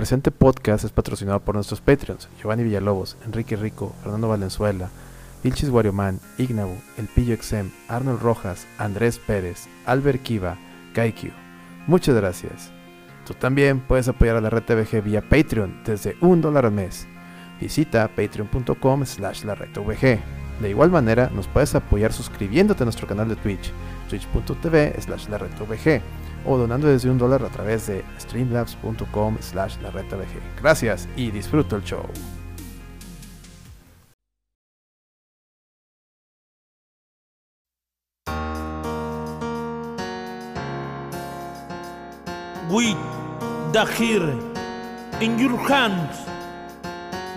presente podcast es patrocinado por nuestros Patreons, Giovanni Villalobos, Enrique Rico, Fernando Valenzuela, Vilchis Warioman, Ignabu, El Pillo Exem, Arnold Rojas, Andrés Pérez, Albert Kiva, Kaikyu. Muchas gracias. Tú también puedes apoyar a la red TVG vía Patreon desde un dólar al mes. Visita patreon.com slash la. De igual manera, nos puedes apoyar suscribiéndote a nuestro canal de Twitch, twitch.tv slash la o donando desde un dólar a través de streamlabs.com slash la red TVG. Gracias y disfruta el show. with Dahir in your hands.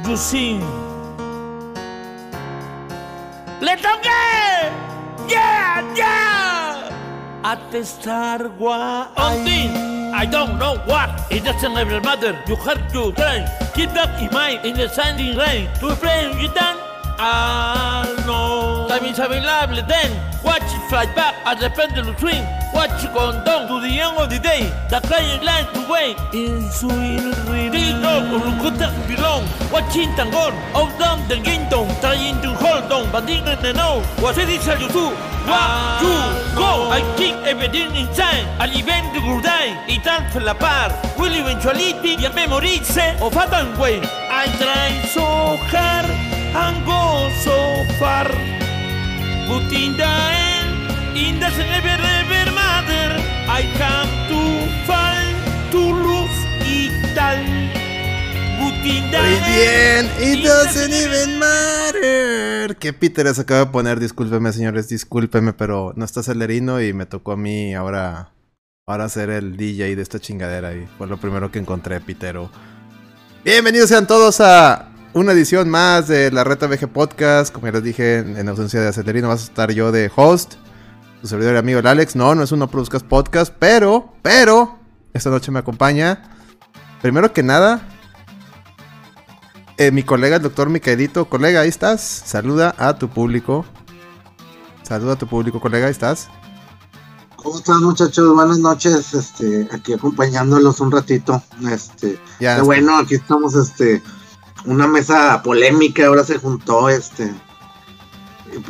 You sing. ¡Le toqué! ¡Yeah! ¡Yeah! At the star one thing, I don't know what. It doesn't ever matter. You have to try. Keep that in mind in the standing rain. To play you done. Ah, no. Time is available then. Watch it fly back at the pendulum swing. Watch it go down to the end of the day. The client line to wait. In sweet This dog could belong. Watching Tangor. Out down the kingdom. Trying to hold on. But didn't know. What it is you do. One, two, go. I kick everything inside. Al event good die. Y tal for la par. Will eventuality y a memorizze of a time way. I try so hard and go so far. But in the end, it doesn't ever, ever matter. I come to fall, to lose y tal. But in the Muy bien, it doesn't even matter. Que Peter se acaba de poner, discúlpeme señores, discúlpeme, pero no está celerino y me tocó a mí ahora, ahora ser el DJ de esta chingadera y fue lo primero que encontré, Pitero. Bienvenidos sean todos a una edición más de la Reta VG Podcast. Como ya les dije, en ausencia de Acelerino vas a estar yo de host, tu servidor y amigo el Alex. No, no es un No Produzcas Podcast, pero, pero, esta noche me acompaña, primero que nada, eh, mi colega, el doctor Micaelito. Colega, ahí estás. Saluda a tu público. Saluda a tu público, colega, ahí estás. ¿Cómo están muchachos? Buenas noches, este, aquí acompañándolos un ratito. Este, Ya, bueno, aquí estamos, este, una mesa polémica, ahora se juntó, este.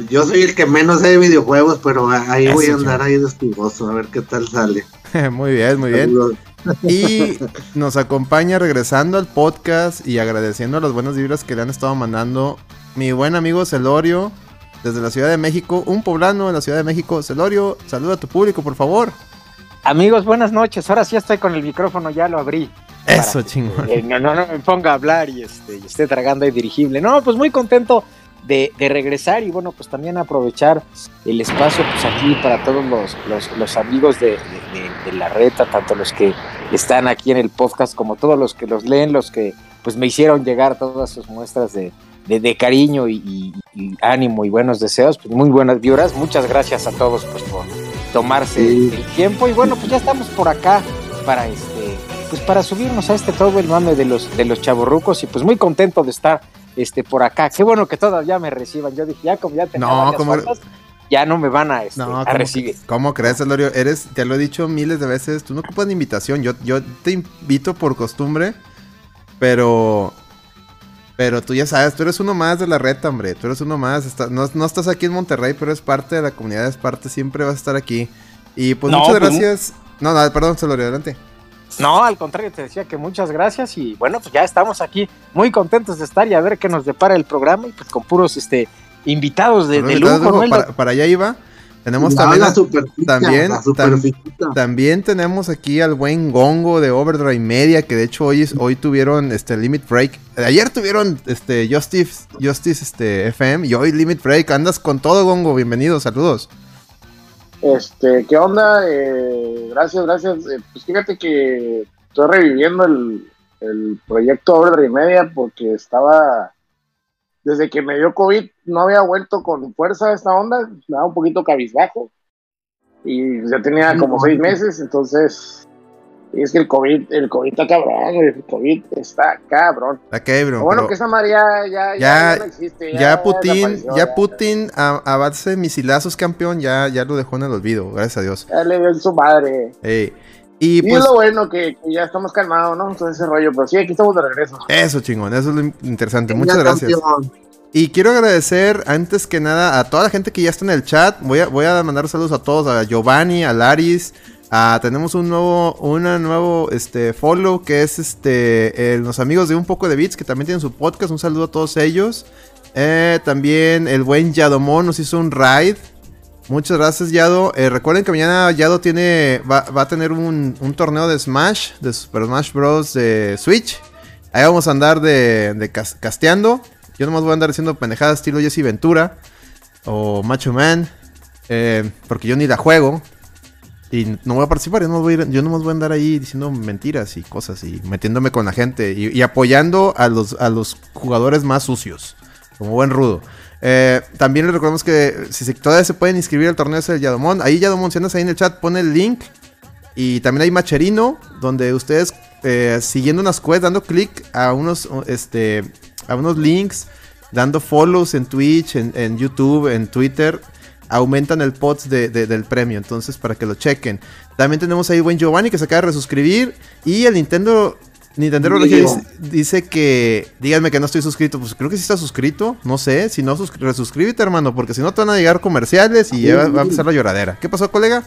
Yo soy el que menos sé de videojuegos, pero ahí Eso, voy a andar ahí de espigoso, a ver qué tal sale. muy bien, muy bien. Y nos acompaña regresando al podcast y agradeciendo las buenas vibras que le han estado mandando mi buen amigo Celorio desde la Ciudad de México, un poblano de la Ciudad de México. Celorio, saluda a tu público, por favor. Amigos, buenas noches. Ahora sí estoy con el micrófono, ya lo abrí. Eso, chingón. Eh, no, no, no me ponga a hablar y, este, y esté tragando y dirigible. No, pues muy contento de, de regresar y bueno, pues también aprovechar el espacio pues aquí para todos los, los, los amigos de, de- de- de la reta, tanto los que están aquí en el podcast como todos los que los leen, los que pues me hicieron llegar todas sus muestras de, cariño y, y- y ánimo y buenos deseos, pues muy buenas vibras. Muchas gracias a todos pues por tomarse Sí. el tiempo y bueno, pues ya estamos por acá para este pues para subirnos a este todo el mame de los de los chavorrucos y pues muy contento de estar este por acá. Qué bueno que todavía me reciban. Yo dije, ya como ya tenía No, como- fotos, ya no me van a, este, No, a ¿cómo, recibir. ¿cómo crees, Celorio? Eres, te lo he dicho miles de veces, tú no ocupas ni invitación. Yo, yo te invito por costumbre, pero. Pero tú ya sabes, tú eres uno más de la reta, hombre. Tú eres uno más. está- no, no estás aquí en Monterrey, pero es parte de la comunidad, es parte, siempre vas a estar aquí. Y pues No, muchas pues, gracias. No, no, perdón, Celorio, adelante. No, al contrario, te decía que muchas gracias y bueno, pues ya estamos aquí muy contentos de estar y a ver qué nos depara el programa y pues con puros este invitados de, de lujo, para, para allá iba. Tenemos No, también. la también- la tam- superficia. También tenemos aquí al buen Gongo de Overdrive Media, que de hecho hoy, es- hoy tuvieron este Limit Break. Ayer tuvieron este Justice, Justice este, FM y hoy Limit Break. Andas con todo, Gongo. Bienvenido, saludos. Este, ¿qué onda? Eh, gracias, gracias. Eh, pues fíjate que estoy reviviendo el, el proyecto Overdrive Media porque estaba, desde que me dio COVID, no había vuelto con fuerza a esta onda, me daba un poquito cabizbajo y ya tenía como seis meses, entonces, es que el COVID, el COVID está cabrón, el COVID está cabrón. Bro, Lo bueno pero que esa María ya, ya, Ya- ya no existe. ya Putin, ya Putin a, a base de misilazos campeón, ya, ya lo dejó en el olvido, gracias a Dios. Ya le dio en su madre. Ey, Y Y pues es lo bueno que, que ya estamos calmados, ¿no? Todo ese rollo, pero sí, aquí estamos de regreso. eso chingón, eso es lo interesante. Muchas gracias. campeón. Y quiero agradecer antes que nada a toda la gente que ya está en el chat. Voy a, voy a mandar saludos a todos, a Giovanni, a Laris. A- tenemos un nuevo, una nuevo este, follow que es este, los amigos de Un Poco de Beats que también tienen su podcast. Un saludo a todos ellos. Eh, también el buen Yadomón nos hizo un raid. Muchas gracias, Yado. Eh, recuerden que mañana Yado tiene, va, a tener un, torneo de Smash, de Super Smash Bros. de Switch. Ahí vamos a andar de, de cas- casteando. Yo nomás voy a andar haciendo pendejadas estilo Jesse Ventura o Macho Man. eh, porque yo ni la juego. Y no voy a participar. Yo nomás voy, a ir- yo voy a andar ahí diciendo mentiras y cosas. Y metiéndome con la gente. Y, apoyando a los, a los jugadores más sucios. Como buen rudo. Eh, también les recordamos que si todavía se pueden inscribir al torneo del Yadomón. Ahí Yadomón, si andas ahí en el chat, pone el link. Y también hay Macherino, donde ustedes eh, siguiendo unas quests, dando clic a unos, este, a unos links, dando follows en Twitch, en YouTube, en Twitter, aumentan el pots de- de- del premio. Entonces, para que lo chequen. También tenemos ahí buen Giovanni que se acaba de resuscribir. Y el Nintendo. Nintendo dice, dice que. Díganme que no estoy suscrito. Pues creo que sí está suscrito. No sé. Si no, sus- resuscríbete, hermano. Porque si no te van a llegar comerciales y ya va, va a empezar la lloradera. ¿Qué pasó, colega?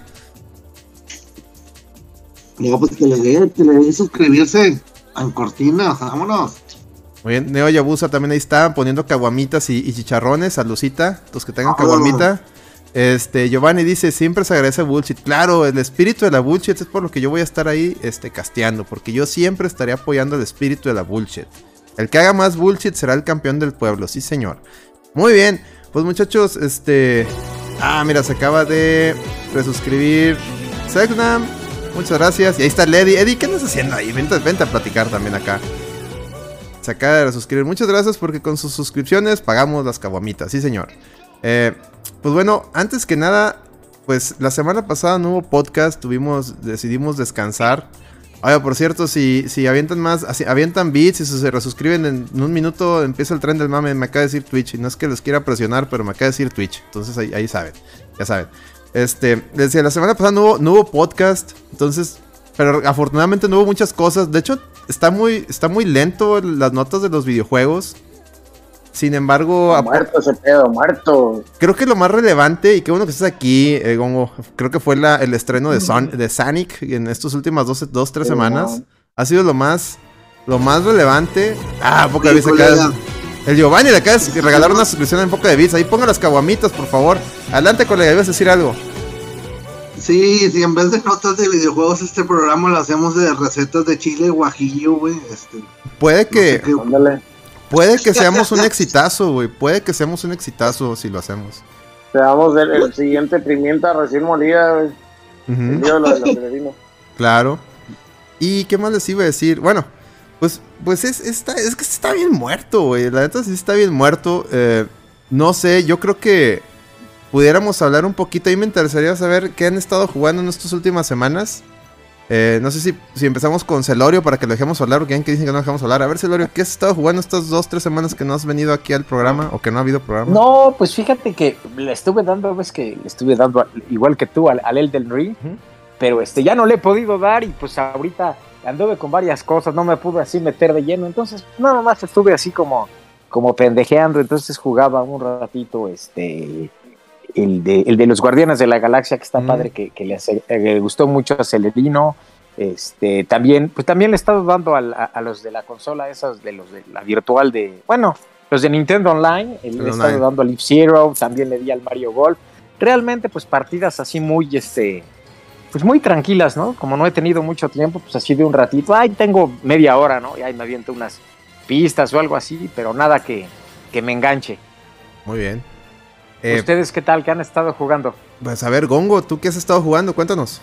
No, pues que le dé, que le dé suscribirse en cortina, vámonos. Muy bien, Neo Yabusa también ahí está poniendo caguamitas y, y chicharrones. Saludcita, los que tengan caguamita. Este, Giovanni dice, siempre se agradece bullshit. Claro, el espíritu de la bullshit es por lo que yo voy a estar ahí este, casteando. Porque yo siempre estaré apoyando el espíritu de la bullshit. El que haga más bullshit será el campeón del pueblo, sí señor. Muy bien, pues muchachos, este... Ah, mira, se acaba de resuscribir Segnam. Muchas gracias. Y ahí está el Eddie. ¿qué andas haciendo ahí? Vente, a platicar también acá. Se acaba de suscribir. Muchas gracias porque con sus suscripciones pagamos las caguamitas. Sí, señor. Eh, pues bueno, antes que nada, pues la semana pasada no hubo podcast. Tuvimos, decidimos descansar. Oiga, por cierto, si, si avientan más, así, avientan beats y si se resuscriben en, un minuto, empieza el tren del mame. Me acaba de decir Twitch. Y no es que les quiera presionar, pero me acaba de decir Twitch. Entonces ahí, saben. Ya saben. Este, les decía, la semana pasada no hubo, no hubo podcast. Entonces, pero afortunadamente no hubo muchas cosas. De hecho, está muy, está muy lento las notas de los videojuegos. Sin embargo, a- Muerto ese pedo, muerto. creo que lo más relevante, y qué bueno que estés aquí, eh, Gongo, creo que fue la- el estreno de, Son, de Sonic en estas últimas dos, dos tres Sí, semanas. no. Ha sido lo más, lo más relevante. Ah, poca Sí, vez colega. El Giovanni le acaba de regalar una suscripción en poca de bits. Ahí ponga las caguamitas, por favor. Adelante, colega, ibas a decir algo. Sí, sí, en vez de notas de videojuegos, este programa lo hacemos de recetas de chile guajillo, güey. Este, Puede no que, sé qué- Ándale. Puede que seamos un exitazo, güey. Puede que seamos un exitazo si lo hacemos. Te damos el, el siguiente pimienta recién molida, güey. De. Claro. ¿Y qué más les iba a decir? Bueno, pues, pues es, está, es que está bien muerto, güey. La neta sí está bien muerto. Eh, no sé, yo creo que pudiéramos hablar un poquito. Ahí me interesaría saber qué han estado jugando en estas últimas semanas. Eh, no sé si, si empezamos con Celorio para que lo dejemos hablar, porque hay que dicen que no dejamos hablar. A ver, Celorio, ¿qué has estado jugando estas dos, tres semanas que no has venido aquí al programa o que no ha habido programa? No, pues fíjate que le estuve dando, ves que le estuve dando al- igual que tú al, al Elden Ring, pero este ya no le he podido dar y pues ahorita anduve con varias cosas, no me pude así meter de lleno, entonces nada más estuve así como como pendejeando, entonces jugaba un ratito este el de, el de los Guardianes de la Galaxia que está Mm. padre que, que le, hace- eh, le gustó mucho a Celerino. Este, también, pues también le he estado dando al- a, a los de la consola, esas de los de la virtual de, bueno, los de Nintendo Online, eh, le he estado dando al Leaf Zero, también le di al Mario Golf. Realmente, pues partidas así muy, este, pues muy tranquilas, ¿no? Como no he tenido mucho tiempo, pues así de un ratito, ay, tengo media hora, ¿no? Y ahí me aviento unas pistas o algo así, pero nada que, que me enganche. Muy bien. Eh, ¿Ustedes qué tal? ¿Qué han estado jugando? pues a ver, Gongo, ¿tú qué has estado jugando? Cuéntanos.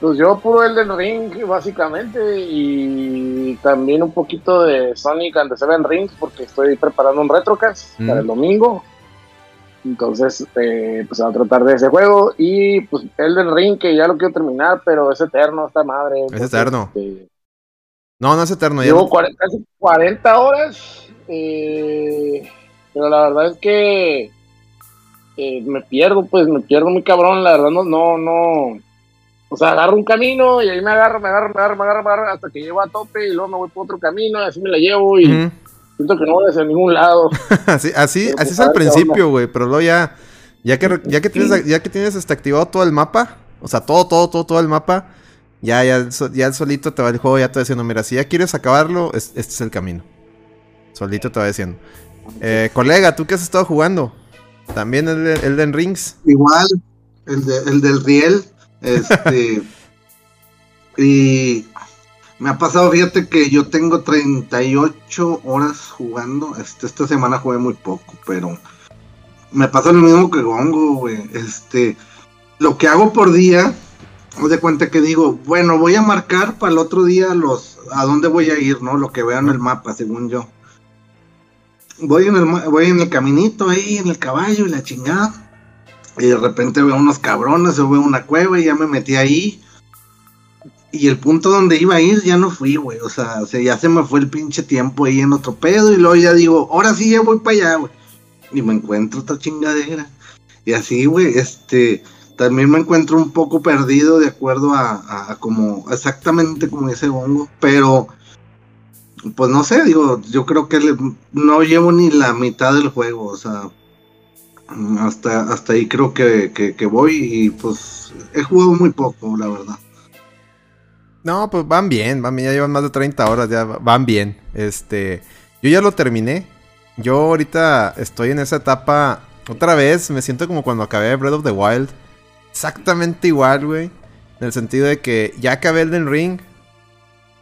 Pues yo puro Elden Ring, básicamente, y también un poquito de Sonic and the Seven Rings, porque estoy preparando un retrocast Mm. para el domingo. Entonces, eh, pues a tratar de ese juego. Y pues Elden Ring, que ya lo quiero terminar, pero es eterno esta madre. Entonces, eterno. este, No, no es eterno. Ya Llevo no- 40, casi 40 horas, eh, pero la verdad es que eh, me pierdo, pues me pierdo muy cabrón, la verdad no, no, no, O sea, agarro un camino y ahí me agarro, me agarro, me agarro, me agarro, me agarro hasta que llego a tope y luego me voy por otro camino y así me la llevo y siento que no voy hacia ningún lado. así, así, Pero, así pues, es al a ver qué principio, güey. Pero luego ya. Ya que, ya que tienes, ya que tienes este, activado todo el mapa. O sea, todo, todo, todo, todo el mapa. Ya, ya, ya solito te va el juego, ya te va diciendo, mira, si ya quieres acabarlo, es- este es el camino. Solito te va diciendo. Eh, colega, ¿tú qué has estado jugando? También el de Elden Rings. Igual, el, de- el del Riel. Este. y me ha pasado, fíjate que yo tengo 38 horas jugando. Este, esta semana jugué muy poco, pero me pasa lo mismo que Gongo, güey. Este, lo que hago por día, haz de cuenta que digo, bueno, voy a marcar para el otro día los a dónde voy a ir, ¿no? Lo que veo en el mapa, según yo. Voy en el voy en el caminito ahí, en el caballo y la chingada. Y de repente veo unos cabrones, o veo una cueva y ya me metí ahí. Y el punto donde iba a ir ya no fui, güey. O sea, o ya se me fue el pinche tiempo ahí en otro pedo. Y luego ya digo, ahora sí ya voy para allá, güey. Y me encuentro otra chingadera. Y así, güey, este. También me encuentro un poco perdido de acuerdo a, a- como. Exactamente como dice Bongo. Pero. Pues no sé, digo, yo creo que no llevo ni la mitad del juego. O sea, hasta, hasta ahí creo que, que, que voy y pues he jugado muy poco, la verdad. No, pues van bien, van bien, ya llevan más de 30 horas, ya va- van bien. Este, yo ya lo terminé. Yo ahorita estoy en esa etapa otra vez, me siento como cuando acabé Breath of the Wild. Exactamente igual, güey. En el sentido de que ya acabé Elden Ring.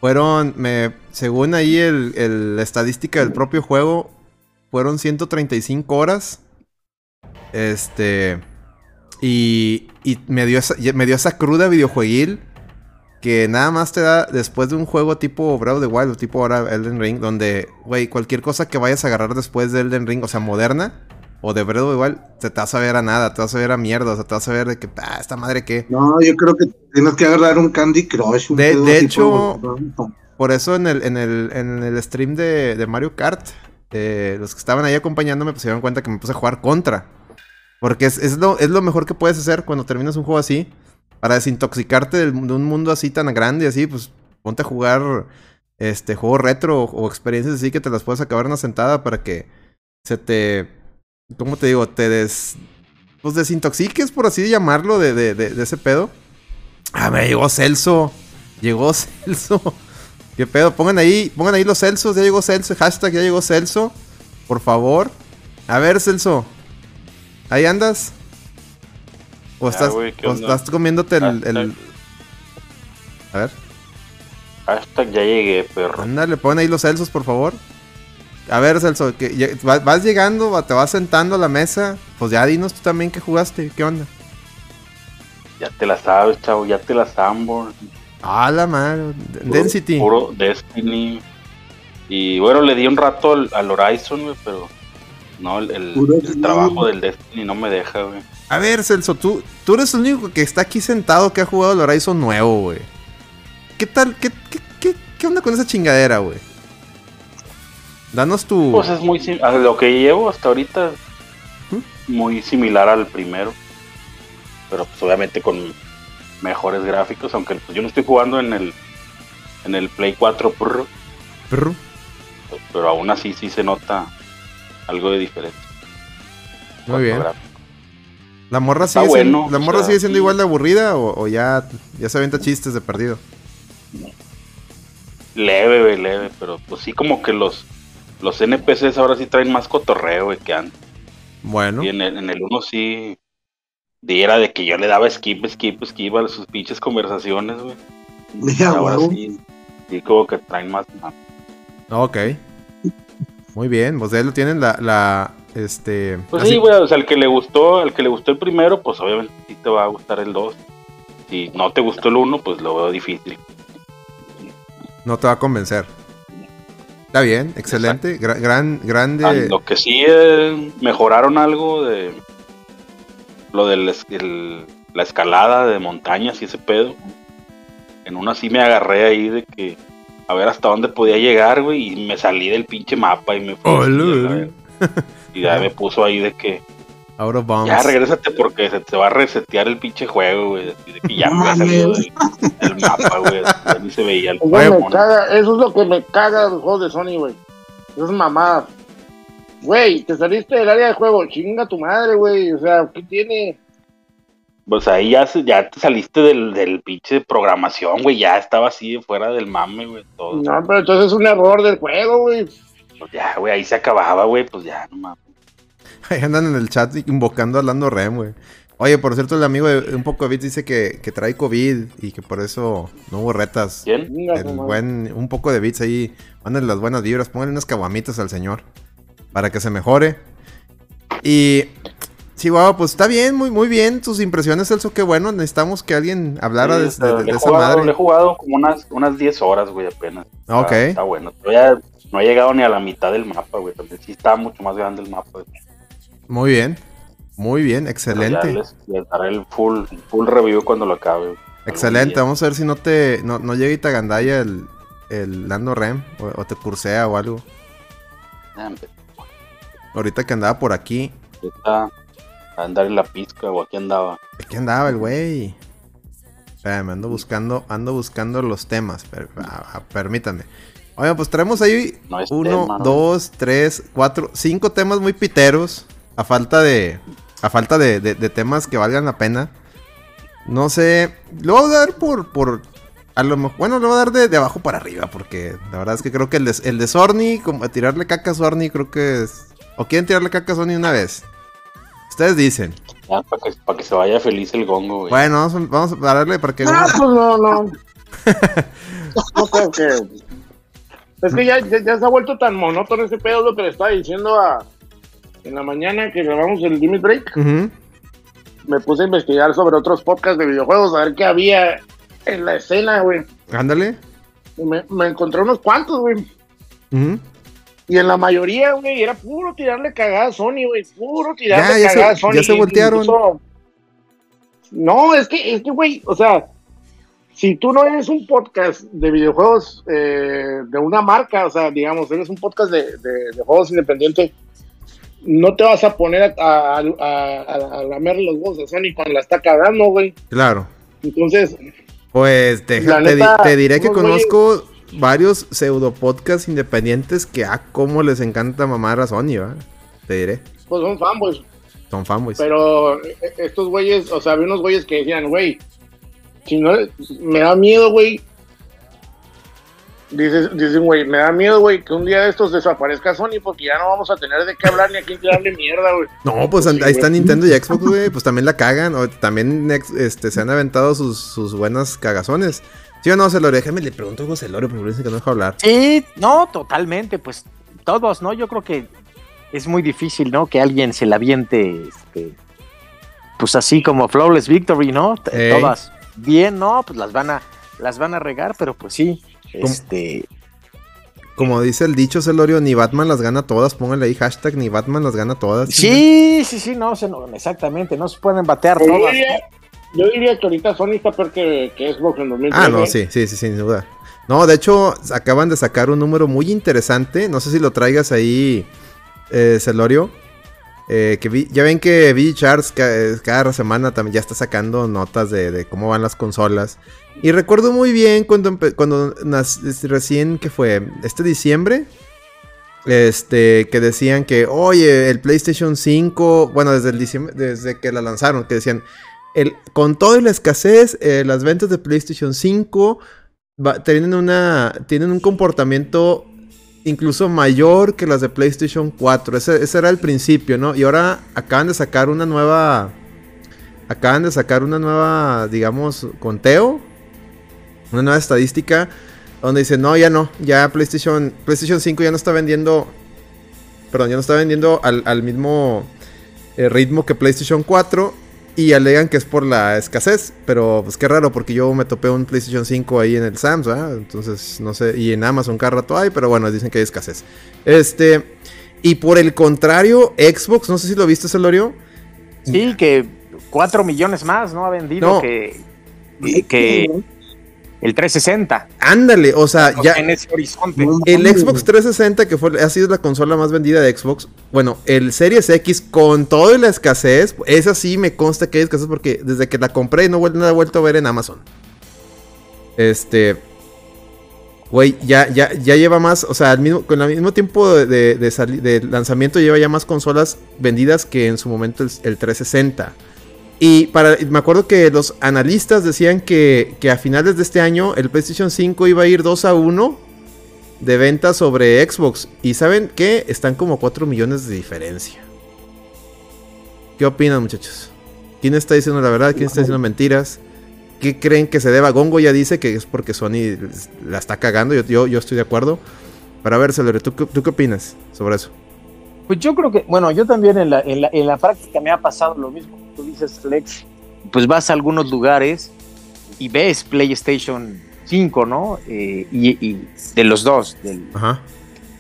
Fueron, me, según ahí el, el- la estadística del propio juego, fueron 135 horas. Este, y, y me, dio esa, me dio esa cruda videojueguil que nada más te da después de un juego tipo Breath of the Wild o tipo ahora Elden Ring, donde, güey, cualquier cosa que vayas a agarrar después de Elden Ring, o sea, moderna, o de the Wild, te, te vas a ver a nada, te vas a ver a mierda, o sea, te vas a ver de que, ah, esta madre qué. No, yo creo que tienes que agarrar un Candy Crush. un De- de hecho- por- Por eso en el, en el, en el stream de, de Mario Kart, eh, los que estaban ahí acompañándome, pues se dieron cuenta que me puse a jugar contra. Porque es, es lo, es lo mejor que puedes hacer cuando terminas un juego así. Para desintoxicarte de un mundo así tan grande y así, pues ponte a jugar este juegos retro o, o experiencias así que te las puedes acabar en una sentada para que se te. ¿Cómo te digo? Te des. Pues desintoxiques, por así llamarlo, de, de, de, de ese pedo. Ah, me llegó Celso. Llegó Celso. ¿Qué pedo? Pongan ahí, pongan ahí los Celsos. Ya llegó Celso. Hashtag ya llegó Celso. Por favor. A ver, Celso. ¿Ahí andas? ¿O Ya, estás, comiéndote el. A ver. Hashtag ya llegué, perro. Ándale, pon ahí los Celsos, por favor. A ver, Celso, que vas llegando, te vas sentando a la mesa. Pues ya dinos tú también qué jugaste. ¿Qué onda? Ya te la sabes, chavo, ya te la sambo. Ah, la madre. Density. Puro Destiny. Y bueno, le di un rato al, al Horizon, güey, pero no, el, trabajo del Destiny no me deja, güey. A ver, Celso, tú, tú eres el único que está aquí sentado que ha jugado el Horizon nuevo, güey. ¿Qué tal? ¿Qué, qué, qué, qué onda con esa chingadera, güey? Danos tu... Pues es muy a lo que llevo hasta ahorita muy similar al primero. Pero pues obviamente con mejores gráficos, aunque pues, yo no estoy jugando en el en el Play 4 Pro, Prr. pero aún así sí se nota algo de diferente. Muy bien. ¿La morra sigue, siendo, ¿la morra sea, sigue siendo sí. igual de aburrida o, o ya, ya se avienta chistes de perdido? Leve, leve, pero pues sí como que los los NPCs ahora sí traen más cotorreo, güey, que antes. Bueno, Y en el, en el uno sí de- era de que yo le daba skip, skip, skip a sus pinches conversaciones, güey. Mira, ahora sí, sí como que traen más. ok. Muy bien, pues ya lo tienen la, la, este... Pues así- sí, güey, o sea, al que le gustó, al que le gustó el primero, pues obviamente sí te va a gustar el 2. Si no te gustó el 1, pues lo veo difícil. No te va a convencer. Está bien, excelente. Gra- gran, Ah, grande... Lo que sí eh, mejoraron algo de lo de la escalada de montañas y ese pedo. En una sí me agarré ahí de que a ver hasta dónde podía llegar, güey, y me salí del pinche mapa y me fui Oh. Y ya me puso ahí de que Out of bounds. Ya regrésate porque se te va a resetear el pinche juego, güey. así de que ya me ha salido del, del mapa, güey. Ya ni se veía el caga, eso es lo que me caga de los juegos de Sony, güey. Eso es mamada. Güey, te saliste del área de juego, chinga tu madre, güey. O sea, ¿qué tiene? Pues ahí ya, ya te saliste del, del pinche programación, güey. Ya estaba así fuera del mame, güey. Todo. No, pero entonces es un error del juego, güey. Pues ya, güey, ahí se acababa, güey. Pues ya, no mames. Ahí andan en el chat invocando a Lando Rem, güey. Oye, por cierto, el amigo de un poco de Bits dice que, que trae COVID y que por eso no hubo retas. ¿Quién? El buen, un poco de bits ahí. Mándenle las buenas vibras. Pónganle unas caguamitas al señor. Para que se mejore. Y. Chihuahua, pues está bien, muy, muy bien. Tus impresiones, Celso, qué bueno. Necesitamos que alguien hablara Sí, de, sea, de- de he esa jugado- madre. Le he jugado como unas, unas 10 horas, güey, apenas. Está- Ok. Está, bueno. Todavía no he llegado ni a la mitad del mapa, güey. También sí está mucho más grande el mapa. güey. Muy bien. Muy bien, excelente. Les, les daré el full, full review cuando lo acabe. Excelente. Vamos a ver si no te. No, no llega y te agandalla el, el Lando Rem. O, o te cursea o algo. Ah, Ahorita que andaba por aquí. Ahorita a andar en la pizca o aquí andaba. Aquí andaba el güey. Espérame, ando buscando, ando buscando los temas. per- ah, ah, permítanme. Oigan, pues traemos ahí No uno, tema, ¿no? dos, tres, cuatro, cinco temas muy piteros. A falta de. A falta de, de- de temas que valgan la pena. No sé. Lo voy a dar por. por a lo mejor. Bueno, lo voy a dar de, de abajo para arriba. Porque la verdad es que creo que el de, el de Sorny, como tirarle caca a Sorny, creo que es. ¿O quieren tirarle caca a Sorny una vez? Ustedes dicen. Ya, para que, para que se vaya feliz el gongo, güey. Bueno, vamos, a- vamos a darle para que. Ah, pues no, no. No creo que. Es que ya, ya, ya se ha vuelto tan monótono ese pedo lo que le estaba diciendo a. En la mañana que grabamos el Limit Break, me puse a investigar sobre otros podcasts de videojuegos, a ver qué había en la escena, güey. Ándale. Me, me encontré unos cuantos, güey. Y en la mayoría, güey, era puro tirarle cagada a Sony, güey. Puro Ya, tirarle ya se- cagada a Sony. ya se voltearon. Incluso- No, es que, es que, güey, o sea, si tú no eres un podcast de videojuegos eh, de una marca, o sea, digamos, eres un podcast de, de- de juegos independientes, no te vas a poner a, a, a, a- lamer los huevos a Sony cuando la está cagando, güey. Claro. Entonces, Pues deja- te, te diré que conozco varios pseudo podcasts independientes que a cómo les encanta mamar a Sony, ¿va? Te diré. pues son fanboys. Son fanboys. Pero eh, estos güeyes, o sea, había unos güeyes que decían, güey, si no, me da miedo, güey. Dices, dicen, güey, me da miedo, güey, que un día de estos desaparezca Sony porque ya no vamos a tener de qué hablar ni a quién tirarle mierda, güey. No, pues Sí, ahí está güey. Nintendo y Xbox, güey. Pues también la cagan. O también este, se han aventado sus, sus buenas cagazones. ¿Sí o no, Celorio? Déjame le pregunto algo a Celorio, porque dice que no deja hablar. Sí, no, totalmente, pues todos, ¿no? Yo creo que es muy difícil, ¿no? Que alguien se la aviente, este, pues así como Flawless Victory, ¿no? Todas bien, ¿no? Pues las van a, las van a regar, pero pues sí, este, Como dice el dicho Celorio, ni Batman las gana todas. Póngale ahí hashtag ni Batman las gana todas. sí, sí, sí, no, se- no, exactamente, no se pueden batear Yo todas. diría, yo diría que ahorita Sony está peor que, que Xbox en 2013. Ah, no, sí, sí, sí, sin duda. No, de hecho, acaban de sacar un número muy interesante. No sé si lo traigas ahí, eh, Celorio. Eh, que vi- ya ven que V Charts eh, cada semana también ya está sacando notas de, de cómo van las consolas. Y recuerdo muy bien cuando, cuando recién, que fue? Este diciembre. Este, que decían que, oye, el PlayStation 5, bueno, desde el diciembre, desde que la lanzaron, que decían, el, con toda la escasez, eh, las ventas de PlayStation 5 va- tienen, una, tienen un comportamiento incluso mayor que las de PlayStation 4. Ese, ese era el principio, ¿no? Y ahora acaban de sacar una nueva... Acaban de sacar una nueva, digamos, conteo. Una nueva estadística. Donde dicen, no, ya no. Ya PlayStation, PlayStation 5 ya no está vendiendo... Perdón, ya no está vendiendo al, al mismo eh, ritmo que PlayStation 4. Y alegan que es por la escasez. Pero pues qué raro, porque yo me topé un PlayStation 5 ahí en el Sams, ¿verdad? Entonces, no sé. Y en Amazon cada rato hay, pero bueno, dicen que hay escasez. Este. Y por el contrario, Xbox, no sé si lo viste, Celorio. Sí, que cuatro millones más, ¿no? Ha vendido No. que, que, el 360. Ándale, o sea, ya. En ese horizonte. El Xbox 360, que fue, ha sido la consola más vendida de Xbox, bueno, el Series X con toda la escasez, esa sí me consta que hay escasez porque desde que la compré no, no la he vuelto a ver en Amazon. Este, Güey, ya, ya, ya lleva más, o sea, al mismo, con el mismo tiempo de, de, lanzamiento lleva ya más consolas vendidas que en su momento el, 360. Y para, me acuerdo que los analistas decían que, que, a finales de este año el PlayStation 5 iba a ir 2 a 1 de ventas sobre Xbox. Y saben que están como 4 millones de diferencia. ¿Qué opinan muchachos? ¿Quién está diciendo la verdad? ¿Quién está diciendo mentiras? ¿Qué creen que se deba? Gongo ya dice que es porque Sony la está cagando. Yo, yo, estoy de acuerdo. Para ver, Celere, ¿tú, ¿tú, qué opinas sobre eso? Pues yo creo que, bueno, yo también en la, en la, en la práctica me ha pasado lo mismo. Tú dices, Flex, pues vas a algunos lugares y ves PlayStation 5, ¿no? Eh, y, de los dos, del,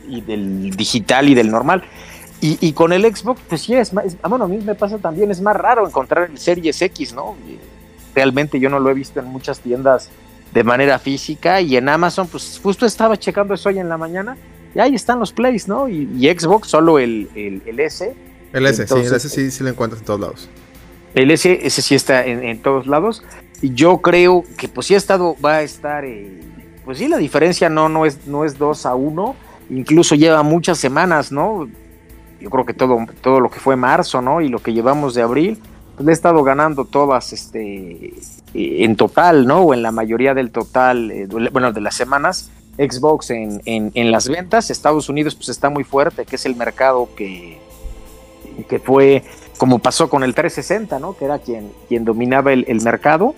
y del digital y del normal. Y, y, con el Xbox, pues sí, es más, bueno, a mí me pasa también, es más raro encontrar el Series X, ¿no? realmente yo no lo he visto en muchas tiendas de manera física y en Amazon, pues justo estaba checando eso hoy en la mañana y ahí están los plays, ¿no? Y, Xbox solo el, el, S. El S, sí, el S sí, sí lo encuentras en todos lados. El S, ese sí está en, todos lados. Y yo creo que pues sí ha estado, va a estar, eh, pues sí, la diferencia no, no, es, no es 2 a 1, incluso lleva muchas semanas, ¿no? Yo creo que todo, todo lo que fue marzo, ¿no? Y lo que llevamos de abril, le he estado ganando todas este, en total, ¿no? O en la mayoría del total, eh, bueno, de las semanas, Xbox en, en, las ventas. Estados Unidos pues está muy fuerte, que es el mercado que, que fue como pasó con el 360, ¿no? Que era quien, quien dominaba el, mercado.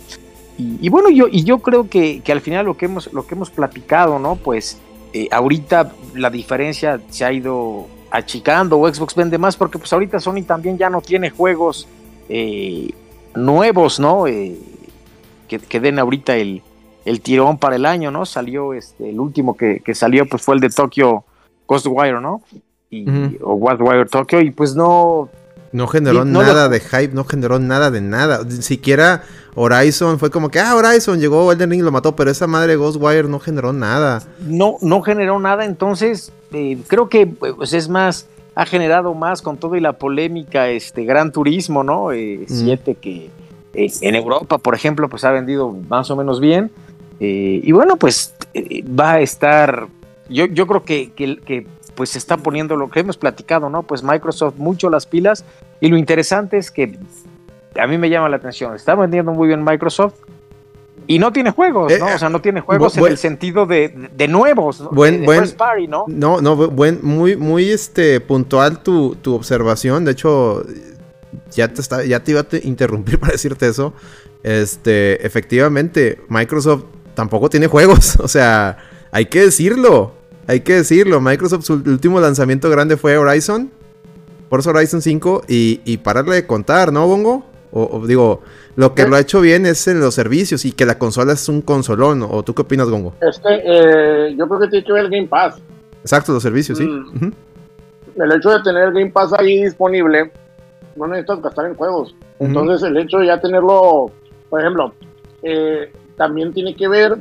Y, bueno, yo, y yo creo que, que, al final lo que hemos, lo que hemos platicado, ¿no? Pues eh, ahorita la diferencia se ha ido achicando o Xbox vende más porque pues ahorita Sony también ya no tiene juegos eh, nuevos, ¿no? Eh, que, den ahorita el, el, tirón para el año, ¿no? Salió este, el último que, salió, pues fue el de Tokyo Ghostwire, ¿no? Y, O Ghostwire Tokyo, y pues no. No generó nada de hype, no generó nada de nada. Ni siquiera Horizon fue como que, ah, Horizon llegó, Elden Ring lo mató, pero esa madre Ghostwire no generó nada. No, no generó nada, entonces eh, creo que pues, es más ha generado más con todo y la polémica este Gran Turismo, ¿no? Eh, siete que eh, en Europa, por ejemplo, pues ha vendido más o menos bien. Eh, y bueno, pues va a estar, yo, yo creo que, que, pues se está poniendo lo que hemos platicado, ¿no? Pues Microsoft mucho las pilas y lo interesante es que a mí me llama la atención, está vendiendo muy bien Microsoft, y no tiene juegos, ¿no? Eh, o sea, no tiene juegos en el sentido de, de nuevos, ¿no? Buen, buen, ¿no? No, no, buen, muy, muy este, puntual tu, tu observación. De hecho, ya te, está, ya te iba a interrumpir para decirte eso. Este, efectivamente, Microsoft tampoco tiene juegos. O sea, hay que decirlo. Hay que decirlo. Microsoft, su último lanzamiento grande fue Horizon. Forza Horizon 5. Y, y pararle de contar, ¿no, Bongo? o digo, lo que lo ha hecho bien es en los servicios y que la consola es un consolón. ¿O tú qué opinas, Gongo? Este, eh, yo creo que tiene que ver el Game Pass. Exacto, los servicios, sí. Mm. El hecho de tener el Game Pass ahí disponible, no necesitas gastar en juegos. Entonces, el hecho de ya tenerlo, por ejemplo, eh, también tiene que ver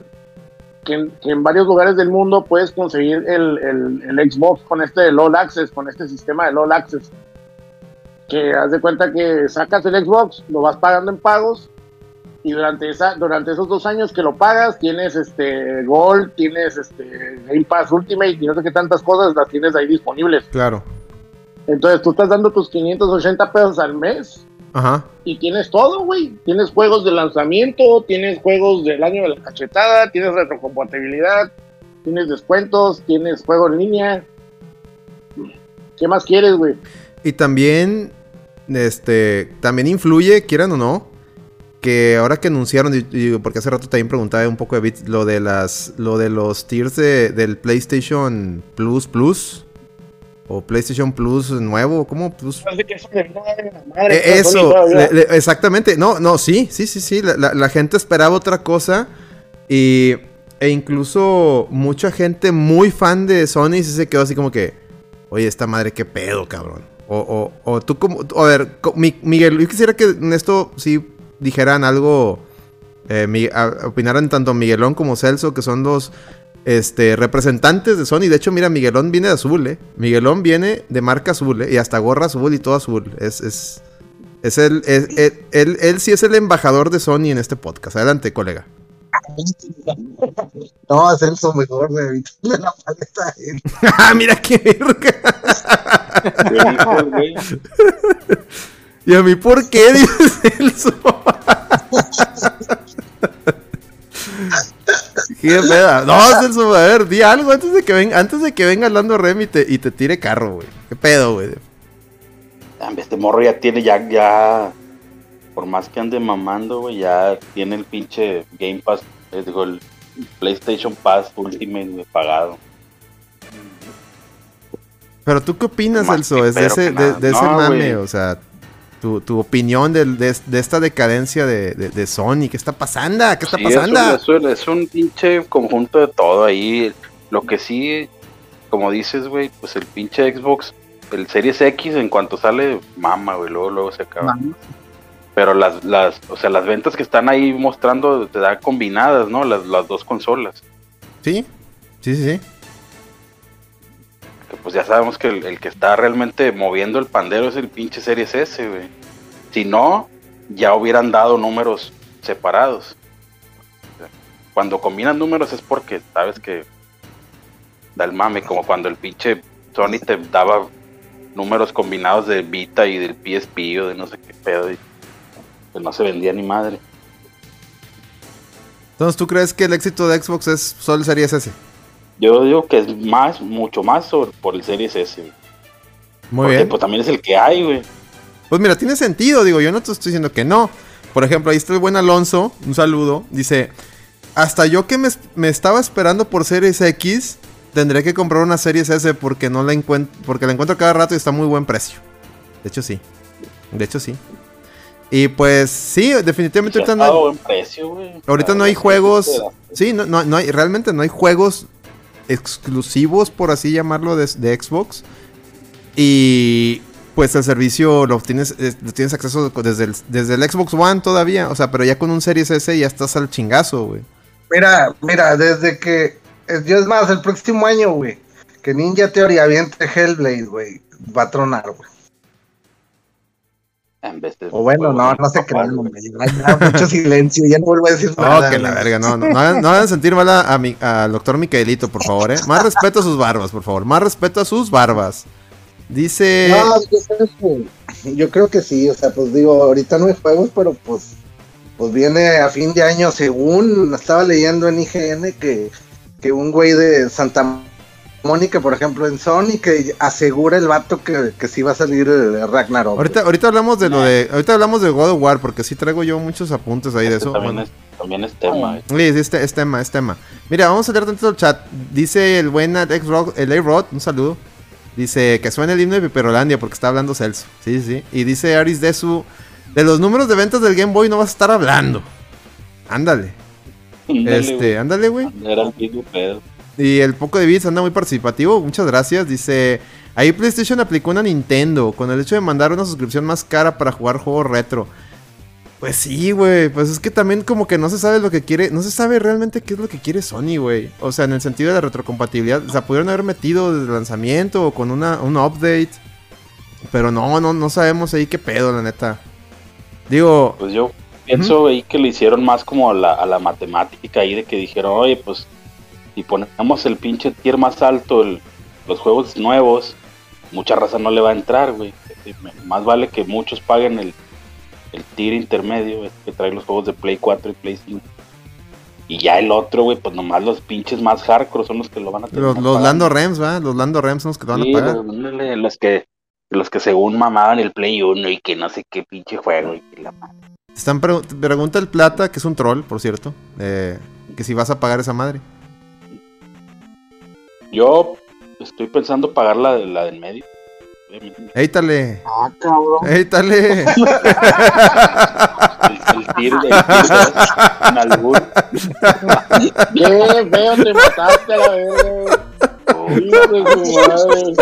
que en, varios lugares del mundo puedes conseguir el, el, Xbox con este de LOL Access, con este sistema de LOL Access que haz de cuenta que sacas el Xbox, lo vas pagando en pagos y durante esa durante esos dos años que lo pagas tienes este Gold, tienes este Game Pass Ultimate y no sé qué tantas cosas las tienes ahí disponibles. Claro. Entonces tú estás dando tus 580 pesos al mes Ajá. y tienes todo, güey. Tienes juegos de lanzamiento, tienes juegos del año de la cachetada, tienes retrocompatibilidad, tienes descuentos, tienes juego en línea. ¿Qué más quieres, güey? Y también este, también influye, quieran o no, que ahora que anunciaron, porque hace rato también preguntaba un poco de bits, lo de las, lo de los tiers del PlayStation Plus Plus. O PlayStation Plus nuevo, ¿cómo? Plus. eso, exactamente. No, no, sí, sí, sí, sí. La, gente esperaba otra cosa. Y, e incluso mucha gente muy fan de Sony se quedó así como que, oye, esta madre, qué pedo, cabrón. O, o, o tú como... A ver, Miguel, yo quisiera que en esto sí dijeran algo Eh, mi- a- opinaron tanto Miguelón como Celso, que son los este, representantes de Sony. De hecho, mira, Miguelón viene de azul, ¿eh? Miguelón viene de marca azul, ¿eh? Y hasta gorra azul y todo azul. Es, es, es el, es- él, él- él sí es el embajador de Sony en este podcast. Adelante, colega. No, es Celso mejor, güey. Evítale la paleta a él. ¡Ah, mira qué. ¿Y a mí por qué? Dice Celso. ¿Qué pedo? No, Celso, a ver, di algo antes de que venga, antes de que venga Lando Rem y te, y te tire carro, güey. ¿Qué pedo, güey? Este morro ya tiene, ya, ya. Por más que ande mamando, güey, ya tiene el pinche Game Pass, eh, digo, el PlayStation Pass Ultimate pagado. Pero tú qué opinas, Celso, es de ese, de, ese mame, o sea, tu, tu opinión del- de, de esta decadencia de, de- de Sony, ¿qué está pasando? ¿Qué está Sí, es un- pasando? Es, un, es un pinche conjunto de todo ahí. Lo que sí, como dices, güey, pues el pinche Xbox, el Series X, en cuanto sale, mama, güey, luego, luego se acaba. Pero las, las, o sea, las ventas que están ahí mostrando te da combinadas, ¿no? Las, las dos consolas. Sí, sí, sí, sí. Pues ya sabemos que el, que está realmente moviendo el pandero es el pinche Series S. Si no, ya hubieran dado números separados. Cuando combinan números es porque sabes que da el mame, como cuando el pinche Sony te daba números combinados de Vita y del PSP o de no sé qué pedo. Y pues no se vendía ni madre. Entonces, ¿tú crees que el éxito de Xbox es solo Series S? Yo digo que es más, mucho más sobre, por el Series S. güey. Muy porque bien. pues también es el que hay, güey. Pues mira, tiene sentido, digo, yo no te estoy diciendo que no. Por ejemplo, ahí está el buen Alonso, un saludo, dice, hasta yo que me, me estaba esperando por Series X, tendré que comprar una Series S porque no la encuentro, porque la encuentro cada rato y está a muy buen precio. De hecho sí, de hecho sí. Y pues sí, definitivamente ahorita no, hay- precio, ahorita no hay juegos, sí, sí, no, no, no hay, realmente no hay juegos exclusivos, por así llamarlo, de, Xbox. Y pues el servicio lo tienes, es- lo tienes acceso desde el, desde el Xbox One todavía. O sea, pero ya con un Series S ya estás al chingazo, güey. Mira, mira, desde que. Yo es más, el próximo año, güey. Que Ninja Theory aviente Hellblade, güey. Va a tronar, güey. En vez de O bueno, no, no se crean, mucho silencio, ya no vuelvo a decir Oh, nada. que la verga, no, no, no, hagan- no hagan sentir mal a, a mi- al doctor Micaelito, por favor, eh. Más respeto a sus barbas, por favor. Más respeto a sus barbas. Dice. No, yo creo que- yo creo que sí, o sea, pues digo, ahorita no hay juegos, pero pues, pues viene a fin de año, según estaba leyendo en IGN que, que un güey de Santa Mónica, por ejemplo, en Sony, que asegura el vato que, que sí va a salir eh, Ragnarok. Ahorita, ahorita hablamos de lo de. Ahorita hablamos de God of War, porque sí traigo yo muchos apuntes ahí de Este eso. También, Bueno. es, también es tema, güey. Sí, sí, este, es tema, es tema. Mira, vamos a leer dentro del chat. Dice el buen ex rock, el A-Rod, un saludo. Dice que suena el himno de Piperolandia porque está hablando Celso. Sí, sí. Y dice Aris de su. De los números de ventas del Game Boy no vas a estar hablando. Ándale. Ándale, Este, ándale, güey. Era el mismo pedo. Y el poco de bits anda muy participativo. Muchas gracias. Dice. Ahí PlayStation aplicó una Nintendo con el hecho de mandar una suscripción más cara para jugar juegos retro. Pues sí, güey. Pues es que también como que no se sabe lo que quiere. No se sabe realmente qué es lo que quiere Sony, güey. O sea, en el sentido de la retrocompatibilidad. O sea, pudieron haber metido desde el lanzamiento o con una, un update. Pero no, no, no sabemos ahí qué pedo, la neta. Digo, Pues yo pienso ahí que le hicieron más como a la, a la matemática ahí de que dijeron, oye, pues si ponemos el pinche tier más alto, el- los juegos nuevos, mucha raza no le va a entrar, güey. Eh, Más vale que muchos paguen el, el tier intermedio que trae los juegos de Play 4 y Play 5. Y ya el otro, güey, pues nomás los pinches más hardcore son los que lo van a tener. los, los Lando Rems, ¿va? Los Lando Rems son los que te van a pagar. los, que los que según mamaban el Play 1 y que no sé qué pinche juego y que la madre. Están pregu- pregunta el Plata, que es un troll, por cierto. eh, que si vas a pagar esa madre. Yo estoy pensando pagar la, de- la del medio. Éítale, Ah, cabrón. éítale. El, tier dos, en albur. Qué feo te mataste a la de madre.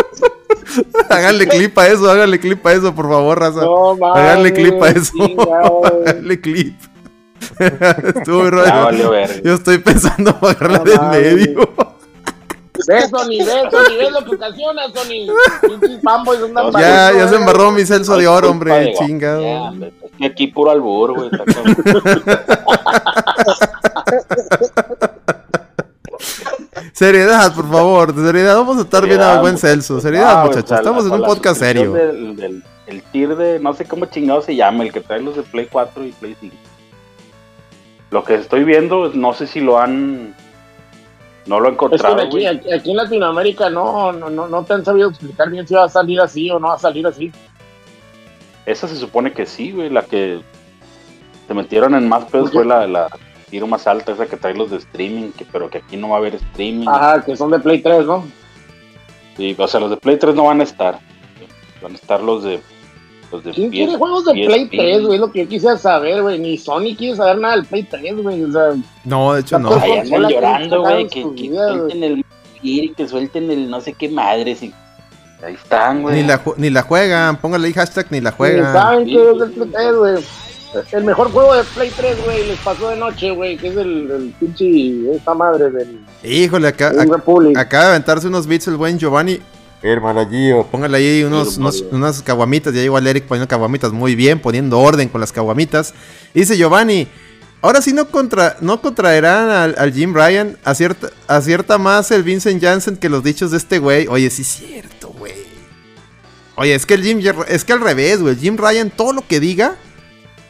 háganle clip a eso, háganle clip a eso, por favor, raza. No mames. Háganle clip a eso. háganle clip. Estuvo verga. Yo estoy pensando bajarla No del medio. Ve, Sony, ve, Sony, ve lo que ocasiona, Sony. Ya, Ya, ya se embarró mi Celso de oro, hombre. Ya, Chingado. hombre, es que aquí puro albur, güey. Seriedad, por favor. Seriedad, vamos a estar bien Seriedad, al buen Celso. Seriedad, Ah, güey, muchachos. Estamos en un podcast serio. Del, del- el tier de, no sé cómo chingado se llama, el que trae los de Play 4 y Play 5. Lo que estoy viendo, no sé si lo han. No lo he Es que encontrado, aquí en Latinoamérica no, no, no, no te han sabido explicar bien si va a salir así o no va a salir así. Esa se supone que sí, güey. La que se metieron en más pedos fue la, la tiro más alta, esa que trae los de streaming, que, pero que aquí no va a haber streaming. Ajá, que son de Play 3, ¿no? Sí, o sea, los de Play 3 no van a estar. Van a estar los de. Los de ¿Quién PS quiere juegos de Play PSP. 3, güey? Es lo que yo quisiera saber, güey. Ni Sony quiere saber nada del Play 3, güey. O sea, No, de hecho no. Ahí andan llorando, güey, que, suelten el y que suelten el no sé qué madres. Y... Ahí están, güey. Ni la, ni la juegan. Póngale ahí hashtag ni la ni juegan. saben Sí, qué es sí, el Play 3, güey. El mejor juego de Play 3, güey, les pasó de noche, güey, que es el, el pinche, esta madre del Híjole, acá, acaba de aventarse unos beats el buen Giovanni. Hermano Gio. Póngale ahí unos, unos- unas caguamitas. Ya igual Eric poniendo caguamitas muy bien, poniendo orden con las caguamitas. Dice Giovanni. Ahora sí no, contra, no contraerán al, al Jim Ryan. Acierta, acierta más el Vincent Janssen que los dichos de este güey. Oye, sí es cierto, güey. Oye, es que el Jim, es que al revés, güey. El Jim Ryan, todo lo que diga,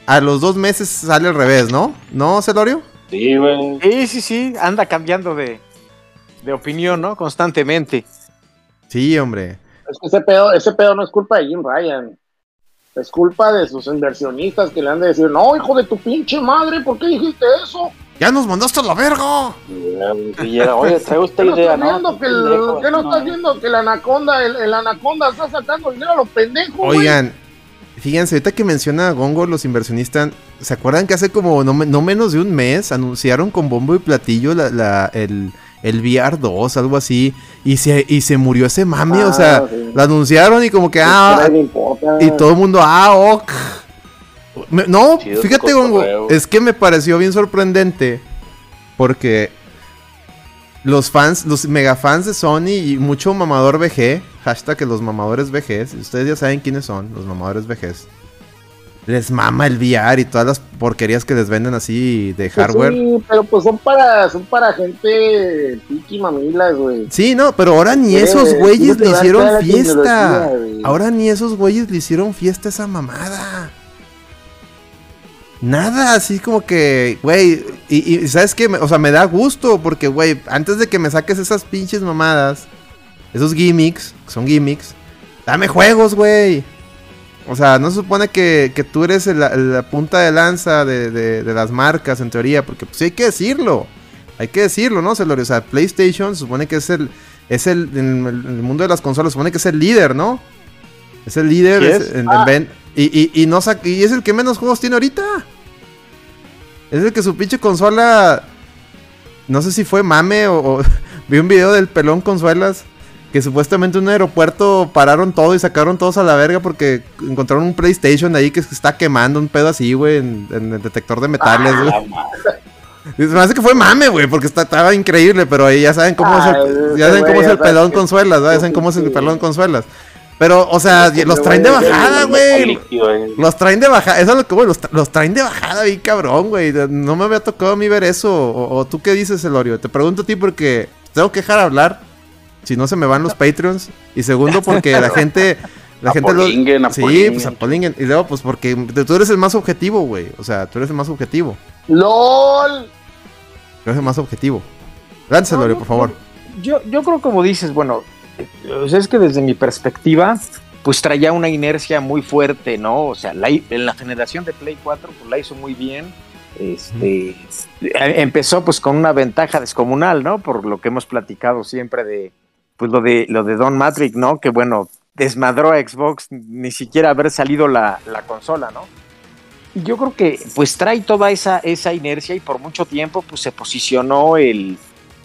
a los dos meses sale al revés, ¿no? ¿No, Celorio? Sí, güey. Sí, sí, sí, anda cambiando de, de opinión, ¿no? Constantemente. Sí, hombre. Es que ese pedo, ese pedo no es culpa de Jim Ryan. Es culpa de sus inversionistas que le han de decir, no, hijo de tu pinche madre, ¿por qué dijiste eso? ¡Ya nos mandaste a la verga! Llega, Oye, traigo esta ¿Qué no idea, estás ¿no? viendo que, el- Pendejo, qué no no, estás viendo que el anaconda, el, el anaconda está sacando dinero a los pendejos, güey? Oigan, fíjense, ahorita que menciona a Gongo, los inversionistas, ¿se acuerdan que hace como no, me- no menos de un mes anunciaron con bombo y platillo la, la- el, el VR 2, algo así, y se, y se murió ese mame, o sea, Ah, sí. lo anunciaron y como que, ah, y todo el mundo, ah, ok. Me- no, Chido fíjate, Gongo, es que me pareció bien sorprendente porque los fans, los mega fans de Sony y mucho mamador VG, hashtag que los mamadores VGs, ustedes ya saben quiénes son, los mamadores VGs. Les mama el VR y todas las porquerías que les venden así de Pues hardware. Sí, pero pues son para, son para gente piqui mamilas, güey. Sí, no, pero ahora ni Eh, esos güeyes sí, le hicieron fiesta. Ahora ni esos güeyes le hicieron fiesta a esa mamada. Nada, así como que, güey, y, y ¿sabes qué? Me- O sea, me da gusto porque, güey, antes de que me saques esas pinches mamadas, esos gimmicks, que son gimmicks, dame juegos, güey. O sea, no se supone que, que tú eres el- la punta de lanza de, de- de las marcas, en teoría, porque pues sí hay que decirlo. Hay que decirlo, ¿no, Celorio? O sea, PlayStation se supone que es el, es el, en el, mundo de las consolas, se supone que es el líder, ¿no? Es el líder es- es. en- en Ah. y, y, y no y es el que menos juegos tiene ahorita. Es el que su pinche consola. No sé si fue mame o, o- vi un video del pelón consolas. Que supuestamente en un aeropuerto pararon todo y sacaron todos a la verga porque encontraron un PlayStation ahí que se está quemando, un pedo así, güey, en, en el detector de metales, güey. Se me hace que fue mame, güey, porque está- estaba increíble, pero ahí ya saben cómo es el, ya ese saben cómo güey, es el ya sabes pelón consuelas, ¿verdad? Ya saben cómo es el pelón consuelas. Pero, o sea, Ese los traen de bajada, güey. eh. Los traen de bajada, eso es lo que, güey, los, tra- los traen de bajada bien cabrón, güey. No me había tocado a mí ver eso. O, o tú qué dices, Elorio. Te pregunto a ti porque tengo que dejar hablar. Si no se me van los Patreons. Y segundo, porque la gente. La gente lo- Sí, pues apolingen. Y luego, pues porque tú eres el más objetivo, güey. O sea, tú eres el más objetivo. ¡LOL! Tú eres el más objetivo. Gracias, No, por favor. Yo, yo creo como dices, bueno, es que desde mi perspectiva, pues traía una inercia muy fuerte, ¿no? O sea, la en la generación de Play 4, pues la hizo muy bien. Este, eh, empezó pues con una ventaja descomunal, ¿no? Por lo que hemos platicado siempre de, pues lo de, lo de Don Matrix, ¿no? Que bueno, desmadró a Xbox ni siquiera haber salido la, la consola, ¿no? Y yo creo que pues trae toda esa, esa inercia y por mucho tiempo pues se posicionó el,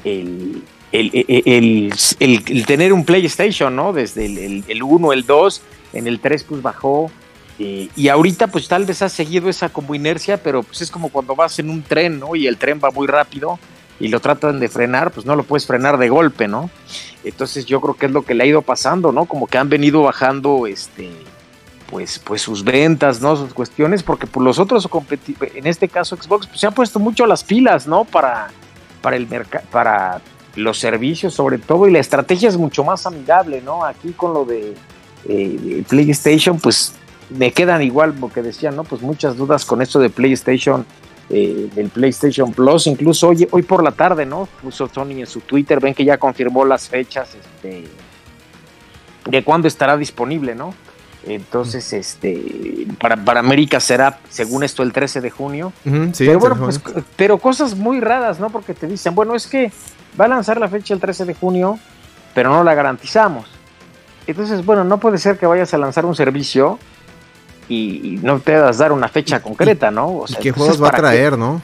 el, el, el- tener un PlayStation, ¿no? Desde el, el, el 1, el 2, en el 3 pues bajó. Eh, y ahorita pues tal vez has seguido esa como inercia, pero pues es como cuando vas en un tren, ¿no? Y el tren va muy rápido y lo tratan de frenar, pues no lo puedes frenar de golpe, ¿no? Entonces yo creo que es lo que le ha ido pasando, ¿no? Como que han venido bajando, este, pues, pues sus ventas, ¿no? Sus cuestiones, porque pues, los otros, en este caso Xbox, pues se han puesto mucho las pilas, ¿no? Para, para el para los servicios sobre todo, y la estrategia es mucho más amigable, ¿no? Aquí con lo de eh, PlayStation, pues me quedan igual, porque decían, ¿no? Pues muchas dudas con esto de PlayStation, eh, del PlayStation Plus, incluso hoy, hoy por la tarde, ¿no? Puso Sony en su Twitter, ven que ya confirmó las fechas, este, de cuándo estará disponible, ¿no? Entonces, este, para, para América será, según esto, el 13 de junio. Sí, pero bueno, pues, pero cosas muy raras, ¿no? Porque te dicen, bueno, es que va a lanzar la fecha el 13 de junio, pero no la garantizamos. Entonces, bueno, no puede ser que vayas a lanzar un servicio y, y no te das dar una fecha concreta, ¿no? O ¿Y qué juegos va a traer, no?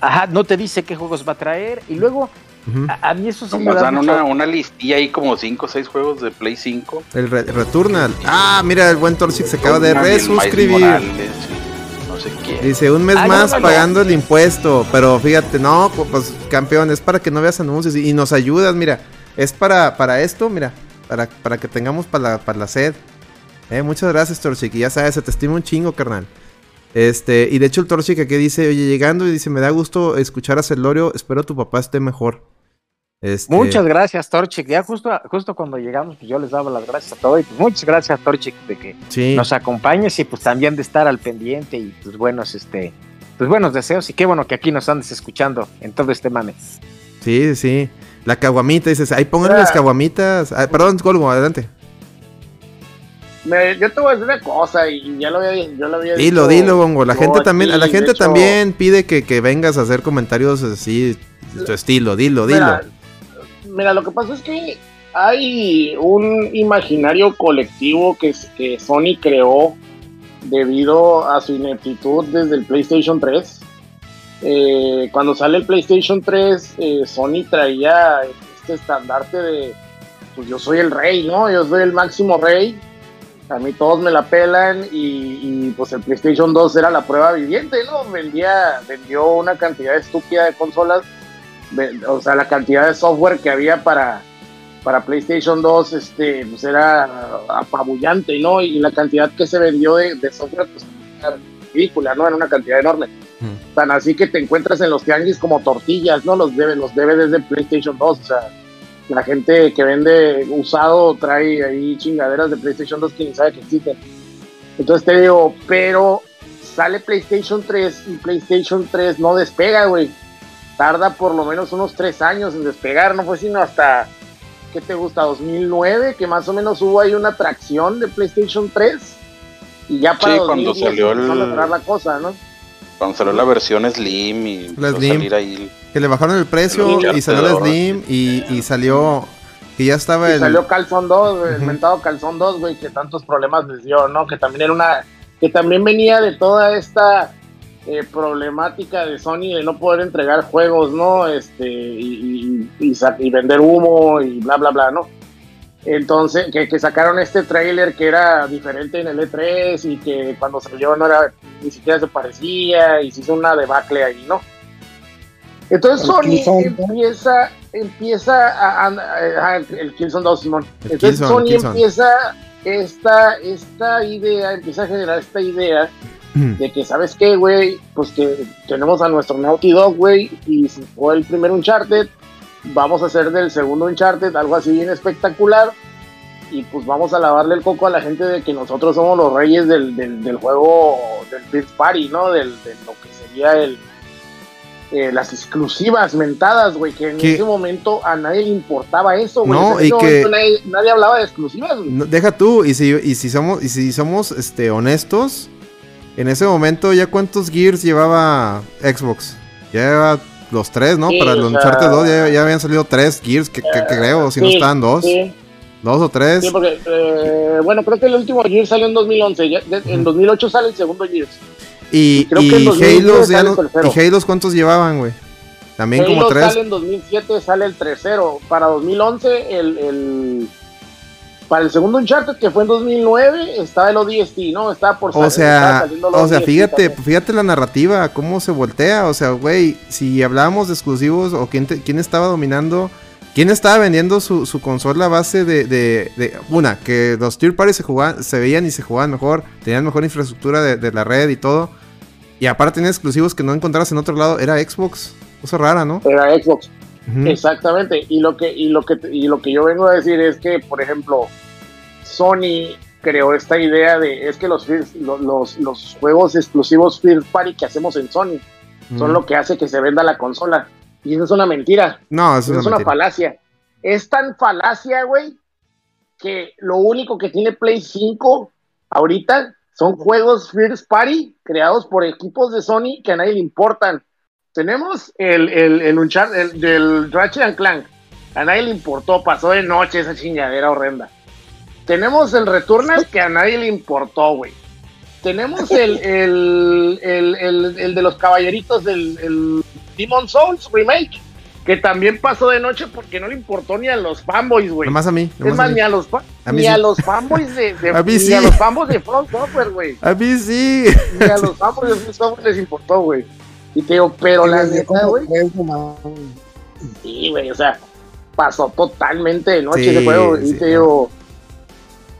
Ajá, no te dice qué juegos va a traer y luego a, a mí eso sí me Nos dan mucho- una, una listilla ahí como 5 o 6 juegos de Play 5. El Re- Returnal. Ah, mira, el buen Torchic se acaba de resuscribir. Morales, No sé qué. Dice, un mes Ah, más no, no. pagando el impuesto. Pero fíjate, no, pu- pues campeón, es para que no veas anuncios y, y nos ayudas, mira. Es para, para esto, mira. Para, para que tengamos para la, para la sed. Eh, muchas gracias, Torchic. Y ya sabes, se te estima un chingo, carnal. Este, y de hecho el Torchic aquí dice, oye, llegando y dice, me da gusto escuchar a Celorio, espero tu papá esté mejor. Este, Muchas gracias, Torchic. Ya justo, justo cuando llegamos, pues yo les daba las gracias a todos. Y pues muchas gracias, Torchic, de que Sí. nos acompañes y pues también de estar al pendiente y pues buenos, este, pues buenos deseos. Y qué bueno que aquí nos andes escuchando en todo este mame. Sí, sí. La caguamita, dices, ahí pónganle Ah. las caguamitas. Ah, perdón, Golgo, adelante. Me- yo te voy a decir una cosa y ya lo había, yo lo había Dilo, dicho dilo, Bongo. La gente también, a la gente hecho, también pide que, que vengas a hacer comentarios así, de tu estilo, dilo, dilo. Mira, mira, lo que pasa es que hay un imaginario colectivo que, que Sony creó debido a su ineptitud desde el PlayStation 3. Eh, cuando sale el PlayStation 3, eh, Sony traía este estandarte de, pues yo soy el rey, ¿no? Yo soy el máximo rey. A mí todos me la pelan y, y, pues el PlayStation 2 era la prueba viviente, ¿no? Vendía, vendió una cantidad estúpida de consolas o sea, la cantidad de software que había para, para PlayStation 2 este, pues era apabullante, ¿no? Y la cantidad que se vendió de, de software, pues era ridícula, ¿no? Era una cantidad enorme. Hmm. Tan así que te encuentras en los tianguis como tortillas, ¿no? Los, debe, los DVDs de PlayStation 2, o sea, la gente que vende usado trae ahí chingaderas de PlayStation 2 que ni sabe que existen. Entonces te digo, pero sale PlayStation 3 y PlayStation 3 no despega, güey tarda por lo menos unos tres años en despegar, no fue sino hasta, ¿qué te gusta? 2009, que más o menos hubo ahí una atracción de PlayStation 3 y ya para Sí, cuando 2010 salió el- empezó a mejorar la cosa, ¿no? Cuando salió la versión Slim y empezó a Slim. salir ahí. Que le bajaron el precio El y salió el Uncharted Slim y, y salió que ya estaba Y el... salió Calzón 2, güey, el Ujú. mentado Calzón 2, güey, que tantos problemas les dio, ¿no? Que también era una, que también venía de toda esta eh, problemática de Sony de no poder entregar juegos, ¿no? Este, y, y- y vender humo y bla, bla, bla, ¿no? Entonces, que, que sacaron este trailer que era diferente en el E3 y que cuando salió no era, ni siquiera se parecía y se hizo una debacle ahí, ¿no? Entonces El Sony empieza, empieza a, a- a- el Killzone 2, Simón. El Entonces Killzone, Sony Killzone. empieza esta, esta idea, empieza a generar esta idea de que, ¿sabes qué, güey? Pues que tenemos a nuestro Naughty Dog, güey, y fue el primer Uncharted, vamos a hacer del segundo Uncharted algo así bien espectacular, y pues vamos a lavarle el coco a la gente de que nosotros somos los reyes del, del, del juego, del First Party, ¿no? Del, de lo que sería el... eh, las exclusivas mentadas, güey, que en ese momento a nadie le importaba eso, güey. No, en y ese que- momento nadie, nadie hablaba de exclusivas, güey. No, deja tú, y si, y si somos, y si somos este, honestos, en ese momento ya cuántos Gears llevaba Xbox. Ya lleva los tres, ¿no? Sí, Para el Uncharted 2 ya, ya habían salido tres Gears, que, que- que creo, si no Sí, estaban dos. sí. Dos o tres. Sí, porque, eh, bueno, creo que el último Gears salió en 2011. ya- de- en 2008 sale el segundo Gears. y creo que y en 2010 Halos, ya no- y Halos cuántos llevaban, güey. También como Halo tres. sale en 2007, sale el tercero. Para 2011, el, el, para el segundo Uncharted, que fue en 2009, estaba el ODST, ¿no? Estaba por O sea, saliendo o sea, fíjate, también. fíjate la narrativa, cómo se voltea. O sea, güey, si hablábamos de exclusivos o quién, te- quién estaba dominando, quién estaba vendiendo su, su consola a base de, de- de- una, que los tier parties se jugaban, se veían y se jugaban mejor, tenían mejor infraestructura de, de la red y todo. Y aparte tenían exclusivos que no encontrabas en otro lado, era Xbox. Cosa rara, ¿no? Era Xbox. Exactamente. Y lo que, y lo que y lo que yo vengo a decir es que, por ejemplo, Sony creó esta idea de es que los los, los juegos exclusivos first party que hacemos en Sony son lo que hace que se venda la consola. Y eso es una mentira. No, eso Eso es una una mentira. falacia. Es tan falacia, güey, que lo único que tiene Play 5 ahorita son juegos First Party creados por equipos de Sony que a nadie le importan. Tenemos el, el, el, Uncharted- el del Ratchet and Clank. A nadie le importó, pasó de noche esa chingadera horrenda. Tenemos el Returnal que a nadie le importó, güey. Tenemos el, el, el, el, el de los caballeritos del el Demon Souls Remake, que también pasó de noche porque no le importó ni a los fanboys, güey. Nomás a mí. Es más, a mí. ni a los, A ni sí. a los fanboys de, de- A mí ni sí. a los fanboys de Front Software, güey. A mí sí. Ni a los fanboys de Front Software les importó, güey. Y te digo, pero la Desde neta, güey, sí, güey, o sea, pasó totalmente de noche Sí, ese juego, sí, y te digo,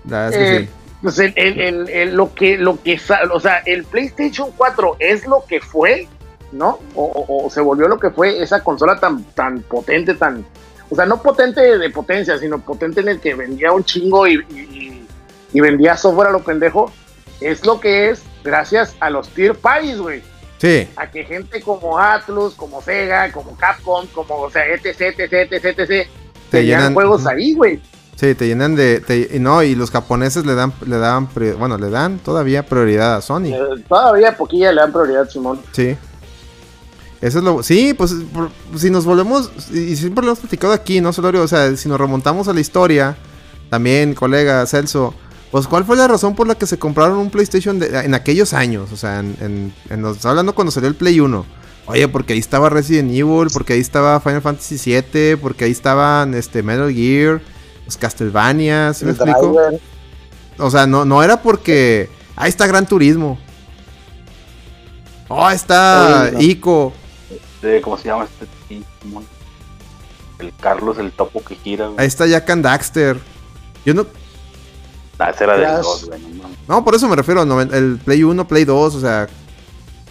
La verdad es que Eh, sí. pues el, el- el- el- lo que, lo que, o sea, el PlayStation 4 es lo que fue, ¿no? O, o- o se volvió lo que fue esa consola tan, tan potente, tan, o sea, no potente de, potencia, sino potente en el que vendía un chingo y, y- y- y vendía software a lo pendejo, es lo que es gracias a los tier parties, güey. Sí. A que gente como Atlus, como Sega, como Capcom, como, o sea, etc, etc, etc, etc, tenían llenan- juegos ahí, güey. Sí, te llenan de. te- y no, y los japoneses le dan, le daban, bueno, le dan todavía prioridad a Sony. Eh, todavía poquilla le dan prioridad, Simón. Sí. Eso es lo. Sí, pues por- si nos volvemos. Y siempre lo hemos platicado aquí, ¿no, Solorio? O sea, si nos remontamos a la historia, también, colega Celso. Pues, ¿cuál fue la razón por la que se compraron un PlayStation de- en aquellos años? O sea, en, en, en los- estoy hablando cuando salió el Play 1. Oye, porque ahí estaba Resident Evil, porque ahí estaba Final Fantasy VII, porque ahí estaban este, Metal Gear, los Castlevania, ¿sí me explico? O sea, no, no era porque. Ahí está Gran Turismo. Oh, está no. Ico. de- ¿Cómo se llama este? El Carlos, el topo que gira. güey. Ahí está Jack and Daxter. Yo no. Ah, ese era del Crash. 2, güey. no por eso me refiero. no, el Play 1, Play 2, o sea.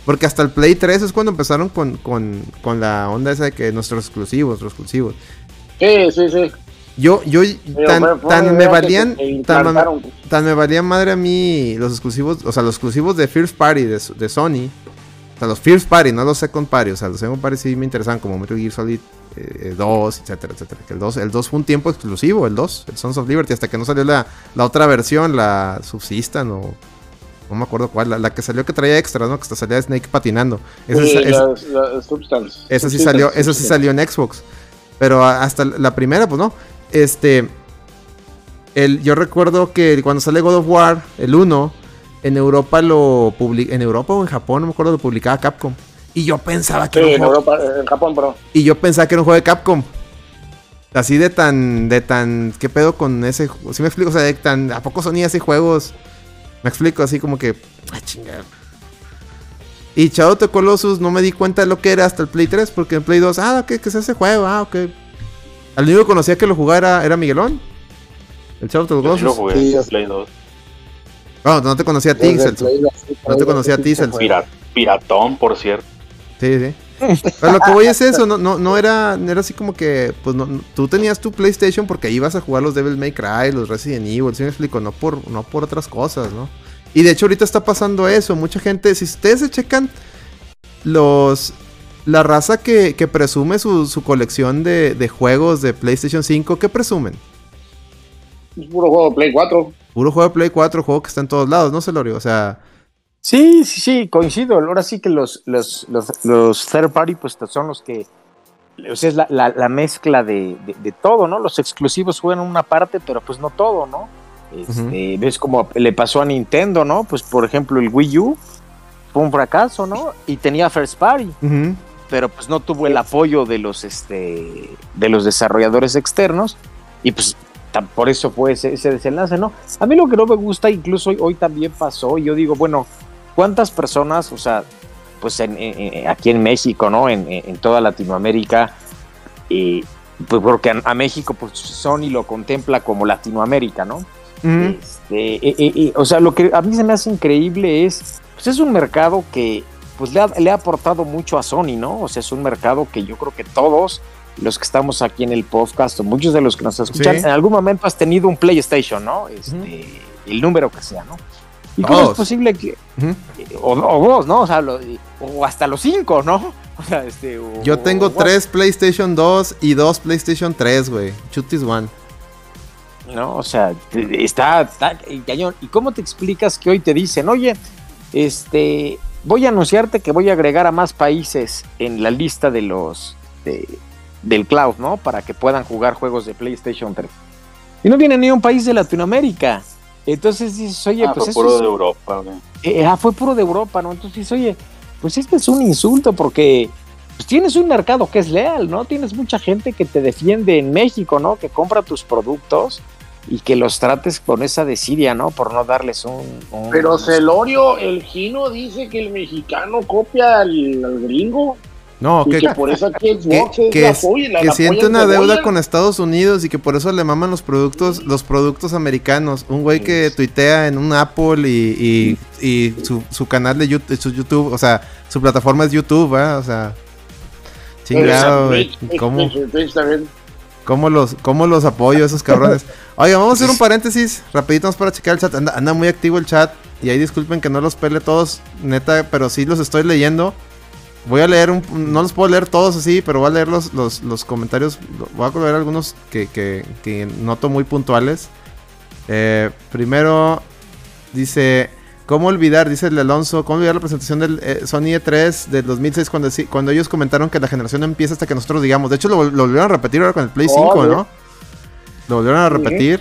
Porque hasta el Play 3 es cuando empezaron con, con, con la onda esa de que nuestros exclusivos, nuestros exclusivos. Sí, sí, sí. Yo, yo, Pero tan, tan me valían, tan, tan me valían madre a mí los exclusivos, o sea, los exclusivos de First Party de, de Sony. O sea, los First Party, no los Second Party. O sea, los Second Party sí me interesaban, como Metal Gear Solid eh, 2, etcétera, etcétera. Que el 2, el 2 fue un tiempo exclusivo, el 2, el Sons of Liberty, hasta que no salió la, la otra versión, la Subsistan o. No me acuerdo cuál, la, la que salió que traía extra, ¿no? Que hasta salía Snake patinando. Esa, Sí, es- las Substance. esa sí salió, esa sí salió en Xbox. Pero hasta la primera, pues no. Este. El, yo recuerdo que cuando sale God of War, el 1, en Europa lo publica. En Europa o en Japón, no me acuerdo, lo publicaba Capcom. Y yo pensaba que Sí, era un en juego- Europa, en Japón, bro. Y yo pensaba que era un juego de Capcom. Así de tan. de tan. ¿Qué pedo con ese juego? ¿Sí me explico? O sea, de tan. ¿A poco Sony hace juegos? Me explico, así como que. ¡Ay, chingada! Y Shadow the Colossus no me di cuenta de lo que era hasta el Play 3, porque en Play 2, ah, ¿qué, qué es ese juego? Ah, ok. Al único que conocía que lo jugara era Miguelón. El Shadow of the Yo sí lo Colossus. jugué Sí, en yo- Play 2. No, no te conocía a ti, No te lo conocía a ti, piratón, por cierto. Sí, sí. Pero lo que voy es eso, no, no, no era, era así como que, pues no, no- tú tenías tu PlayStation porque ibas a jugar los Devil May Cry, los Resident Evil, ¿sí me explico? No por, no por otras cosas, ¿no? Y de hecho ahorita está pasando eso, mucha gente, si ustedes se checan los, la raza que, que presume su, su colección de, de juegos de PlayStation 5, ¿qué presumen? Es puro juego de Play 4. Puro juego de Play 4, juego que está en todos lados, ¿no, Celorio? O sea, Sí, sí, sí, coincido. Ahora sí que los, los, los, los third party pues son los que... O sea, es la, la, la mezcla de, de, de todo, ¿no? Los exclusivos juegan una parte, pero pues no todo, ¿no? Este, Ves como le pasó a Nintendo, ¿no? Pues por ejemplo el Wii U fue un fracaso, ¿no? Y tenía first party, pero pues no tuvo el apoyo de los, este, de los desarrolladores externos y pues por eso fue ese, ese desenlace, ¿no? A mí lo que no me gusta, incluso hoy, hoy también pasó, y yo digo, bueno, ¿cuántas personas, o sea, pues en- aquí en México, ¿no? En, toda Latinoamérica, y pues porque a, a México, pues Sony lo contempla como Latinoamérica, ¿no? Este, eh, eh, eh, o sea, lo que a mí se me hace increíble es, pues es un mercado que pues le ha, le ha aportado mucho a Sony, ¿no? O sea, es un mercado que yo creo que todos los que estamos aquí en el podcast, o muchos de los que nos escuchan, Sí. en algún momento has tenido un PlayStation, ¿no? Este, El número que sea, ¿no? ¿Y cómo es posible que... O, o dos, ¿no? O sea, lo- o hasta los cinco, ¿no? O sea, este... o- Yo tengo tres PlayStation 2 y dos PlayStation 3, güey. Chutis One. ¿no? O sea, está, está cañón. ¿Y cómo te explicas que hoy te dicen, oye, este, voy a anunciarte que voy a agregar a más países en la lista de los de- del cloud, ¿no? Para que puedan jugar juegos de PlayStation 3. Y no viene ni un país de Latinoamérica. Entonces dices, oye, Ah, pues fue eso puro es- de Europa, eh, ah, fue puro de Europa, ¿no? Entonces dices, oye, pues este es un insulto porque pues, tienes un mercado que es leal, ¿no? Tienes mucha gente que te defiende en México, ¿no? Que compra tus productos y que los trates con esa desidia, ¿no? Por no darles un... un- Pero Celorio, el Gino dice que el mexicano copia al, al gringo No, y que, que por eso aquí que, Xbox es que, la es- polla, la- que la siente una deuda con Estados Unidos y que por eso le maman los productos, los productos americanos. Un güey que tuitea en un Apple y, y, y su, su canal de YouTube, su YouTube, o sea, su plataforma es YouTube. O sea, chingado, güey. ¿Cómo, cómo los, ¿Cómo los apoyo a esos cabrones? Oiga, vamos a hacer un paréntesis rapidito para checar el chat. Anda, anda muy activo el chat. Y ahí disculpen que no los pele todos, neta, pero sí los estoy leyendo. Voy a leer, un, no los puedo leer todos así, pero voy a leer los, los, los comentarios. Voy a leer algunos que, que, que noto muy puntuales. Eh, primero, dice, ¿cómo olvidar? Dice el Alonso, ¿cómo olvidar la presentación del eh, Sony E3 del 2006 cuando, sí- cuando ellos comentaron que la generación no empieza hasta que nosotros digamos? De hecho, lo, lo volvieron a repetir ahora con el Play 5, Oh, sí. ¿no? Lo volvieron a Sí. repetir.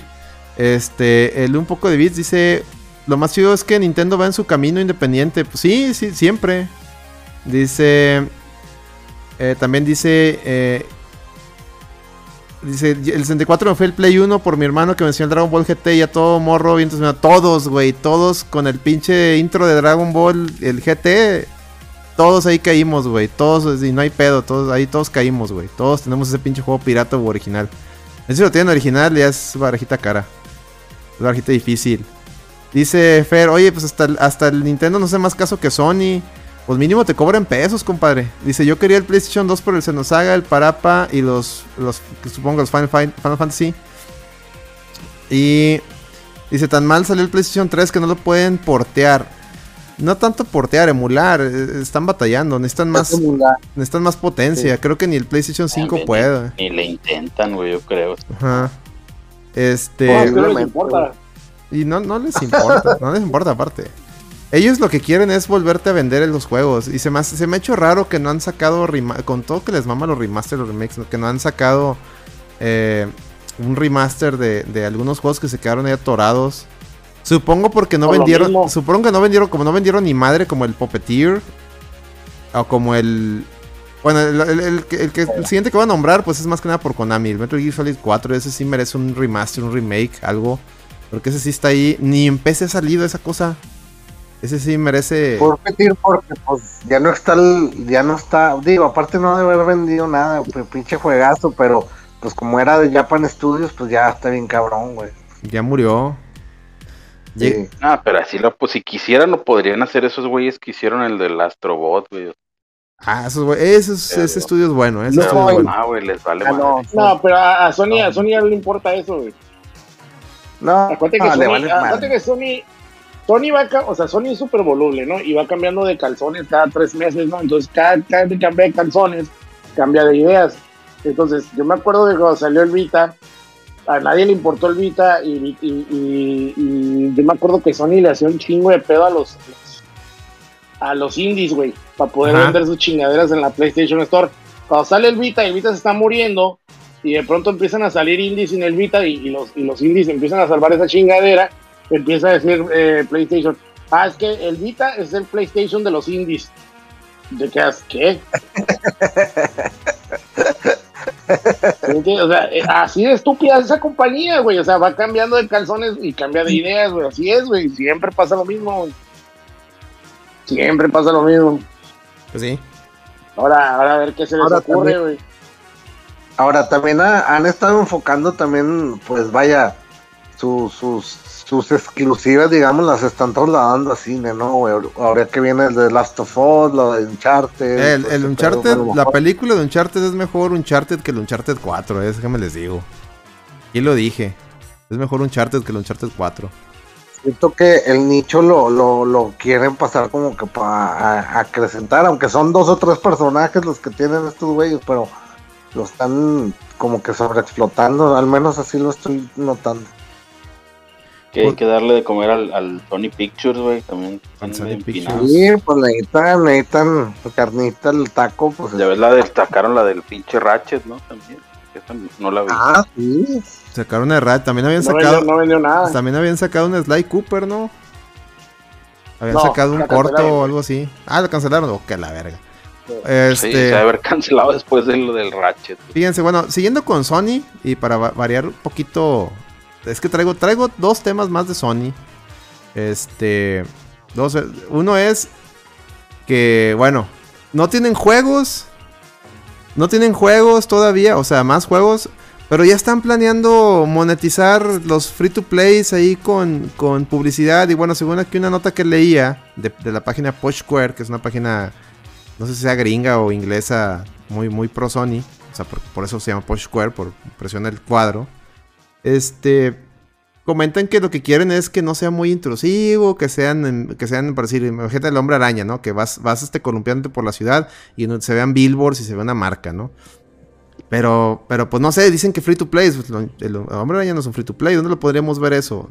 Este, el un poco de bits dice, lo más chido es que Nintendo va en su camino independiente. Pues sí, sí, siempre. Dice, eh, también dice, eh, dice, el 64 me fue el Play 1 por mi hermano que me enseñó el Dragon Ball GT y a todo morro, bien todos, güey, todos con el pinche intro de Dragon Ball, el GT. Todos ahí caímos, güey. Todos, y no hay pedo, todos ahí todos caímos, güey. Todos tenemos ese pinche juego pirata u original. Ese lo tienen original, ya es barajita cara. Es barajita difícil. Dice Fer, oye, pues hasta hasta el Nintendo no hace más caso que Sony. Pues mínimo te cobran pesos, compadre. Dice, yo quería el PlayStation 2 por el Xenosaga, el Parapa y los, los supongo los Final, Fin- Final Fantasy. Y dice, tan mal salió el PlayStation 3 que no lo pueden portear. No tanto portear, emular. eh, Están batallando, necesitan más, necesitan más potencia. Creo que ni el PlayStation 5 También, puede. Ni le intentan, güey, yo creo. Ajá. No, Este... es que no les importa. Y no, no les importa, no les importa aparte. Ellos lo que quieren es volverte a vender los juegos. Y se me, hace- se me ha hecho raro que no han sacado, con todo que les mama los remaster, los remakes, que no han sacado eh, un remaster de, de algunos juegos que se quedaron ahí atorados. Supongo porque no Por vendieron, supongo que no vendieron, como no vendieron ni madre como el Puppeteer. O como el... Bueno, el, el- el que- el que- el siguiente que voy a nombrar, pues es más que nada por Konami. El Metal Gear Solid 4, ese sí merece un remaster, un remake, algo. Porque ese sí está ahí. Ni en PC ha salido esa cosa. Ese sí merece. Por repetir, porque pues ya no está el, ya no está, digo, aparte no debe haber vendido nada, pues, pinche juegazo, pero pues como era de Japan Studios, pues ya está bien cabrón, güey. Ya murió. Sí. Ah, pero así lo, pues si quisieran lo podrían hacer esos güeyes que hicieron el del Astrobot, güey. Ah, esos güey- ese, es- Pero- ese estudio es bueno. Ese No, estudio es bueno. Ah, güey, les vale Ah, no, No, pero a, Sony, a Sony ya no le importa eso, güey. no, Acuérdate que, no, Sony, vale acuérdate que Sony, Sony va, o sea, Sony es súper voluble, ¿no? Y va cambiando de calzones cada tres meses, ¿no? Entonces, cada, cada que cambia de calzones, cambia de ideas. Entonces, yo me acuerdo de cuando salió el Vita, a nadie le importó el Vita y, y, y- y yo me acuerdo que Sony le hacía un chingo de pedo a los, a los indies, güey, para poder Ajá. vender sus chingaderas en la PlayStation Store. Cuando sale el Vita y el Vita se está muriendo, y de pronto empiezan a salir indies en el Vita y los, y los indies empiezan a salvar esa chingadera, empieza a decir eh, PlayStation, ah, es que el Vita es el PlayStation de los indies. ¿De qué? ¿Qué? O sea, eh, así de estúpida es esa compañía, güey. O sea, va cambiando de calzones y cambia de ideas, güey. Así es, güey. Siempre pasa lo mismo, güey. Siempre pasa lo mismo. Pues sí. Ahora, ahora a ver qué se les Ahora ocurre, güey. Ahora también ha- han estado enfocando también, pues vaya, su- sus, sus exclusivas, digamos, las están trasladando a cine, ¿no? güey? Ahora que viene el de Last of Us, lo de Uncharted. El, Uncharted, la película de Uncharted es mejor Uncharted que el Uncharted 4, es que me les digo. Y lo dije. Es mejor Uncharted que el Uncharted 4. Siento que el nicho lo, lo, lo quieren pasar como que para acrecentar, aunque son dos o tres personajes los que tienen estos güeyes, pero lo están como que sobreexplotando, al menos así lo estoy notando. Que hay que darle de comer al, al Sony Pictures, güey. También Al Sony Pictures. Sí, pues necesitan, necesitan carnita, el taco, pues. Ya ves la del, sacaron la del pinche Ratchet, ¿no? También. Esa no la vi. Ah, sí. Sacaron a Rat, también habían No sacado. vendió, no vendió nada. También habían sacado un Sly Cooper, ¿no? Habían No, sacado un corto o algo así. Ah, lo cancelaron. Oh, que la verga. Sí, Este, se debe haber cancelado después de lo del Ratchet. Fíjense, bueno, siguiendo con Sony y para va- variar un poquito, es que traigo traigo dos temas más de Sony. Este, dos, uno es que bueno, no tienen juegos, no tienen juegos todavía, o sea, más juegos, pero ya están planeando monetizar los free to plays ahí con, con publicidad y bueno, según aquí una nota que leía de, la página Square, que es una página no sé si sea gringa o inglesa, muy, muy pro Sony. O sea, por, eso se llama Square, por presión del cuadro. Este. Comentan que lo que quieren es que no sea muy intrusivo, que sean, que sean, decir, imagínate el hombre araña, ¿no? Que vas, vas este, columpiándote por la ciudad y se vean billboards y se ve una marca, ¿no? Pero, pero pues no sé, dicen que free to play, pues, el hombre araña no es un free to play, ¿dónde lo podríamos ver eso?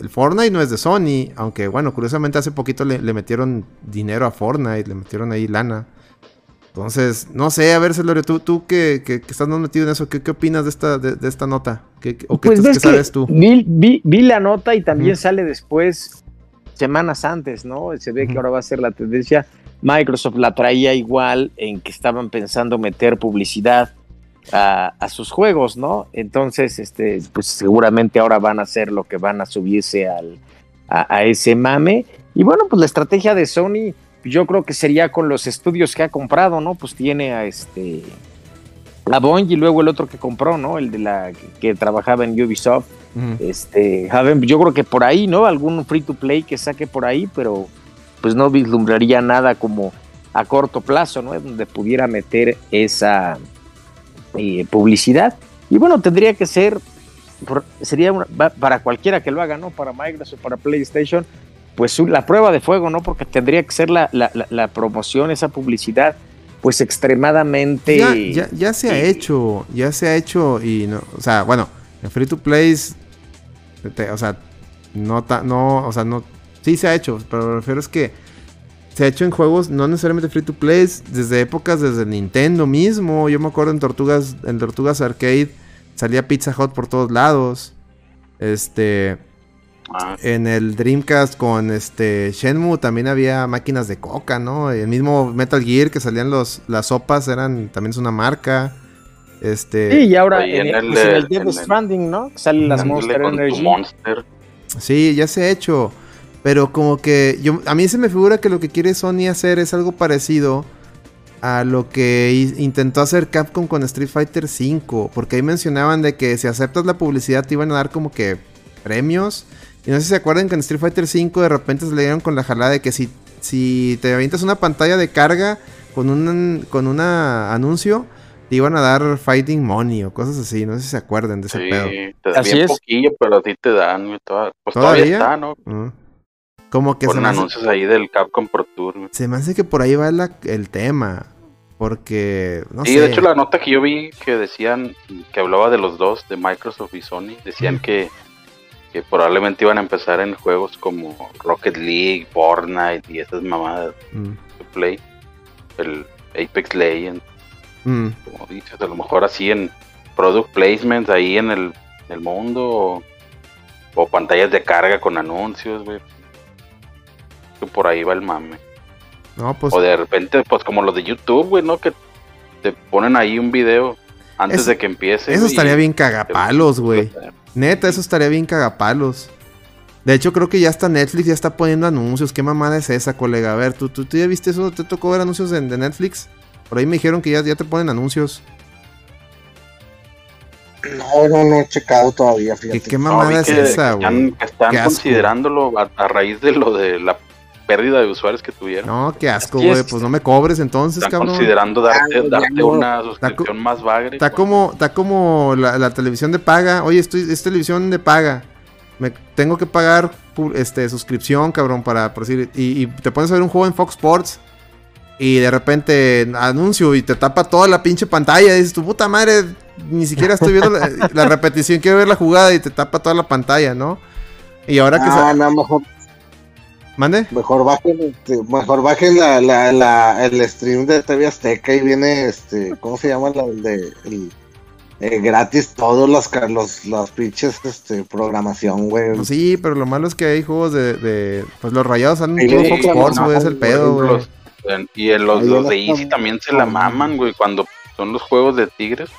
El Fortnite no es de Sony, aunque bueno, curiosamente hace poquito le, le metieron dinero a Fortnite, le metieron ahí lana. Entonces, no sé, a ver, Celorio, tú, tú que, que, que estás más metido en eso, ¿qué, qué opinas de esta, de, de esta nota? ¿Qué, qué- ¿O qué, Pues qué sabes tú? Vi, vi- vi la nota y también sale después, semanas antes, ¿no? Se ve que ahora va a ser la tendencia. Microsoft la traía igual en que estaban pensando meter publicidad a, a sus juegos, ¿no? Entonces, este, pues seguramente ahora van a hacer lo que van a subirse al, a, a ese mame. Y bueno, pues la estrategia de Sony, yo creo que sería con los estudios que ha comprado, ¿no? Pues tiene a este a Bungie y luego el otro que compró, ¿no? El de la que, que trabajaba en Ubisoft. Ujú. Este, Haven, yo creo que por ahí, ¿no? Algún free to play que saque por ahí, pero pues no vislumbraría nada como a corto plazo, ¿no? Donde pudiera meter esa eh, publicidad. Y bueno, tendría que ser, sería una- para cualquiera que lo haga, ¿no? Para Microsoft, para PlayStation, pues la prueba de fuego, ¿no? Porque tendría que ser la, la- la- promoción, esa publicidad, pues extremadamente... Ya, ya, ya se ha hecho, ya se ha hecho y no, o sea, bueno, en free to plays, te- o sea, no, ta- no, o sea, no, sí se ha hecho, pero me refiero es que se ha hecho en juegos no necesariamente free to plays, desde épocas desde Nintendo mismo, yo me acuerdo en Tortugas, en Tortugas Arcade salía Pizza Hut por todos lados, este, Ah, en el Dreamcast con este Shenmue también había máquinas de coca, ¿no? El mismo Metal Gear que salían los las sopas eran también es una marca. Este, Sí, y ahora en, en el, el pues, en de- el Death en el- Stranding, ¿no? Salen las Monster Energy. Monster. Sí, ya se ha hecho. Pero como que yo, a mí se me figura que lo que quiere Sony hacer es algo parecido a lo que intentó hacer Capcom con Street Fighter V. Porque ahí mencionaban de que si aceptas la publicidad te iban a dar como que premios. Y no sé si se acuerdan que en Street Fighter V de repente se le dieron con la jalada de que si, si te avientas una pantalla de carga con un con una anuncio, te iban a dar fighting money o cosas así. No sé si se acuerdan de ese Sí, pedo. te dan Así bien es. poquillo, pero sí te dan. toda- pues todavía, ¿Todavía? está, ¿no? Ah. Como que se hace- anuncios ahí del Capcom Pro Tour. Se me hace que por ahí va la- el tema. Porque, no Sí, sé. de hecho la nota que yo vi que decían, que hablaba de los dos, de Microsoft y Sony, decían que, que probablemente iban a empezar en juegos como Rocket League, Fortnite y esas mamadas Mm, de Play, el Apex Legends, mm. como dices, a lo mejor así en product placements ahí en el, en el mundo o, o pantallas de carga con anuncios, güey. Que por ahí va el mame. No, pues. O de repente, pues como los de YouTube, güey, ¿no? Que te ponen ahí un video Antes de que empiece. Eso estaría bien cagapalos, güey. Neta, eso estaría bien cagapalos. De hecho, creo que ya está Netflix, ya está poniendo anuncios. ¿Qué mamada es esa, colega? A ver, ¿tú, tú, tú ya viste eso? ¿Te tocó ver anuncios de, de Netflix? Por ahí me dijeron que ya, ya te ponen anuncios. No, no, no he checado todavía, ¿Qué, fíjate. qué No, mamada es que, esa, que están, güey? que están Qué asco. considerándolo a, a raíz de lo de la pérdida de usuarios que tuvieron. No, qué asco, güey. es. Pues no me cobres entonces, están cabrón. considerando darte, darte una suscripción más bagre. Está como, está como la, la televisión de paga. Oye, estoy, es televisión de paga. Me tengo que pagar este suscripción, cabrón, para por decir. Y, y te pones a ver un juego en Fox Sports. Y de repente anuncio y te tapa toda la pinche pantalla. Y dices, tu puta madre, ni siquiera estoy viendo la, la repetición. Quiero ver la jugada y te tapa toda la pantalla, ¿no? Y ahora que Ah, se. no, mejor, ¿Mande? mejor bajen, este, mejor bajen la, la, la, el stream de TV Azteca y viene, este, ¿cómo se llama? La, el de, el, eh, gratis todos los, los, los pinches, este, programación, güey. Pues sí, pero lo malo es que hay juegos de. de pues los rayados salen en Sí, Fox Sports, no, güey. Es el pedo, güey. Y en los, los de Easy también se la maman, güey. Cuando son los juegos de Tigres,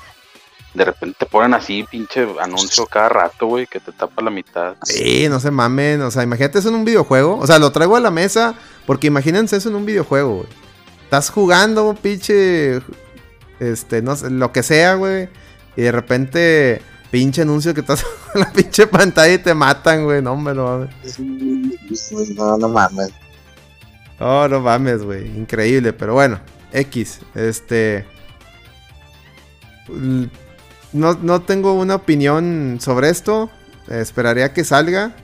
de repente te ponen así, pinche anuncio cada rato, güey, que te tapa la mitad. Sí, no se mamen. O sea, imagínate eso en un videojuego. O sea, lo traigo a la mesa porque imagínense eso en un videojuego, güey. Estás jugando, pinche. Este, no sé, lo que sea, güey. Y de repente, pinche anuncio que estás en la pinche pantalla y te matan, güey. No, hombre, no mames. No, no mames. Oh, no mames, güey. Increíble, pero bueno. X. Este. No, no tengo una opinión sobre esto. Esperaría que salga.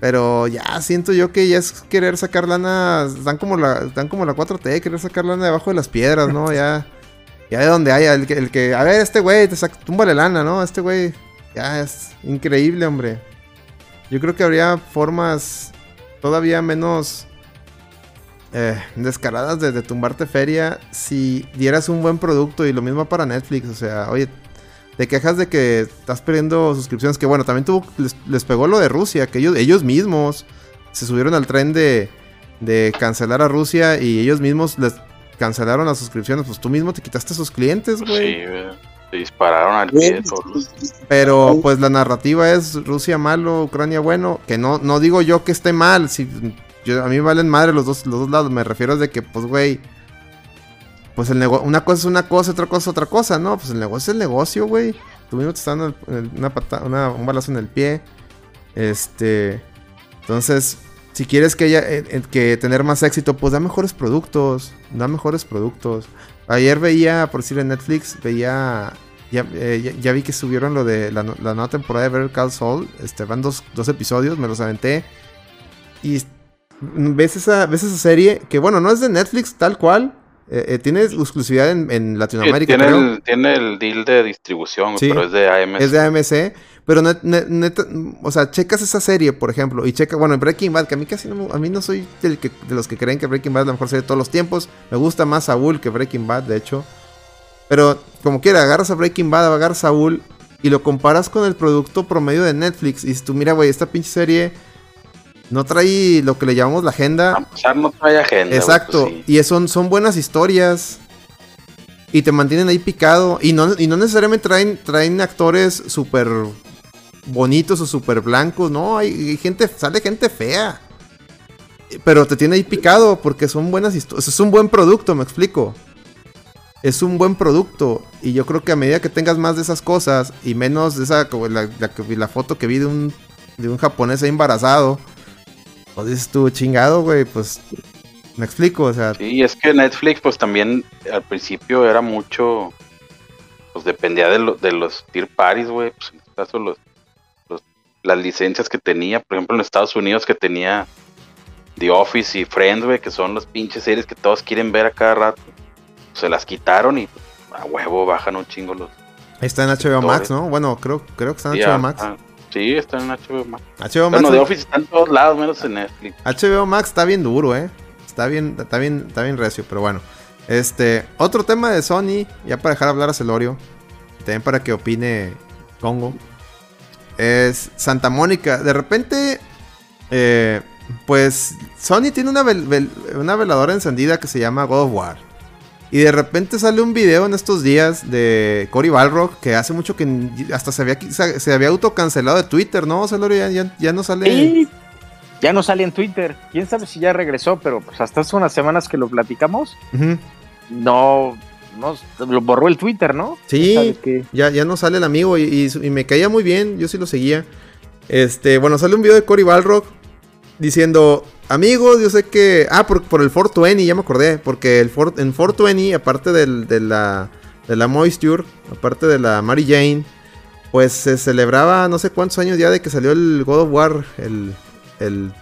Pero ya siento yo que ya es querer sacar lana. Están como la, están como la 4T, querer sacar lana debajo de las piedras, ¿no? Ya. Ya de donde haya. El que, a ver, este güey, te saca, túmbale lana, ¿no? Este güey. Ya es increíble, hombre. Yo creo que habría formas todavía menos eh, descaradas de, de tumbarte feria si dieras un buen producto y lo mismo para Netflix. O sea, oye, te quejas de que estás perdiendo suscripciones. Que bueno, también tuvo, les, les pegó lo de Rusia, que ellos, ellos mismos se subieron al tren de, de cancelar a Rusia y ellos mismos les cancelaron las suscripciones. Pues tú mismo te quitaste a sus clientes, Pues güey. sí. Se dispararon al pie todos los- Pero pues la narrativa es Rusia malo, Ucrania bueno, que no, no digo yo que esté mal, si yo, a mí valen madre los dos, los dos lados, me refiero a de que pues güey, pues el negocio, una cosa es una cosa, otra cosa es otra cosa, ¿no? Pues el negocio es el negocio, güey. Tú mismo te el- una pata- una- un balazo en el pie. Este, entonces, si quieres que haya eh, eh, que tener más éxito, pues da mejores productos, da mejores productos. Ayer veía, por decir en Netflix, veía ya, eh, vi que subieron lo de la, nueva temporada de Better Call Saul. Este, van dos, dos episodios, me los aventé. Y ves esa, ves esa serie, que bueno, no es de Netflix tal cual. Eh, eh, tiene exclusividad en, en Sí, Latinoamérica, tiene, creo. el, tiene el deal de distribución, Sí. pero es de AMC. Es de AMC. Pero net- o sea, checas esa serie, por ejemplo, y checa, bueno, Breaking Bad, que a mí casi no, a mí no soy del que, de los que creen que Breaking Bad es la mejor serie de todos los tiempos. Me gusta más Saúl que Breaking Bad, de hecho. Pero como quiera, agarras a Breaking Bad, agarras a Saúl y lo comparas con el producto promedio de Netflix. Y dices tú, mira, güey, esta pinche serie no trae lo que le llamamos la agenda. A no trae agenda. Exacto. pues sí. Y son, son buenas historias. Y te mantienen ahí picado. Y no, y no necesariamente traen, traen actores súper bonitos o súper blancos. No, hay, hay gente, sale gente fea. Pero te tiene ahí picado porque son buenas historias. Es un buen producto, me explico. Es un buen producto. Y yo creo que a medida que tengas más de esas cosas y menos de esa, la, foto que vi de un, de un japonés ahí embarazado. Pues dices tú, chingado, güey, pues me explico, o sea, Sí, es que Netflix, pues también al principio era mucho. Pues dependía de, lo- de los tier parties, güey. Pues en este caso, los, los- las licencias que tenía. Por ejemplo, en Estados Unidos, que tenía The Office y Friends, güey, que son las pinches series que todos quieren ver a cada rato. Se las quitaron y pues, a huevo bajan un chingo los. ahí está en HBO Max, ¿no? Bueno, creo, creo que está en Sí, HBO Max. ah, sí, está en HBO Max. HBO Max, Bueno, The Office está en todos lados, menos en Netflix. HBO Max está bien duro, eh. Está bien, está bien, está bien recio, pero bueno. Este, otro tema de Sony, ya para dejar hablar a Celorio, también para que opine Congo, es Santa Mónica. De repente, eh, pues Sony tiene una, vel- vel- una veladora encendida que se llama God of War. Y de repente sale un video en estos días de Cory Balrock que hace mucho que hasta se había, se, había autocancelado de Twitter, ¿no? Celorio ya, ya, ya no sale. Y ya no sale en Twitter. Quién sabe si ya regresó, pero pues hasta hace unas semanas que lo platicamos, no, no lo borró el Twitter, ¿no? Sí. Ya, ya no sale el amigo y, y su- y me caía muy bien, yo sí lo seguía. Este, bueno, sale un video de Cory Balrock diciendo, amigos, yo sé que... Ah, por, por el 420, ya me acordé, porque el en 420, aparte del- de, la, de la Moisture, aparte de la Mary Jane, pues se celebraba no sé cuántos años ya de que salió el God of War, el... el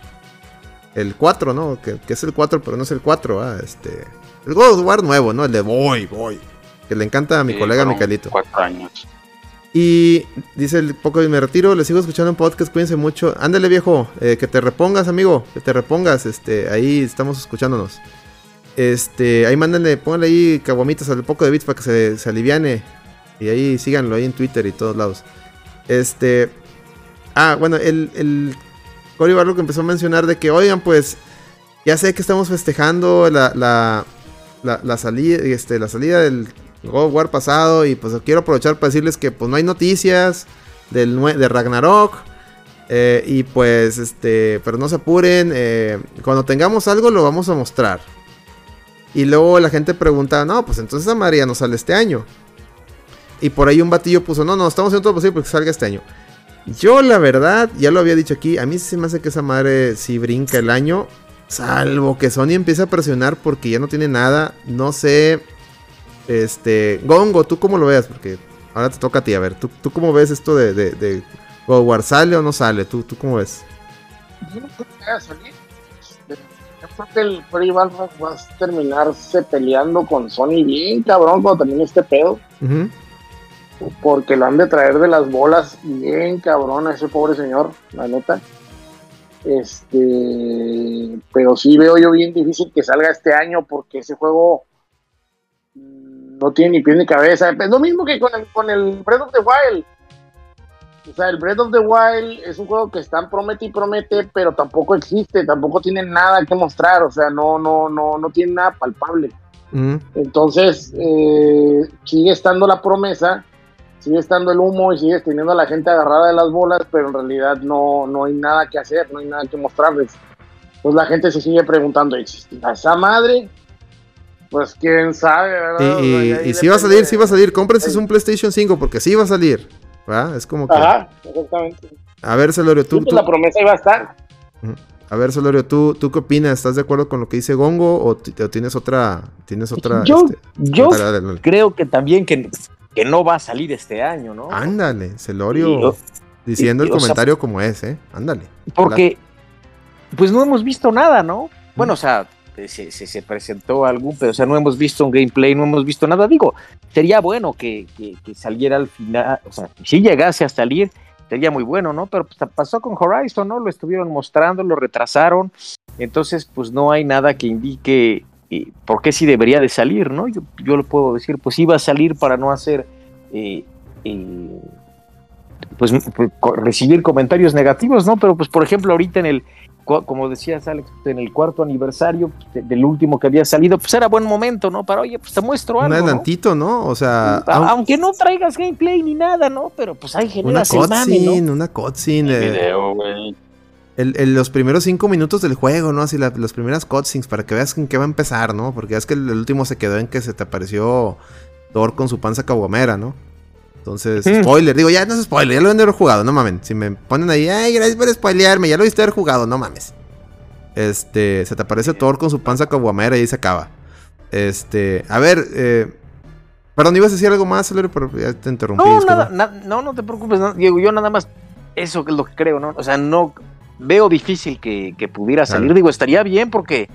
el 4, ¿no? Que, que es el 4, pero no es el 4, ah, este... El God of War nuevo, ¿no? El de Boy, Boy. Que le encanta a mi Sí, colega Micalito. Cuatro años. Y dice el poco y me retiro, le sigo escuchando en podcast, cuídense mucho. Ándale viejo, eh, que te repongas, amigo, que te repongas, este, ahí estamos escuchándonos. Este, ahí mándenle, pónganle ahí caguamitas al poco de bits para que se, aliviane. Y ahí síganlo ahí en Twitter y todos lados. Este. Ah, bueno, el, el Cory Barlow que empezó a mencionar de que, oigan, pues, ya sé que estamos festejando la, la, la salida, este, la salida del God of War pasado. Y pues quiero aprovechar para decirles que pues no hay noticias del de Ragnarok. eh, y pues, este, pero no se apuren. eh, cuando tengamos algo lo vamos a mostrar. Y luego la gente pregunta, no, pues entonces a María no sale este año. Y por ahí un batillo puso, no, no, estamos haciendo todo lo posible porque salga este año. Yo la verdad, ya lo había dicho aquí, a mí se me hace que esa madre sí brinca el año. Salvo que Sony empiece a presionar porque ya no tiene nada. No sé. Este. Gongo, ¿tú cómo lo ves? Porque ahora te toca a ti. A ver, ¿tú, tú cómo ves esto de, de, de? ¿Sale o no sale? ¿Tú, ¿Tú cómo ves? Yo no creo que vaya a salir. Yo creo que el Freddy Balrog va a terminarse peleando con Sony bien cabrón cuando termine este pedo. Porque lo han de traer de las bolas bien cabrón a ese pobre señor, la neta. Este, pero sí veo yo bien difícil que salga este año porque ese juego no tiene ni pie ni cabeza. Es lo mismo que con el, con el Breath of the Wild. O sea, el Breath of the Wild es un juego que están promete y promete, pero tampoco existe, tampoco tiene nada que mostrar, o sea, no, no, no, no tiene nada palpable. Ujú. Entonces, eh, sigue estando la promesa, sigue estando el humo y sigues teniendo a la gente agarrada de las bolas, pero en realidad no, no hay nada que hacer, no hay nada que mostrarles. Pues la gente se sigue preguntando, ¿existirá esa madre? Pues quién sabe, ¿verdad? Y, O sea, y- sí va a salir, de- sí va a salir. Cómprense un PlayStation 5 porque sí va a salir. ¿va? Es como que. Ajá, exactamente. A ver, Celorio, Sí, tú, pues tú- la promesa iba a estar. a ver, Celorio, ¿tú, ¿tú qué opinas? ¿Estás de acuerdo con lo que dice Gongo o, ti- o tienes otra, tienes otra? Yo, este, yo dale, dale, dale. creo que también que, que no va a salir este año, ¿no? Ándale, Celorio diciendo y- el o sea- comentario como es, ¿eh? Ándale. Porque, pues no hemos visto nada, ¿no? Bueno, o sea, se, se- se presentó algún, pero o sea, no hemos visto un gameplay, no hemos visto nada. Digo, sería bueno que, saliera al final, o sea, si llegase a salir, sería muy bueno, ¿no? Pero pues, pasó con Horizon, ¿no? Lo estuvieron mostrando, lo retrasaron, entonces, pues no hay nada que indique eh, por qué sí debería de salir, ¿no? Yo, yo lo puedo decir, pues iba a salir para no hacer... eh, eh, pues, pues, recibir comentarios negativos, ¿no? Pero pues por ejemplo ahorita en el, como decías Alex, en el cuarto aniversario pues, de- del último que había salido, pues era buen momento, ¿no? Para, oye, pues te muestro Un algo, ¿no? adelantito, ¿no? O sea, Aunque no traigas gameplay ni nada, ¿no? Pero pues ahí una generas el mame, cutscene, ¿no? una cutscene. eh, Video, güey. el- el- los primeros cinco minutos del juego, ¿no? Así la- las primeras cutscenes para que veas en qué va a empezar, ¿no? Porque es que el, el último se quedó en que se te apareció Thor con su panza caguamera, ¿no? Entonces, spoiler, digo, ya no es spoiler, ya lo de haber jugado, no mames. Si me ponen ahí, ay, gracias por spoilearme, ya lo viste haber jugado, no mames. Este, se te aparece Thor con su panza caguamera y ahí se acaba. Este, a ver, eh, perdón, ibas a decir algo más, Celorio, pero ya te interrumpí. No, nada, na- no, no te preocupes, no, Diego, yo nada más, eso es lo que creo, ¿no? O sea, no veo difícil que, que pudiera salir, Claro. digo, estaría bien porque,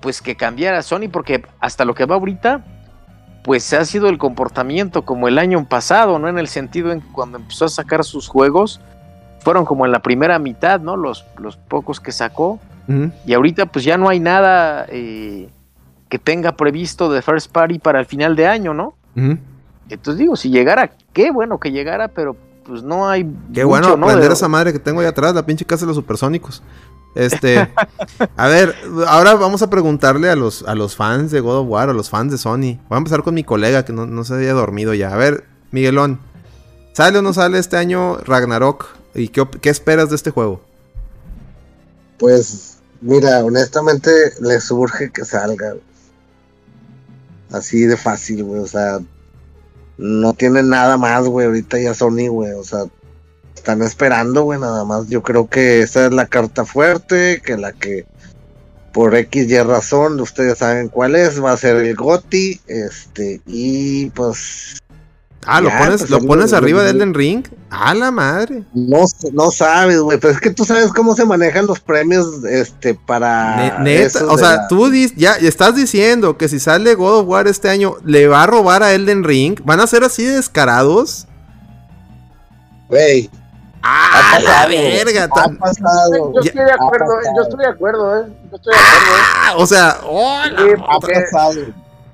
pues que cambiara Sony, porque hasta lo que va ahorita, pues ha sido el comportamiento como el año pasado, ¿no? En el sentido en que cuando empezó a sacar sus juegos, fueron como en la primera mitad, ¿no? Los, los pocos que sacó, y ahorita pues ya no hay nada eh, que tenga previsto de First Party para el final de año, ¿no? Entonces digo, si llegara, qué bueno que llegara, pero pues no hay. Qué mucho, bueno ¿no? aprender De- esa madre que tengo ahí atrás, la pinche casa de los supersónicos. Este, a ver, ahora vamos a preguntarle a los, a los fans de God of War, a los fans de Sony. Voy a empezar con mi colega que no, no se había dormido ya. A ver, Miguelón, ¿sale o no sale este año Ragnarok? ¿Y qué, qué esperas de este juego? Pues, mira, honestamente le surge que salga. Así de fácil, güey. O sea, no tiene nada más, güey. Ahorita ya Sony, güey. O sea, están esperando, güey, nada más. Yo creo que esa es la carta fuerte, que la que por X y razón, ustedes saben cuál es, va a ser el GOTI, este, y pues Ah, ¿lo Ya, pones, pues, ¿lo pones el- arriba de el- Elden Ring? ¡A la madre! no, no sabes, güey, pero es que tú sabes cómo se manejan los premios, este, para... Ne- neta, eso o sea, la- tú dis- ya estás diciendo que si sale God of War este año, le va a robar a Elden Ring. ¿Van a ser así de descarados? Güey, ¡Ah, la pasado, verga! ha tan- pasado, Yo estoy de acuerdo, eh, yo estoy de acuerdo, eh. Yo estoy de acuerdo, Ah, o sea, oh, eh. Sí, ha porque- pasado.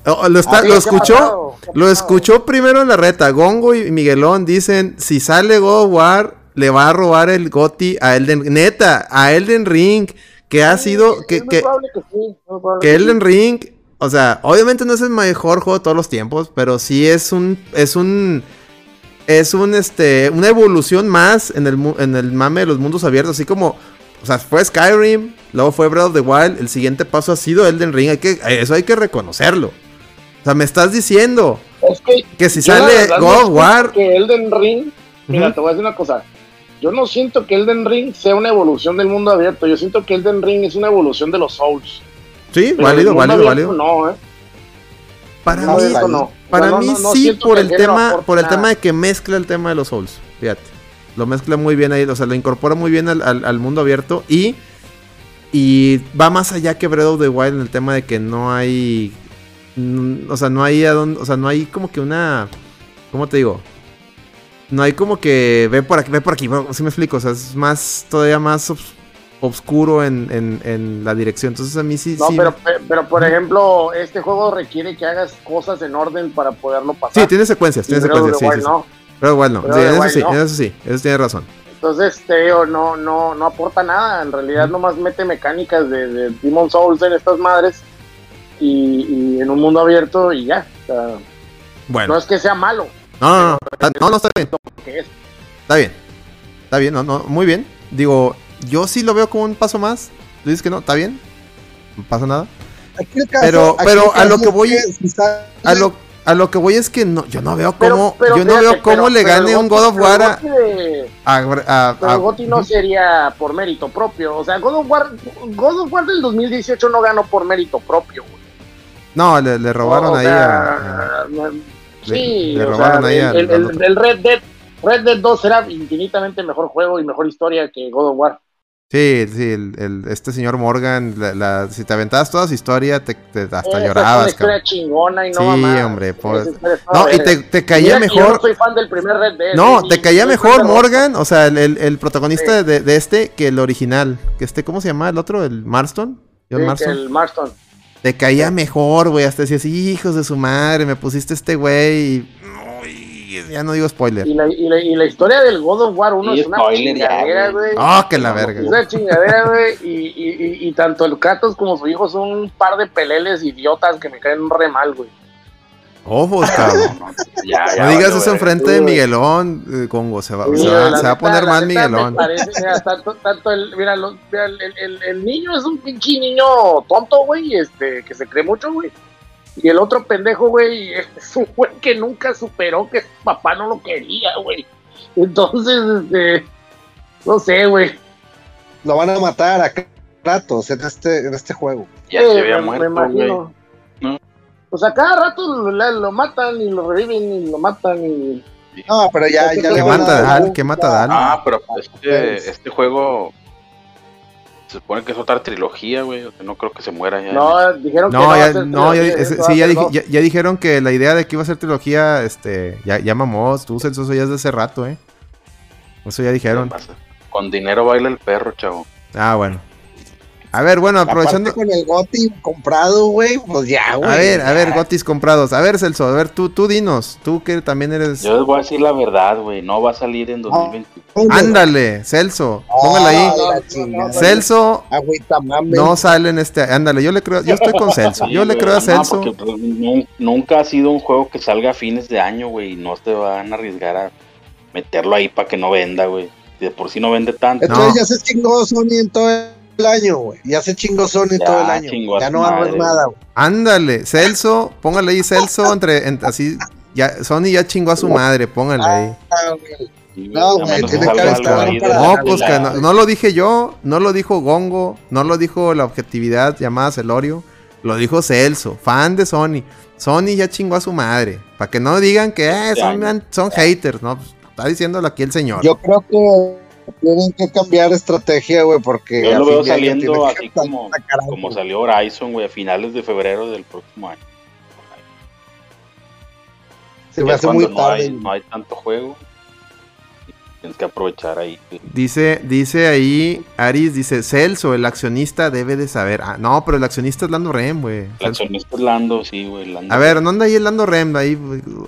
oh, lo, está- Sí, lo ¿qué ha escuchó. Lo escuchó primero en la reta. Gongo y Miguelón dicen: si sale God of War, le va a robar el Goti a Elden Neta, a Elden Ring, que ha sido. Que, que, probable que sí, que que Elden sí. Ring. O sea, obviamente no es el mejor juego de todos los tiempos, pero sí es un. Es un. Es un este. Una evolución más en el, en el mame de los mundos abiertos. Así como. O sea, fue Skyrim, luego fue Breath of the Wild. El siguiente paso ha sido Elden Ring. Hay que, eso hay que reconocerlo. O sea, me estás diciendo Es que que si sale God of War. Que Elden Ring, mira, te voy a decir una cosa. Yo no siento que Elden Ring sea una evolución del mundo abierto. Yo siento que Elden Ring es una evolución de los Souls. Sí, Pero válido, válido, válido. No, eh. Para No, mí, no. para no, mí sí por el tema, por el nada. tema de que mezcla el tema de los Souls. Fíjate. Lo mezcla muy bien ahí, o sea, lo incorpora muy bien al, al- al mundo abierto y y va más allá que Breath of the Wild en el tema de que no hay mm, o sea, no hay a dónde- o sea, no hay como que una ¿cómo te digo? No hay como que ve por aquí, ve por aquí, si me explico, o sea, es más todavía más obs- oscuro en, en- en la dirección. Entonces a mí sí No, sí, pero, pero por ejemplo, este juego requiere que hagas cosas en orden para poderlo pasar. sí, tiene secuencias, tiene secuencias, sí, sí, no. Pero bueno, Pero eso sí, no. eso sí, eso tiene razón. Entonces, te digo, no, no, no aporta nada. En realidad, nomás mete mecánicas de, de Demon Souls en estas madres y, y en un mundo abierto y ya. O sea, Bueno, no es que sea malo, no, no, no, está- no, no está bien, está bien, está bien, no, no, muy bien. Digo, yo sí lo veo como un paso más. Tú dices que no, está bien, no pasa nada. Aquí el caso- Pero- aquí pero el a lo que es voy- sale- A lo, a lo que voy es que no, yo no veo Pero- cómo, pero yo no fíjate, veo cómo pero- le pero gane un God of pero War a, de- a, a- Pero Goti no sería por mérito propio. O sea, God of War, God of War del 2018 no ganó por mérito propio. güey. No, le, le robaron O ahí sea, a, a- Sí, le o robaron sea, ahí el, el- el Red Dead. Red Dead 2 era infinitamente mejor juego y mejor historia que God of War. Sí, sí, el, el- este señor Morgan, la, la- si te aventabas toda su historia, te, te- hasta Es llorabas, una historia cabrón. chingona y no Sí, hombre, pues. No, y te, Mira caía que Yo mejor. no soy fan del primer Red Dead. No, eh, te caía mejor Morgan, o sea, el, el- protagonista de, de este que el original. Que este, ¿cómo se llama el otro? ¿El Marston? John Sí, que Marston. el Marston. Te caía mejor, güey. Hasta decías, hijos de su madre, me pusiste este güey. y- Ya no digo spoiler. Y la, y, la, y la historia del God of War 1 Sí, es una chingadera, güey. Oh, que la verga. Es una chingadera, güey. Y, y, y, y tanto el Kratos como su hijo son un par de peleles idiotas que me caen re mal, güey. Ojos, cabrón. Ya, ya No digas eso enfrente de Miguelón, eh, Congo. Se va, Sí, se va- se va a poner mal Miguelón. parece, mira, tanto, tanto el, mira, los- mira, el, el- el niño es un pinche niño tonto, güey, este, que se cree mucho, güey. Y el otro pendejo, güey, es un güey que nunca superó que su papá no lo quería, güey. Entonces, este, no sé, güey. Lo van a matar a Kratos en este, en este juego. Ya se había me- muerto, me güey. imagino. No. Pues a cada rato lo, matan y lo reviven y lo matan y... No, pero ya, ya ¿Qué le Que mata a Dal, que mata a Dal. Ah, pero este, Pues. este juego se supone que es otra trilogía, güey. o sea, no creo que se muera ya. No, dijeron que No, ya, no, ya, va sí, ya, dijeron que la idea de que iba a ser trilogía, este, ya, ya mamó, tú, Celso, eso ya es de hace rato, eh. Eso ya ¿Qué dijeron. Con dinero baila el perro, chavo. Ah, bueno. A ver, bueno, aprovechando. Aparte con el Goti comprado, güey, pues ya, güey. A ver, a ver. Gotis comprados. A ver, Celso, a ver, tú, tú dinos. Tú que también eres. Yo les voy a decir la verdad, güey. No va a salir en 2021. Ándale, Celso, póngala ahí. Chingada. Celso Agüita no sale en este. Ándale, yo le creo, yo estoy con Celso. Yo Sí, le creo a No, Celso. porque, pues, nu- nunca ha sido un juego que salga a fines de año, güey. Y no te van a arriesgar a meterlo ahí para que no venda, güey. Si De por sí no vende tanto. Entonces No. ya se chingó Sony en todo el año, güey. Ya se chingó Sony Ya todo el año. Ya no madre, nada, güey. Ándale, Celso, póngale ahí Celso entre, en- así. Ya, Sony ya chingó a su madre, póngale ahí. Ah, No, a güey, tiene que estar No, la- pues que no, no lo dije yo, no lo dijo Gongo, no lo dijo la objetividad llamada Celorio, lo dijo Celso, fan de Sony. Sony ya chingó a su madre, para que no digan que eh, son, son haters, ¿no? Pues, está diciéndolo aquí el señor. Yo creo que tienen que cambiar estrategia, güey, porque. Yo lo veo saliendo así como, como salió Horizon, güey, a finales de febrero del próximo año. Se me hace muy no hay, tarde. no hay tanto juego. Tienes que aprovechar ahí. Dice, dice ahí, Aris, dice, Celso, el accionista debe de saber. Ah, no, pero el accionista es Lando Rem, güey. El accionista es Lando, sí, güey. A ver, ¿no anda ahí el Lando Rem? Ahí,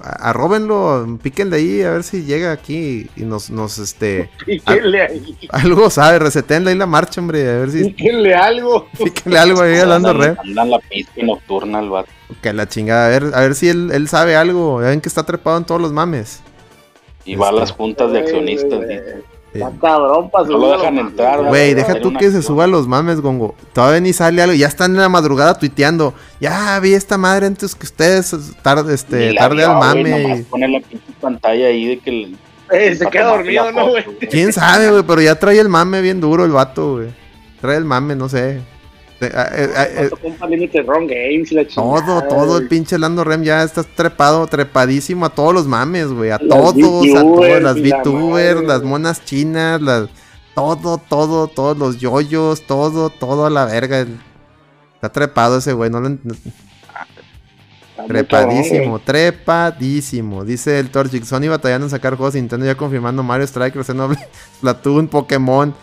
arróbenlo, píquenle ahí, a ver si llega aquí y nos, nos, este, Píquenle ahí. algo sabe, resetenle ahí la marcha, hombre, a ver si Píquenle algo. píquenle algo ahí a Lando Rem. Anda en la pista nocturna el vato. Que la chingada, a ver, a ver si él, él sabe algo. Ven que está trepado en todos los mames. Y va a Este. las juntas de accionistas. Dice. Está cabrón para No lo dejan entrar, Güey, deja tú que se suba a los mames, gongo. Todavía ni sale algo. Ya están en la madrugada tuiteando. Ya vi esta madre antes que ustedes. Tarde, este, tarde vio, al mame. y- pone la pinche pantalla ahí de que. el- Eh, se queda dormido, ¿no, güey? ¿Quién sabe, güey? Pero ya trae el mame bien duro el vato, güey. Trae el mame, no sé. Eh, eh, eh, eh, Games y la todo, todo el pinche Lando Rem ya está trepado, trepadísimo a todos los mames, güey. A Las todos, a todas las la VTubers, las monas chinas, las. Todo, todo, todos los yoyos, todo, todo a la verga. Está trepado ese güey, no lo ent- Está muy Trepadísimo, trepadísimo. Dice el Torchic, Sony batallando en sacar juegos Nintendo ya confirmando Mario Strikers, Xenoblade, Splatoon, Pokémon.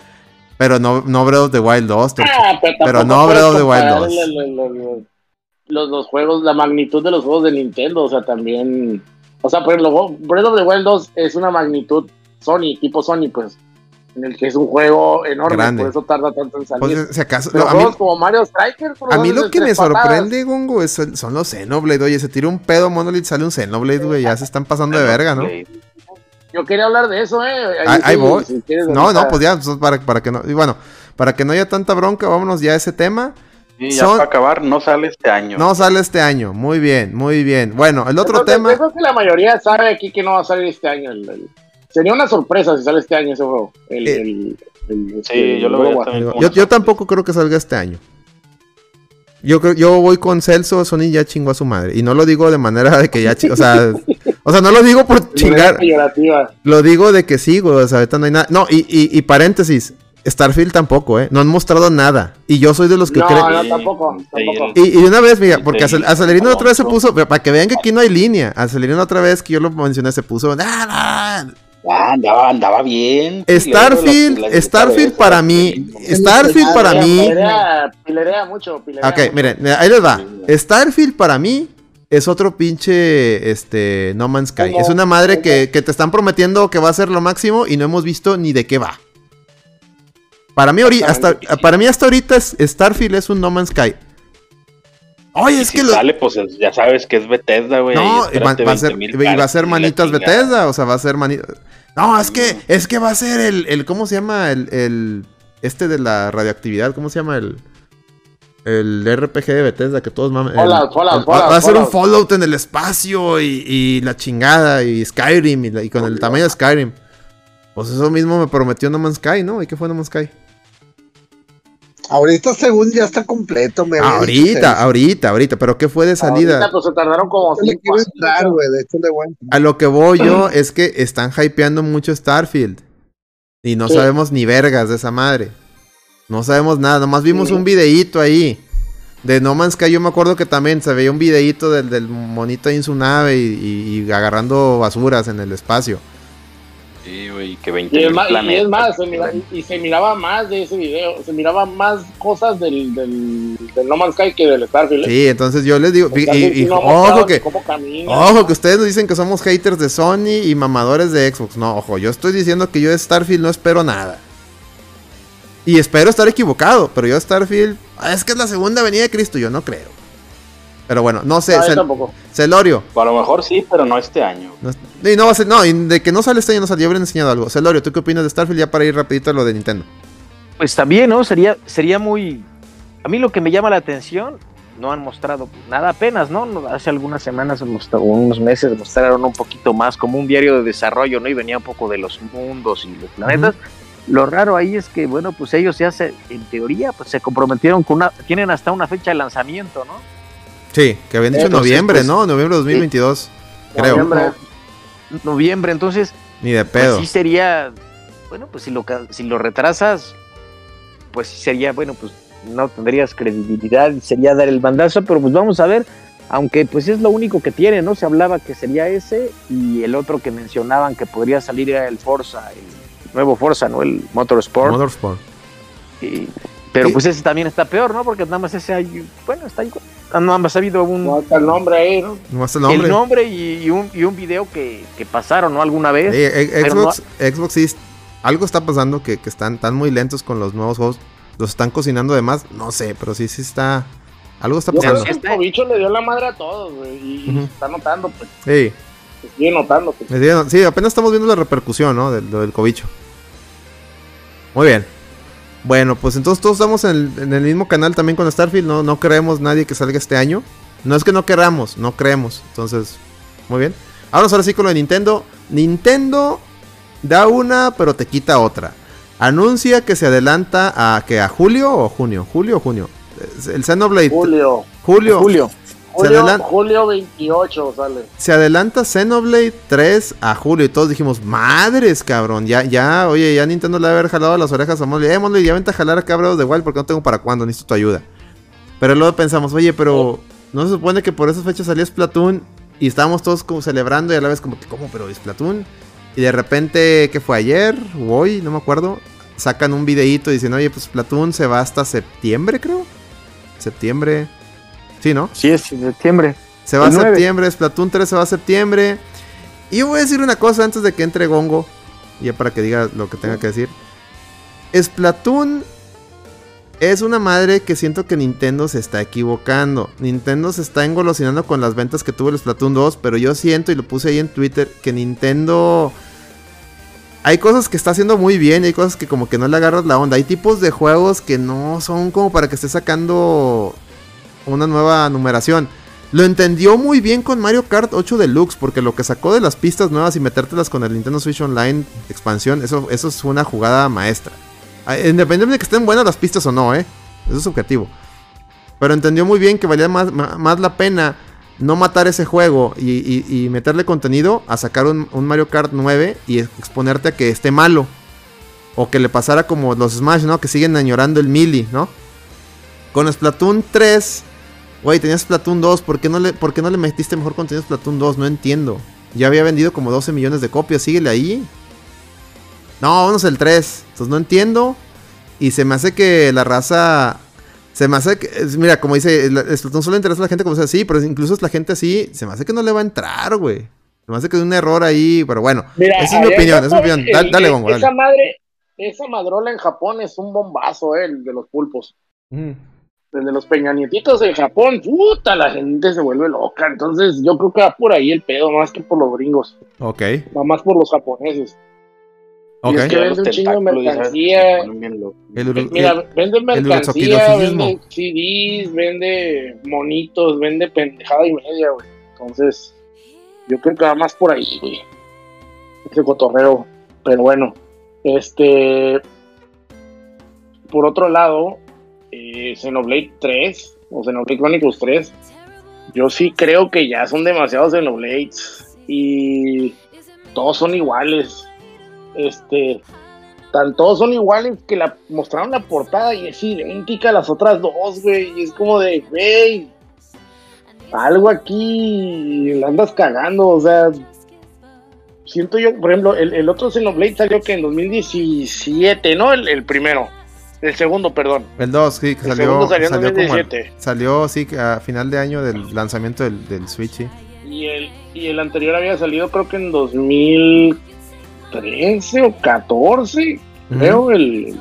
Pero no, no Breath of the Wild 2, Torchic. Ah, pero, no Breath of the Wild comparar 2. el- el- el- el- Los, los juegos, la magnitud de los juegos de Nintendo, o sea, también. O sea, por ejemplo, Breath of the Wild 2 es una magnitud Sony, tipo Sony, pues. En el que es un juego enorme, Grande. por eso tarda tanto en salir. Pues, si acaso, Pero a mí, juegos como Mario Striker, por a mí lo que me sorprende, Gongo, es son los Xenoblade. Oye, se tira un pedo Monolith, sale un Xenoblade, güey. Ya se están pasando de verga, ¿no? Yo quería hablar de eso, eh. Ahí- ahí sí, voy. si quieres, No, no, pues ya, pues, para, para que no. Y bueno, para que no haya tanta bronca, vámonos ya a ese tema. Sí, ya Son- para acabar, no sale este año. No sale este año. Muy bien, muy bien. Bueno, el otro tema. Yo creo que la mayoría sabe aquí que no va a salir este año. el- el- sería una sorpresa si sale este año ese juego. El, Eh, el- el- Sí, yo lo veo Yo, yo tampoco creo que salga este año. Yo creo, yo voy con Celso, Sony ya chingó a su madre. Y no lo digo de manera de que ya chi- o sea, o sea, no lo digo por chingar, lo digo de que sí, güey, o sea, ahorita no hay nada. No, y, y, y paréntesis, Starfield tampoco, eh, no han mostrado nada. Y yo soy de los que No, creen. no, tampoco. Tampoco. Y, y una vez, mira, porque Acelerino otra vez se puso, para que vean que aquí no hay línea. Acelerino otra vez que yo lo mencioné, se puso. "Ah, ah". Ah, andaba, andaba bien. Starfield, La- la- Starfield para mí, Starfield para mí. Pilerea, pilerea mucho. Pilerea Ok, mucho. miren, ahí les va. Starfield para mí es otro pinche este, No Man's Sky. Como- Es una madre que, que te están prometiendo que va a ser lo máximo y no hemos visto ni de qué va. Para mí, hasta, para mí hasta ahorita es- Starfield es un No Man's Sky. Oye, Y es si que lo- sale, pues es- ya sabes que es Bethesda, güey. No, y va, a ser, 20,000 y va a ser manitas. Bethesda, o sea, va a ser manitas. No, es que, es que va a ser el, el ¿cómo se llama? El, el, este de la radioactividad, ¿cómo se llama? El, el RPG de Bethesda que todos mamen. el- Fallout, Fallout, el- va- va a ser un Fallout. En el espacio y, y la chingada y Skyrim y, la- y con el tamaño de Skyrim. Pues eso mismo me prometió No Man's Sky, ¿no? ¿Y qué fue No Man's Sky? Ahorita según ya está completo, me dicho Ahorita, ahorita, ahorita, pero ¿qué fue de salida? Ahorita, pues se tardaron como cinco años. entrar, de hecho voy a lo que voy yo es que están hypeando mucho Starfield. Y no Sí. sabemos ni vergas de esa madre. No sabemos nada. Nomás vimos Sí. un videíto ahí. De No Man's Sky yo me acuerdo que también se veía un videíto del, del monito ahí en su nave y, y- y agarrando basuras en el espacio. Sí, güey, que 20 Y es más, y es más, se mira- y, se miraba más de ese video, se miraba más cosas del, del, del No Man's Sky que del Starfield. ¿eh? Sí, entonces yo les digo, y, no ojo que, ojo que ustedes nos dicen que somos haters de Sony y mamadores de Xbox. No, ojo, yo estoy diciendo que yo de Starfield no espero nada. Y espero estar equivocado, pero yo Starfield, ah, es que es la segunda venida de Cristo, yo no creo. Pero bueno, no sé, No, yo Cel- tampoco. Celorio. A lo mejor sí, pero no este año. No, y no va a ser, no, y de que no sale este año no sale, yo habría enseñado algo. Celorio, ¿tú qué opinas de Starfield ya para ir rapidito a lo de Nintendo? Pues también, ¿no? Sería, sería muy... A mí lo que me llama la atención, no han mostrado nada apenas, ¿no? Hace algunas semanas, o unos meses, mostraron un poquito más como un diario de desarrollo, ¿no? Y venía un poco de los mundos y los planetas. Lo raro ahí es que, bueno, pues ellos ya se, en teoría, pues se comprometieron con una... Tienen hasta una fecha de lanzamiento, ¿no? Sí, que habían dicho Entonces, noviembre, pues, ¿no? Noviembre de 2022. Creo. Noviembre. Noviembre, entonces... Ni de Pues pedo. sí sería, bueno, pues si lo, si lo retrasas, pues sí sería, bueno, pues no tendrías credibilidad sería dar el bandazo, pero pues vamos a ver, aunque pues es lo único que tiene, ¿no? Se hablaba que sería ese y el otro que mencionaban que podría salir era el Forza, el nuevo Forza, ¿no? El Motorsport. Motorsport. y- pero Sí. pues ese también está peor, ¿no? Porque nada más ese hay, bueno, está igual. Nada más ha habido un, No está el nombre ahí, ¿no? No el nombre. el nombre y, y un, y un video que, que pasaron, ¿no? Alguna vez. Sí, e- pero Xbox, Xbox sí, algo está pasando que, que están, están muy lentos con los nuevos juegos. Los están cocinando de más, no sé, pero sí, sí está. Algo está Yo creo pasando. que el cobicho le dio la madre a todos, güey, y Ujú. se está notando, pues, Sí, se sigue notando. Pues. sí, apenas estamos viendo la repercusión, ¿no? De lo del cobicho. Muy bien. Bueno, pues entonces todos estamos en el, en el mismo canal también con Starfield. No, no creemos nadie que salga este año. No es que no queramos, no creemos. Entonces, muy bien. Ahora ahora sí con lo de Nintendo. Nintendo da una, pero te quita otra. Anuncia que se adelanta a que a julio o junio, julio o junio. El Xenoblade Julio, julio, Julio. Se julio, julio 28 sale. se adelanta Xenoblade 3 a julio y todos dijimos, madres, cabrón, ya, ya, oye, ya Nintendo le va a haber jalado las orejas a Molly, eh, Molly, ya vente a jalar bro, de igual porque no tengo para cuándo, necesito tu ayuda. Pero luego pensamos, oye, pero no se supone que por esas fechas salía Splatoon y estábamos todos como celebrando y a la vez como que, ¿cómo? Pero Splatoon. Y de repente, ¿qué fue ayer o hoy? No me acuerdo. Sacan un videíto y dicen, oye, pues Splatoon se va hasta septiembre, creo. Septiembre. Sí, ¿no? Sí, es en septiembre. Se va a septiembre, Splatoon 3 se va a septiembre. Y voy a decir una cosa antes de que entre Gongo. Ya para que diga lo que tenga que decir. Splatoon es una madre que siento que Nintendo se está equivocando. Nintendo se está engolosinando con las ventas que tuvo el Splatoon 2. Pero yo siento, y lo puse ahí en Twitter, que Nintendo... Hay cosas que está haciendo muy bien y hay cosas que como que no le agarras la onda. Hay tipos de juegos que no son como para que esté sacando una nueva numeración. Lo entendió muy bien con Mario Kart 8 Deluxe, porque lo que sacó de las pistas nuevas y metértelas con el Nintendo Switch Online expansión, eso, eso es una jugada maestra. Ah, Independientemente de que estén buenas las pistas o no, ¿eh? Eso es subjetivo. Pero entendió muy bien que valía más, más la pena no matar ese juego y, meterle contenido a sacar un, un Mario Kart 9 y exponerte a que esté malo. O que le pasara como los Smash, ¿no? Que siguen añorando el Melee, ¿no? Con Splatoon 3, güey, tenías Splatoon 2, ¿por qué, no le, ¿por qué no le metiste mejor contenido a Splatoon 2? No entiendo. Ya había vendido como 12 millones de copias, síguele ahí. No, vámonos el 3. Entonces no entiendo. Y se me hace que la raza. Se me hace que. Mira, como dice, Splatoon solo le interesa a la gente como sea así, pero incluso es la gente así. Se me hace que no le va a entrar, güey. Se me hace que es un error ahí, pero bueno. Mira, esa es mi en opinión, esa es mi opinión. Dale, el- dale, Gongo, Esa dale. madre, esa madrola en Japón es un bombazo, eh, el de los pulpos. Ujú. Desde los peñanietitos en Japón, puta, la gente se vuelve loca. Entonces, yo creo que va por ahí el pedo, más que por los gringos, Ok, va más por los japoneses. ok. es que vende un chingo de mercancía. El, Mira, vende mercancía, vende CDs, vende monitos, vende pendejada y media, güey. Entonces, yo creo que va más por ahí, güey. Ese cotorreo. Pero bueno, este. Por otro lado, eh, Xenoblade 3 o Xenoblade Chronicles 3, yo sí creo que ya son demasiados Xenoblades y todos son iguales. Este, tan todos son iguales que la mostraron la portada y es idéntica a las otras dos, güey. Y es como de, güey, algo aquí la andas cagando, o sea, siento yo, por ejemplo, el, el otro Xenoblade salió que en 2017, ¿no? El, el primero. El segundo, perdón. El 2, sí, que El salió, segundo salió en salió, como el- 2017. salió, sí, a final de año del lanzamiento del, del Switch, sí. Y el, y el anterior había salido creo que en 2013 o 14, creo, el,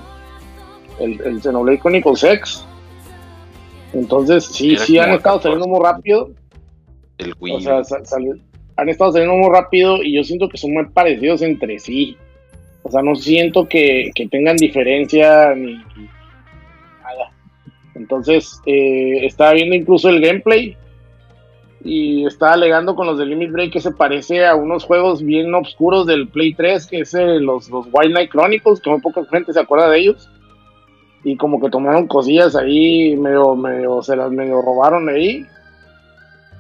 el, el Xenoblade Chronicles X. Entonces, sí, sí han estado 14. saliendo muy rápido. El Wii. O sea, sa- sali- han estado saliendo muy rápido y yo siento que son muy parecidos entre sí. O sea, no siento que, que tengan diferencia ni nada. Entonces, eh, estaba viendo incluso el gameplay y estaba alegando con los de Limit Break que se parece a unos juegos bien oscuros del Play 3, que es eh, los, los White Knight Chronicles, que muy poca gente se acuerda de ellos. Y como que tomaron cosillas ahí, medio, medio, se las medio robaron ahí.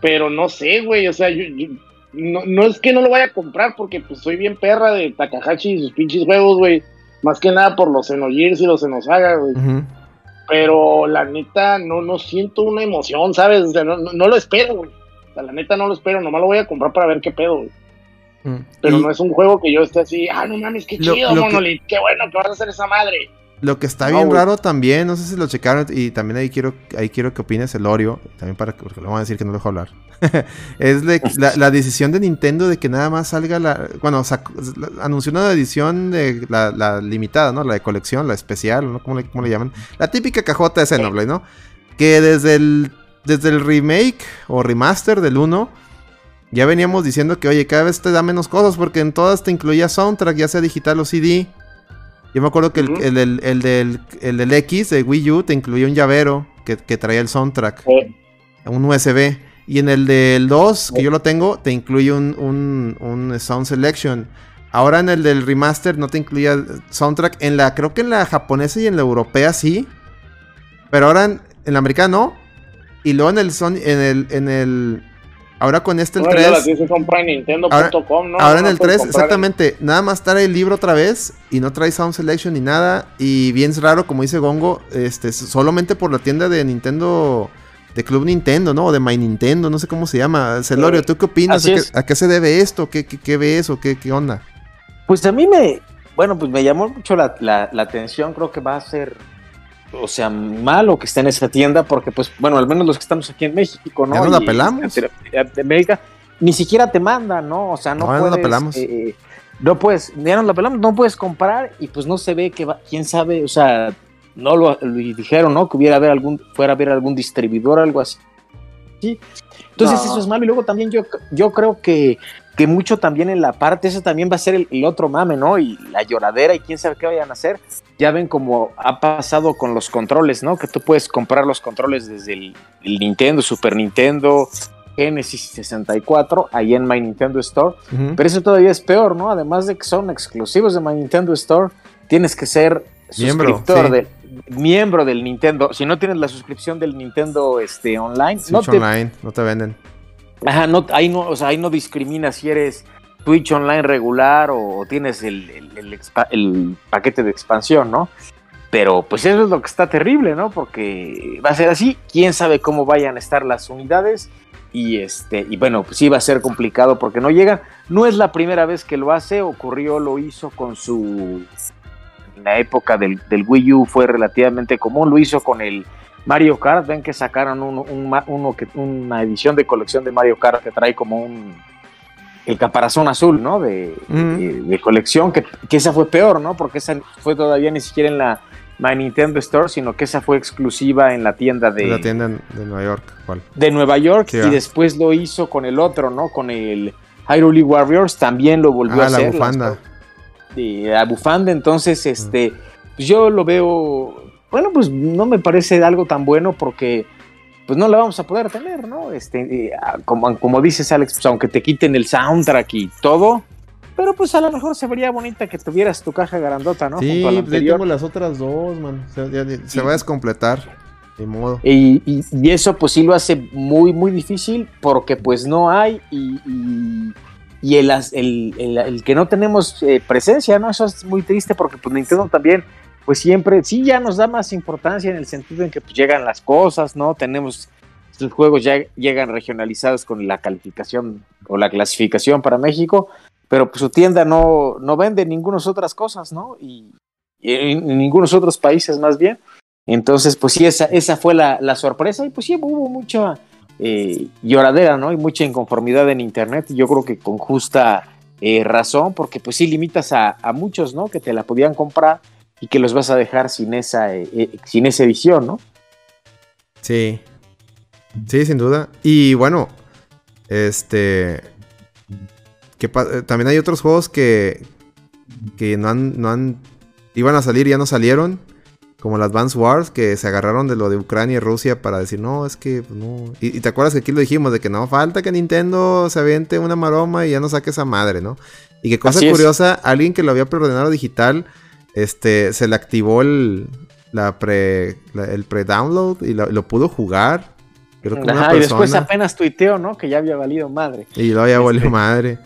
Pero no sé, güey, o sea, yo- no, no es que no lo vaya a comprar porque pues soy bien perra de Takahashi y sus pinches juegos, güey. Más que nada por los Xenogears y los Xenosaga, güey. Ujú. Pero la neta, no, no siento una emoción, ¿sabes? O sea, no, no, no lo espero, güey. O sea, la neta no lo espero, nomás lo voy a comprar para ver qué pedo, güey. Mm. Pero Y no es un juego que yo esté así, ah, no mames, qué Lo- chido, lo que- Monolith, qué bueno que vas a hacer esa madre. Lo que está bien raro también, no sé si lo checaron, y también ahí quiero, ahí quiero que opines el Oreo, también para que, porque le van a decir que no lo dejo hablar. es de- la, la decisión de Nintendo de que nada más salga la. Bueno, la- anunció una edición de la, la limitada, ¿no? La de colección, la especial, ¿no? ¿Cómo le, cómo le llaman? La típica cajota de Xenoblade, ¿no? Que desde el, desde el remake o remaster del 1. Ya veníamos diciendo que, oye, cada vez te da menos cosas porque en todas te incluía soundtrack, ya sea digital o CD. Yo me acuerdo que el, el, del- el del, el del X de Wii U te incluía un llavero que, que traía el soundtrack, un USB. Y en el del 2, que yo lo tengo, te incluye un, un, un Sound Selection. Ahora en el del remaster no te incluía soundtrack. En la, creo que en la japonesa y en la europea sí. Pero ahora en, en la americana no. Y luego en el son, en el, en el. Ahora con este el bueno, ya 3. la tienes que comprar en Nintendo.com, ¿no? Ahora en el la puedes 3, comprar en- exactamente, nada más trae el libro otra vez y no trae Sound Selection ni nada. Y bien raro, como dice Gongo, este, solamente por la tienda de Nintendo, de Club Nintendo, ¿no? O de My Nintendo, no sé cómo se llama. Celorio, ¿tú qué opinas? Así ¿A qué, es. a qué se debe esto? ¿Qué, qué, qué ves o qué, qué onda? Pues a mí me, bueno, pues me llamó mucho la, la- la atención, creo que va a ser, o sea, malo que esté en esa tienda, porque pues, bueno, al menos los que estamos aquí en México, ¿no? Ya nos la Y pelamos. en América, ni siquiera te mandan, ¿no? O sea, no, No, ya nos la puedes, pelamos. eh, no puedes, ya nos la pelamos, no puedes comprar y pues no se ve que va, quién sabe, o sea, no lo, lo dijeron, ¿no? Que hubiera haber algún, fuera a haber algún distribuidor, algo así. Sí. Entonces No. eso es malo y luego también yo, yo creo que que mucho también en la parte, eso también va a ser el, el otro mame, ¿no? Y la lloradera y quién sabe qué vayan a hacer. Ya ven como ha pasado con los controles, ¿no? Que tú puedes comprar los controles desde el, el Nintendo, Super Nintendo, Genesis 64, ahí en My Nintendo Store. Pero eso todavía es peor, ¿no? Además de que son exclusivos de My Nintendo Store, tienes que ser Miembro, suscriptor sí. de miembro del Nintendo. Si no tienes la suscripción del Nintendo este, online, no te Online, no te venden. Ajá, no, ahí no, o sea, ahí no discrimina si eres Twitch online regular o tienes el, el- paquete de expansión, ¿no? Pero pues eso es lo que está terrible, ¿no? Porque va a ser así, quién sabe cómo vayan a estar las unidades y este y bueno, pues sí va a ser complicado porque no llegan. No es la primera vez que lo hace, ocurrió, lo hizo con su en la época del, del Wii U fue relativamente común, lo hizo con el Mario Kart, ven que sacaron un- un uno que, una edición de colección de Mario Kart que trae como un el caparazón azul, ¿no? De, de- de colección, que, que esa fue peor, ¿no? Porque esa fue todavía ni siquiera en la My Nintendo Store, sino que esa fue exclusiva en la tienda de, La tienda en- de Nueva York. ¿cuál? de Nueva York Sí, y ah. después lo hizo con el otro, ¿no? Con el Hyrule Warriors, también lo volvió a Ah, la hacer. bufanda. de la bufanda, entonces este pues yo lo veo bueno pues no me parece algo tan bueno porque pues no la vamos a poder tener no este ah, como, como dices Alex pues aunque te quiten el soundtrack y todo pero pues a lo mejor se vería bonita que tuvieras tu caja grandota no Sí, pues ahí tengo las otras dos, man. O sea, ya- ya- se va a descompletar. Ni modo. Y, y- y eso pues sí lo hace muy, muy difícil porque pues no hay y, y- y el- el- el que no tenemos eh, presencia, ¿no? Eso es muy triste porque pues Nintendo también pues siempre, sí ya nos da más importancia en el sentido en que pues llegan las cosas, ¿no? Tenemos, los juegos ya llegan regionalizados con la calificación o la clasificación para México, pero pues su tienda no, no vende ninguna otras cosas, ¿no? Y, y ningunos otros países más bien. Entonces, pues sí, esa, esa fue la, la sorpresa y pues sí, hubo mucha eh, lloradera, ¿no? Y mucha inconformidad en Internet y yo creo que con justa eh, razón, porque pues sí limitas a muchos, ¿no? Que te la podían comprar y que los vas a dejar sin esa, eh, eh, sin esa edición, ¿no? Sí. Sí, sin duda. Y bueno, este. Que eh, también hay otros juegos que. Que no han, no han. Iban a salir y ya no salieron. Como el Advance Wars, que se agarraron de lo de Ucrania y Rusia para decir, no, es que pues, no. Y, y te acuerdas que aquí lo dijimos, de que no falta que Nintendo se aviente una maroma y ya no saque esa madre, ¿no? Y que cosa Así es. curiosa, alguien que lo había preordenado digital, este, se le activó el, la pre, la- el pre-download y lo, lo pudo jugar. Creo que una Ajá, y después apenas tuiteó, ¿no? Que ya había valido madre. Y luego ya volvió Este. madre.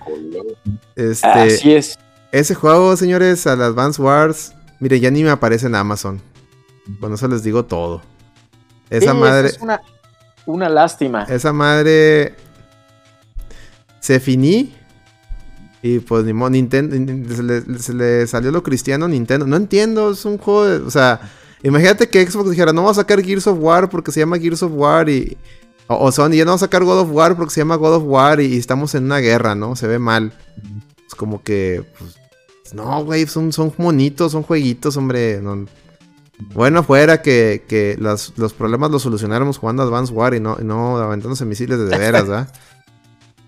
Este, Así es. ese juego, señores, al Advance Wars, mire, ya ni me aparece en Amazon. Con eso les digo todo. Esa Sí, madre, Es una, una lástima. esa madre se finí. Y pues ni modo, Nintendo, se le, se le salió lo cristiano a Nintendo. No entiendo, es un juego de, o sea, imagínate que Xbox dijera, no vamos a sacar Gears of War porque se llama Gears of War y... O, o Sony, ya no vamos a sacar God of War porque se llama God of War y, y estamos en una guerra, ¿no? Se ve mal. Es como que, pues, no, güey, son, son monitos, son jueguitos, hombre. no- Bueno, fuera que, que las- los problemas los solucionáramos jugando Advance War y no, y no aventándose misiles de, de veras, ¿verdad?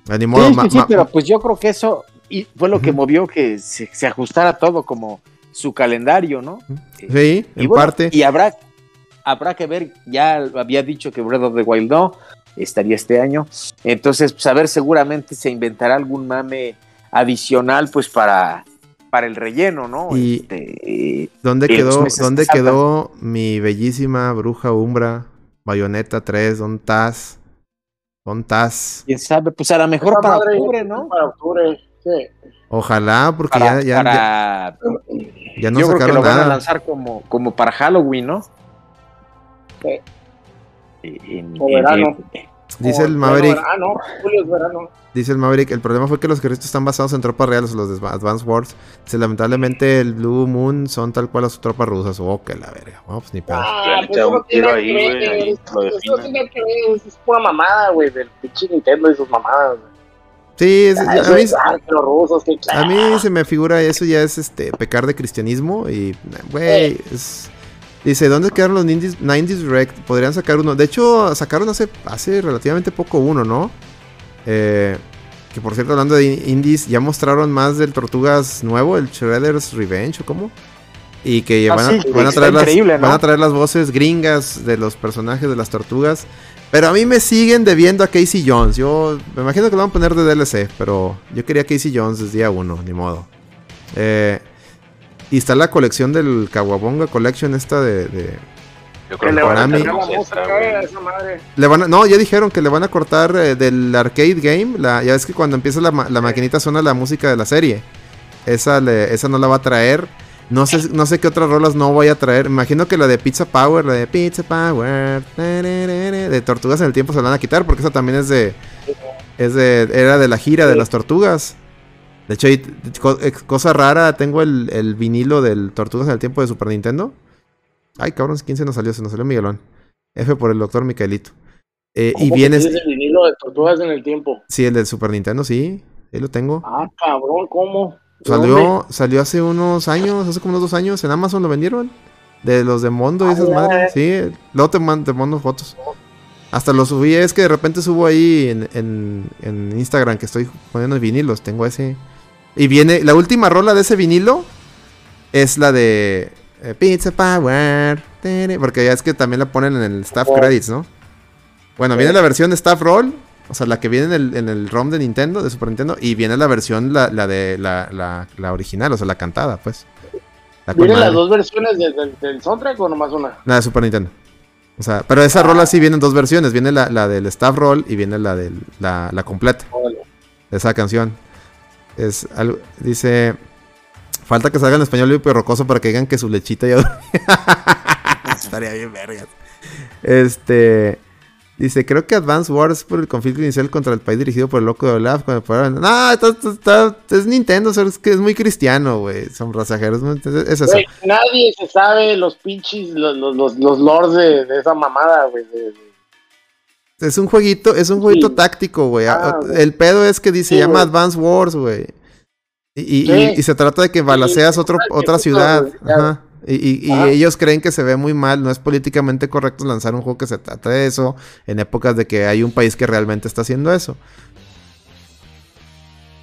Ni modo, Sí, sí, pero pues yo creo que eso y fue lo que movió que se, se ajustara todo como su calendario, ¿no? Sí, Y en bueno, parte. Y habrá, habrá que ver, ya había dicho que Breath of the Wild no, estaría este año. Entonces, pues a ver, seguramente se inventará algún mame adicional, pues para, para el relleno, ¿no? Y- Este, ¿Dónde quedó, ¿dónde quedó mi bellísima bruja Umbra? Bayonetta 3, ¿dónde estás? ¿Dónde estás? quién sabe, pues a lo mejor para madre, octubre, ¿no? Para octubre, sí. Ojalá, porque Para, ya, ya, ya, para- ya no yo creo que sacaron lo van a nada. lanzar como, como para Halloween, ¿no? Sí. En- O verano. en- Dice el Maverick, verano, julio es verano. dice el Maverick, el problema fue que los créditos están basados en tropas reales, los de Advance Wars. Dice, lamentablemente el Blue Moon son tal cual las tropas rusas. Oh, que la verga. Bueno, pues ni pedo. Ah, pues un tiro nada ahí, güey, eso es pura mamada, güey, del pinche Nintendo y sus mamadas. güey. Sí, es- a mí, es, que los rusos, que a mí se me figura eso ya es este pecar de cristianismo y güey, es dice, ¿dónde quedaron los 90s, 90s Direct? Podrían sacar uno. De hecho, sacaron hace hace relativamente poco uno, ¿no? Eh, que por cierto, hablando de indies, ya mostraron más del Tortugas nuevo, el Shredder's Revenge o cómo? Y que Ah, van, a, sí, van a está traer las, ¿no? van a traer las voces gringas de los personajes de las tortugas. Pero a mí me siguen debiendo a Casey Jones. Yo me imagino que lo van a poner de DLC, pero yo quería Casey Jones desde día uno, ni modo. Eh, y está la colección del Kawabonga Collection esta de... de- Yo que creo le que van a esa madre. le van a- no, ya dijeron que le van a cortar eh, del arcade game. La, ya ves que cuando empieza la, la maquinita suena la música de la serie. Esa, le- esa no la va a traer. No sé, no sé qué otras rolas no voy a traer. Imagino que la de Pizza Power, la de Pizza Power, de Tortugas en el Tiempo se la van a quitar porque esa también es de, es de, era de la gira de las Tortugas. De hecho, hay ex- cosa rara, tengo el, el vinilo del Tortugas en el Tiempo de Super Nintendo. Ay, cabrón, ¿quién se nos salió? Se nos salió Miguelón. F por el doctor Micaelito. Eh, y ¿Cómo que viene, tienes el vinilo de tortugas en el tiempo. sí, el del Super Nintendo, sí, ahí lo tengo. Ah, cabrón, ¿cómo? Salió, salió hace unos años, hace como unos dos años, en Amazon lo vendieron. De los de Mondo y esas Ah, madres. Sí, luego te, man- te mando fotos. Hasta lo subí, es que de repente subo ahí en, en, en Instagram que estoy poniendo vinilos. Tengo ese. Y viene, la última rola de ese vinilo es la de eh, Pizza Power. Porque ya es que también la ponen en el staff credits, ¿no? Bueno, viene la versión de staff roll. O sea, la que viene en el, en el ROM de Nintendo, de Super Nintendo. Y viene la versión, la, la de la, la, la original, o sea, la cantada, pues. ¿Vienen las dos versiones de- del, del soundtrack o nomás una? La de Super Nintendo. O sea, pero esa rola sí viene en dos versiones. Viene la, la del staff roll y viene la del la, la completa. De esa canción. Es algo, dice, falta que salga en español y rocoso para que digan que su lechita ya Estaría bien vergas. Este, Dice, creo que Advance Wars por el conflicto inicial contra el país dirigido por el loco de Olaf. Cuando fueron... No, está- es Nintendo, es que es muy cristiano, güey. Son. Entonces, es eso. Nadie se sabe los pinches, los, los, los, los lords de, de esa mamada, güey. Es un jueguito, es un jueguito Sí. táctico, güey. Ah, güey. el pedo es que dice, Sí, se llama güey. Advance Wars, güey. Y, y- Sí. y- se trata de que balaceas otro, que otra ciudad. Ajá. Y, y- y Ajá. ellos creen que se ve muy mal, no es políticamente correcto lanzar un juego que se trata de eso en épocas de que hay un país que realmente está haciendo eso.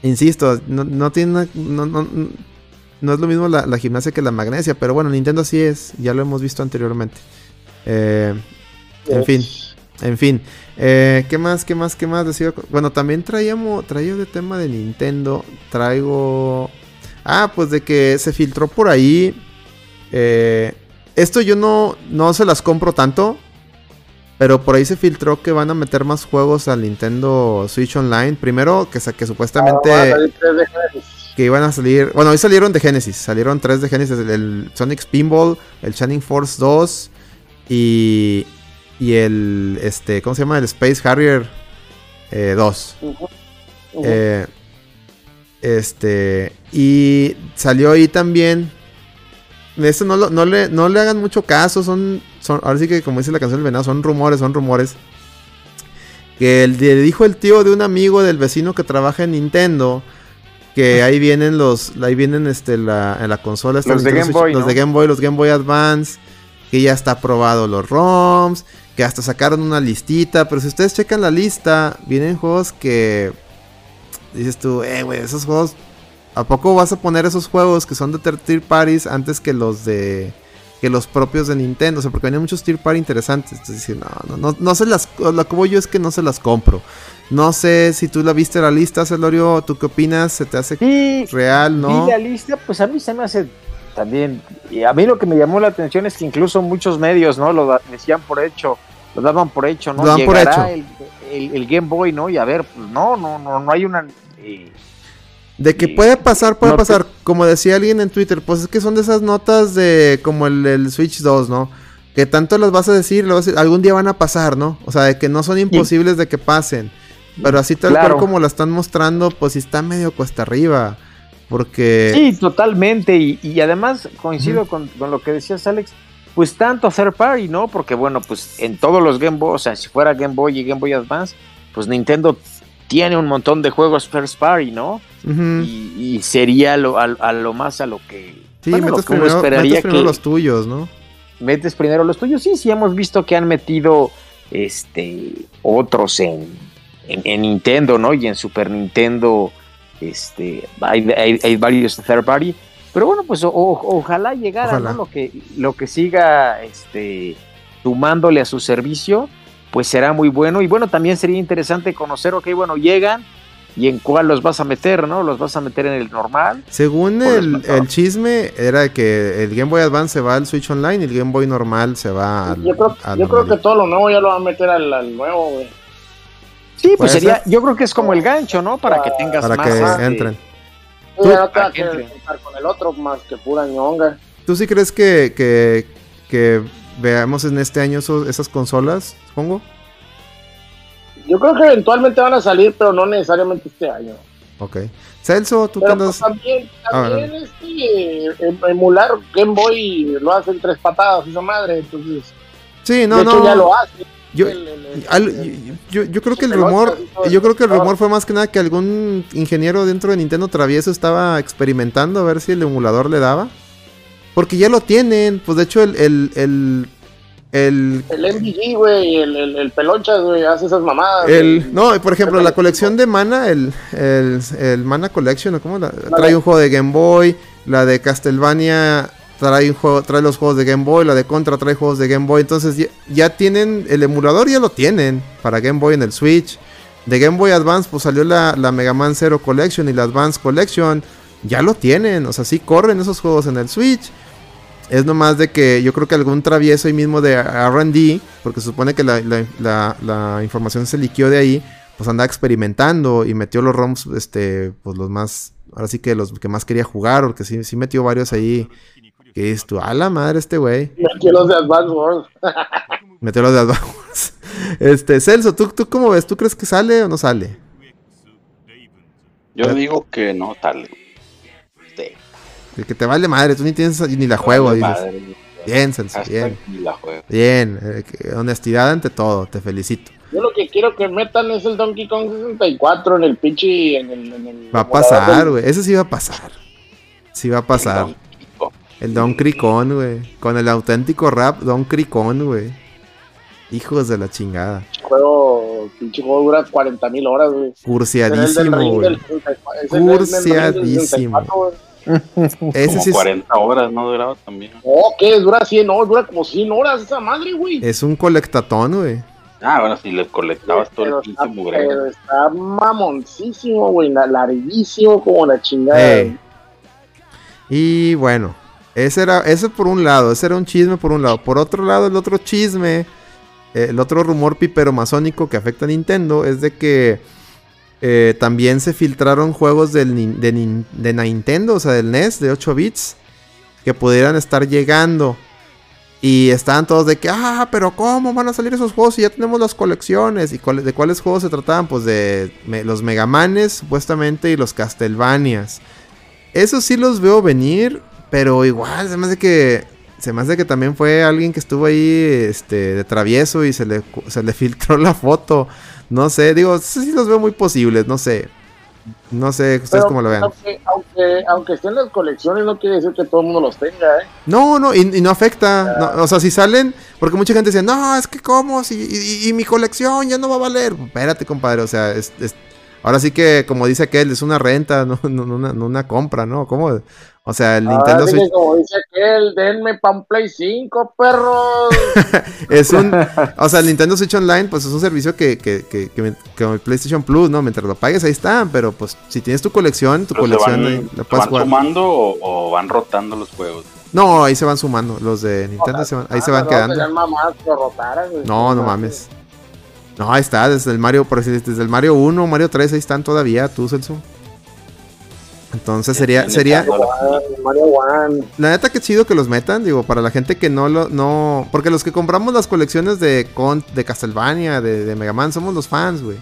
Insisto, no, no tiene no, no, no es lo mismo la, la gimnasia que la magnesia, pero bueno, Nintendo sí es, ya lo hemos visto anteriormente. Eh, en fin, en fin. Eh, ¿Qué más, qué más, qué más? Decía- Bueno, también traíamos, traía de tema de Nintendo. Traigo... Ah, pues de que se filtró por ahí. Eh, esto yo no, no se las compro tanto. Pero por ahí se filtró que van a meter más juegos al Nintendo Switch Online. Primero, que, que supuestamente Ah, que iban a salir. Bueno, hoy salieron de Genesis. Salieron tres de Genesis: el, el Sonic Spinball, el Shining Force 2 y. Y el. Este, ¿Cómo se llama? El Space Harrier eh, 2. Ujú. Ujú. Eh, este. Y salió ahí también. Esto no, lo- no, le, no le hagan mucho caso. Son, son. Ahora sí que, como dice la canción del venado, son rumores, son rumores. Que el, le dijo el tío de un amigo del vecino que trabaja en Nintendo. Que ahí vienen los. Ahí vienen este, la, en la consola. esta Los de Game Boy, Los de Game Boy, los Game Boy Advance. Que ya está aprobado los ROMs. Que hasta sacaron una listita. Pero si ustedes checan la lista, vienen juegos que dices tú, eh, güey, esos juegos, ¿a poco vas a poner esos juegos que son de third tier parties antes que los de que los propios de Nintendo? O sea, porque venían muchos tier party interesantes. Entonces, no, no, no, no se las, lo que voy yo es que no se las compro. No sé si tú la viste la lista, Celorio, ¿tú qué opinas? ¿Se te hace Sí, real, no? Vi la lista, pues a mí se me hace también. Y a mí lo que me llamó la atención es que incluso muchos medios, ¿no? Lo decían por hecho, lo daban por hecho, ¿no? Lo dan por hecho. El, el- el Game Boy, ¿no? Y a ver, pues no, no, no, no hay una. eh, De que puede pasar, puede no te- pasar. Como decía alguien en Twitter, pues es que son de esas notas de como el, el Switch 2, ¿no? Que tanto las vas a decir, lo vas a decir, algún día van a pasar, ¿no? O sea, de que no son imposibles de que pasen. Pero así tal Claro. cual como la están mostrando, pues sí está medio cuesta arriba. Porque... Sí, totalmente. Y, y además coincido con, con lo que decías, Alex. Pues tanto third party, ¿no? Porque bueno, pues en todos los Game Boy, o sea, si fuera Game Boy y Game Boy Advance, pues Nintendo tiene un montón de juegos first party, ¿no? Y, y sería lo, a, a lo más a lo que, Sí, bueno, lo metes, que primero, esperaría metes primero que los tuyos, ¿no? metes primero los tuyos. Sí, sí, hemos visto que han metido este otros en, en, en Nintendo, ¿no? Y en Super Nintendo, este, hay, hay, hay varios third party. Pero bueno, pues o- ojalá llegara, Ojalá. ¿no? Lo que, lo que siga este, sumándole a su servicio, pues será muy bueno. Y bueno, también sería interesante conocer, ok, bueno, llegan y en cuál los vas a meter, ¿no? ¿Los vas a meter en el normal? Según el, el chisme, era que el Game Boy Advance se va al Switch Online y el Game Boy normal se va al... Yo creo, al yo creo que todo lo nuevo ya lo van a meter al, al nuevo, güey. Sí, pues sería, ser. yo creo que es como el gancho, ¿no? Para que tengas Para más. que este, entren. Tú ya no te ¿Para vas a qué querer entre? juntar con el otro más que pura ñonga. ¿Tú sí crees que, que, que veamos en este año esos- esas consolas, supongo? Yo creo que eventualmente van a salir, pero no necesariamente este año. Ok. Celso, tú Pero andas... pues, también, Ah, también este, em- emular Game Boy lo hacen tres patadas, esa madre. Entonces, Sí, no, de hecho, no. ya lo hace. Yo, El- el- el- al- el- yo, yo creo que el rumor, yo creo que el- rumor fue más que nada que algún ingeniero dentro de Nintendo Travieso estaba experimentando a ver si el emulador le daba. Porque ya lo tienen. Pues de hecho el, el, el, el, El MVG, güey, el, el, el pelonchas, güey, hace esas mamadas. el- güey. no, por ejemplo, la colección de Mana, el, el, el Mana Collection, ¿o cómo la- trae un juego de Game Boy, la de Castlevania trae un juego, trae los juegos de Game Boy, la de Contra trae juegos de Game Boy, entonces ya, ya tienen, el emulador ya lo tienen para Game Boy en el Switch. De Game Boy Advance, pues salió la, la Mega Man Zero Collection y la Advance Collection. Ya lo tienen, o sea, sí corren esos juegos en el Switch. Es nomás de que yo creo que algún travieso ahí mismo de RD, porque se supone que la, la- la- la información se liquió de ahí, pues andaba experimentando y metió los ROMs, este, pues los más, ahora sí que los que más quería jugar, porque sí, sí metió varios ahí. Que es tú, a la madre este güey. Metió los de Advance Wars. Metió los de Advance. Este, Celso, ¿tú, ¿tú cómo ves? ¿Tú crees que sale o no sale? Yo digo que no, tal. El que te vale madre, tú ni tienes ni la juego, Vale dices. madre. Bien, Celso, bien. ni la juego. Bien, eh, honestidad ante todo, te felicito. Yo lo que quiero que metan es el Donkey Kong 64 en el pinche. En el, en el Va a pasar, güey. Ese sí va a pasar. Sí va a pasar. El Don Cricón, güey. Con el auténtico rap Don Cricón, güey. Hijos de la chingada. juego, pinche juego dura 40 mil horas, güey. Cursiadísimo, güey. Cursiadísimo. Ese Como sí es, 40 horas, ¿no? Duraba también. Oh, ¿qué? Dura 100 horas, dura como 100 horas esa madre, güey. es un colectatón, güey. Ah, bueno, si le colectabas todo el pinche pero está mamoncísimo, güey, la- larguísimo como la chingada. Y bueno, ese era, ese por un lado, ese era un chisme por un lado. Por otro lado, el otro chisme, el otro rumor pipero masónico que afecta a Nintendo es de que eh, también se filtraron juegos de, de Nintendo, o sea, del NES de 8 bits, que pudieran estar llegando. Y estaban todos de que, ah, pero ¿cómo van a salir esos juegos si ya tenemos las colecciones? ¿Y de cuáles juegos se trataban? Pues de los Megamanes, supuestamente, y los Castlevanias. Eso sí los veo venir, pero igual se me hace que se me que también fue alguien que estuvo ahí este de travieso y se le se le filtró la foto. No sé, digo, sí los veo muy posibles, no sé. No sé ustedes Pero cómo lo vean. Aunque, aunque, aunque estén las colecciones, no quiere decir que todo el mundo los tenga, ¿eh? No, no, y, y no afecta. no, o sea, si salen, porque mucha gente dice, no, es que cómo, si, y, y- y mi colección ya no va a valer. Espérate, compadre, o sea, es, es- ahora sí que, como dice aquel, es una renta, no, no- no una, no una compra, ¿no? ¿Cómo? O sea, el Nintendo Ahora Switch como dice aquel, denme pa' un Play 5, perros. es un, o sea, el Nintendo Switch Online, pues es un servicio que, que, que, que, me- que el PlayStation Plus, ¿no? Mientras lo pagues, ahí están, pero pues si tienes tu colección, tu Pero colección van, ahí la puedes van jugar. sumando o, o van rotando los juegos. No, ahí se van sumando, los de Nintendo se van- ahí se van Ah, no, quedando. serían mamás que lo rotaran, güey. No, no mames. No, ahí está, desde el Mario, por decir, desde el Mario 1, Mario 3, ahí están todavía, tú, Celso. Entonces sería, sería, Mario One. la neta que chido que los metan, digo, para la gente que no lo, no, porque los que compramos las colecciones de Con, de Castlevania, de, de Mega Man, somos los fans, güey.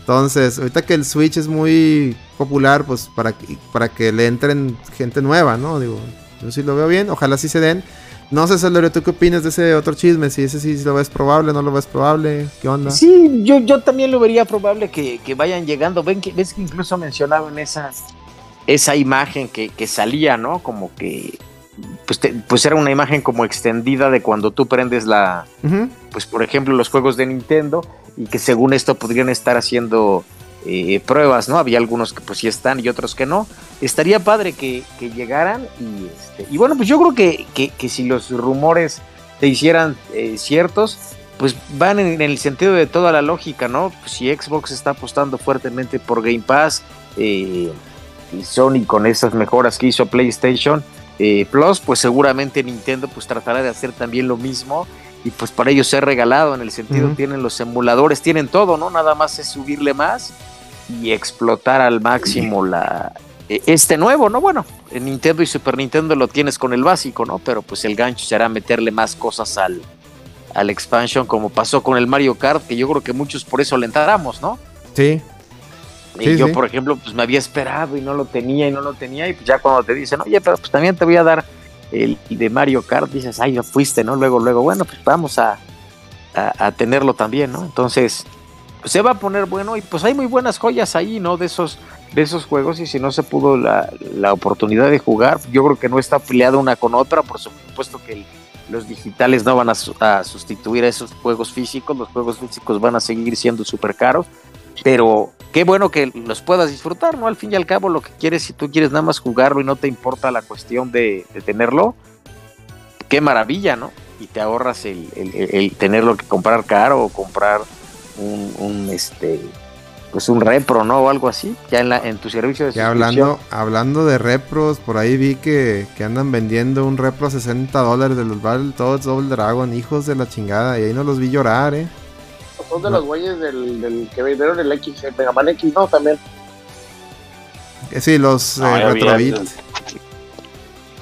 Entonces, ahorita que el Switch es muy popular, pues para, que- para que le entren gente nueva, ¿no? Digo, yo sí lo veo bien, ojalá sí se den. No sé, Celorio, ¿tú qué opinas de ese otro chisme? Si ese sí lo ves probable, no lo ves probable, ¿qué onda? Sí, yo, yo también lo vería probable que, que vayan llegando. Ven que, ves que incluso mencionaban esa, esa imagen que, que salía, ¿no? Como que pues, te- pues era una imagen como extendida de cuando tú prendes la, pues por ejemplo, los juegos de Nintendo y que según esto podrían estar haciendo eh, pruebas, ¿no? Había algunos que pues sí están y otros que no. Estaría padre que, que llegaran y, este, y bueno, pues yo creo que, que, que si los rumores se hicieran eh, ciertos, pues van en, en el sentido de toda la lógica, ¿no? Pues si Xbox está apostando fuertemente por Game Pass eh, y Sony con esas mejoras que hizo PlayStation eh, Plus, pues seguramente Nintendo pues tratará de hacer también lo mismo y pues para ellos ser regalado en el sentido tienen los emuladores, tienen todo, ¿no? Nada más es subirle más y explotar al máximo la eh, este nuevo, ¿no? Bueno, en Nintendo y Super Nintendo lo tienes con el básico, ¿no? Pero pues el gancho será meterle más cosas al al expansion como pasó con el Mario Kart, que yo creo que muchos por eso le entramos, ¿no? Sí, Y Sí, yo, sí. por ejemplo, pues me había esperado y no lo tenía y no lo tenía. Y pues ya cuando te dicen, oye, pero pues también te voy a dar el de Mario Kart, dices, ay, ya fuiste, ¿no? Luego, luego, bueno, pues vamos a, a, a tenerlo también, ¿no? Entonces, se va a poner bueno y pues hay muy buenas joyas ahí, ¿no? De esos, de esos juegos y si no se pudo la, la oportunidad de jugar, yo creo que no está peleada una con otra, por supuesto que los digitales no van a, su- a sustituir a esos juegos físicos, los juegos físicos van a seguir siendo súper caros, pero qué bueno que los puedas disfrutar, ¿no? Al fin y al cabo lo que quieres, si tú quieres nada más jugarlo y no te importa la cuestión de, de tenerlo, qué maravilla, ¿no? Y te ahorras el, el- el- el tenerlo que comprar caro o comprar un, un, este pues un repro, ¿no? O algo así, ya en, la, en tu servicio de Ya hablando, hablando de repros, por ahí vi que, que andan vendiendo un repro a 60 dólares de los Battletoads Double Dragon, hijos de la chingada, y ahí no los vi llorar, eh. Son de los güeyes del, del que vendieron el X, el Mega Man X, ¿no? También. Eh, Sí, los No, eh, Retrobit.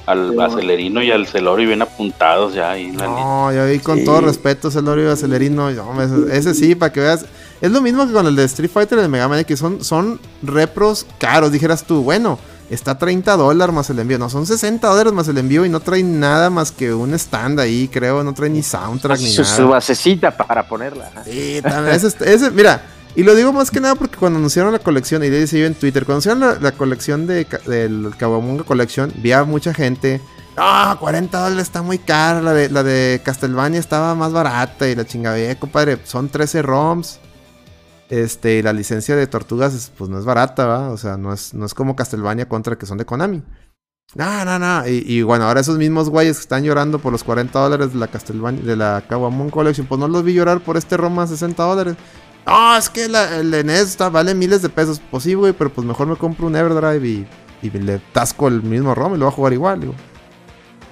Al, acelerino y al celorio bien juntados ya ahí en la. No, yo ahí con Sí. todo respeto, Celorio y Acelerino. no, ese, ese sí, para que veas. Es lo mismo que con el de Street Fighter y el Mega Man X. Son, son repros caros. Dijeras tú, bueno, está 30 dólares más el envío. No, son 60 dólares más el envío y no trae nada más que un stand ahí, creo. No trae ni soundtrack ni Su, nada. su basecita para ponerla. Sí, también, ese, ese- mira, y lo digo más que nada porque cuando anunciaron la colección, y decía yo en Twitter, cuando anunciaron la, colección de, del Kawamunga Collection, vi a mucha gente, ah, 40 dólares está muy cara, la de, la de Castlevania estaba más barata y la chingadera, compadre, son 13 ROMs. Este, y la licencia de Tortugas, es- pues no es barata, ¿va? O sea, no es, no es como Castlevania contra que son de Konami. No, no, no. Y, bueno, ahora esos mismos güeyes que están llorando por los 40 dólares de la Castlevania, de la Collection, pues no los vi llorar por este ROM a 60 dólares. No, es que la- el NES está- vale miles de pesos. Pues sí, güey, pero pues mejor me compro un Everdrive y, y le tasco el mismo ROM y lo voy a jugar igual, digo.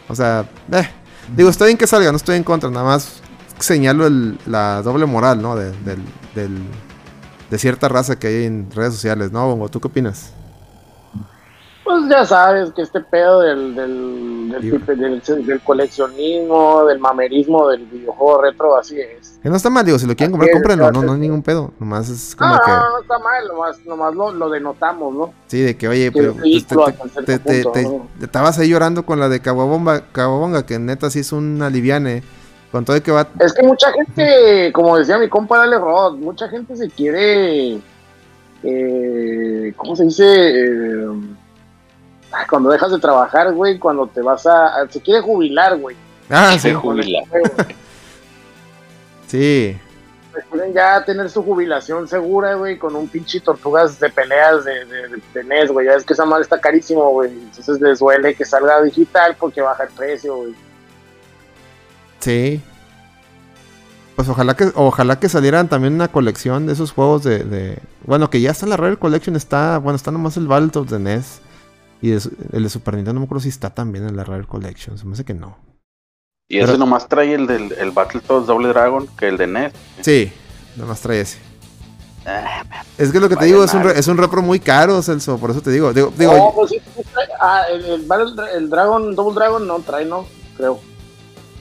O sea, eh. Digo, estoy bien que salga, no estoy en contra, nada más señalo la doble moral, ¿no? De, del- de cierta raza que hay en redes sociales, ¿no, Bongo? ¿Tú qué opinas? Pues ya sabes que este pedo del, del, del, del- del coleccionismo, del mamerismo del videojuego retro, así es. Que no está mal, digo, si lo quieren comprar, es, cómprenlo, no, no hay ningún pedo. Nomás es como No, que. no, no está mal, nomás, nomás lo, lo denotamos, ¿no? Sí, de que, oye, pero es pues, te, hasta te, cierto te- te- punto, te- ¿no? te estabas ahí llorando con la de Caguabonga, que neta sí es un aliviane. Con todo y que va. Es que mucha gente, como decía mi compa Dale Rod, mucha gente se quiere, eh, ¿cómo se dice? Eh, ay, cuando dejas de trabajar, güey, cuando te vas a, se quiere jubilar, güey. Ah, Se sí. jubila. Sí. Quieren ya tener su jubilación segura, güey, con un pinche tortugas de peleas de, de, de, de NES, güey. Ya es que esa madre está carísimo, güey. Entonces les duele que salga digital porque baja el precio, güey. Sí. Pues ojalá que, ojalá que salieran también una colección de esos juegos de, de- Bueno, que ya está la Rare Collection, está. Bueno, está nomás el Battletoads de NES. Y el de Super Nintendo no me acuerdo si está también en la Rare Collection. Se me hace que no. Y ese Pero- nomás trae el del el Battletoads Double Dragon que el de NES. Sí, nomás trae ese. Ah, Es que lo que te digo es un, re- es un repro muy caro, Celso. Por eso te digo. Digo, digo No, pues sí, ah, el, el, Battle- el Dragon, Double Dragon no trae, no, creo.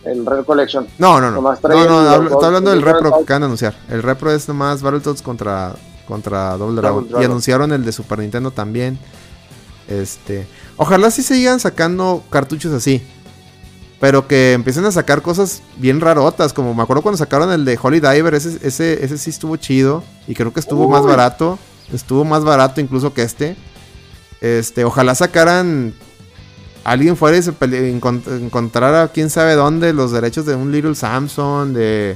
El Red Collection. no, no, no. No, no, los hablo- estoy hablando del repro que acaban de anunciar. El repro es nomás Battletoads contra, contra Double Dragon. Y anunciaron el de Super Nintendo también. Este. Ojalá sí sigan sacando cartuchos así. Pero que empiecen a sacar cosas bien rarotas. Como me acuerdo cuando sacaron el de Holy Diver. Ese, ese, ese sí estuvo chido. Y creo que estuvo más barato. Estuvo más barato incluso que este. Este, ojalá sacaran. Alguien fuera y se encont- encontrara quién sabe dónde los derechos de un Little Samson, de,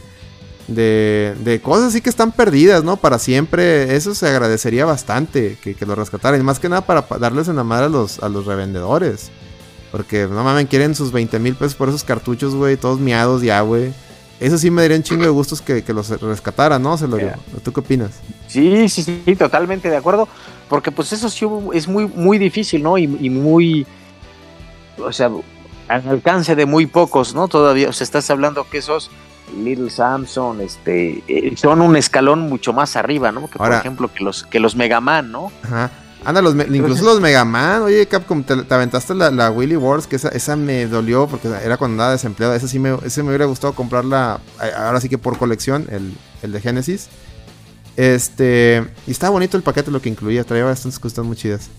de, de cosas así que están perdidas, ¿no? Para siempre. Eso se agradecería bastante que, que lo rescataran. Y más que nada para pa- darles en la madre a los, a los revendedores. Porque no mames, quieren sus 20 mil pesos por esos cartuchos, güey, todos miados ya, güey. Eso sí me daría un chingo de gustos que, que los rescataran, ¿no? Se lo Yeah. ¿Tú qué opinas? Sí, sí, sí, totalmente de acuerdo. Porque pues eso sí es muy, muy difícil, ¿no? Y, y muy, o sea, al alcance de muy pocos, ¿no? Todavía, o sea, estás hablando que esos Little Samson, este, eh, son un escalón mucho más arriba, ¿no? Que por ejemplo que los, que los Mega Man, ¿no? Ajá. Anda, los, incluso los Mega Man. Oye, Capcom, te, te aventaste la, la Willy Wars, que esa, esa me dolió porque era cuando andaba desempleado. Esa sí me, ese me hubiera gustado comprarla, eh, ahora sí que por colección, el, el de Genesis. Este, y estaba bonito el paquete, lo que incluía. Traía bastantes cosas muy chidas.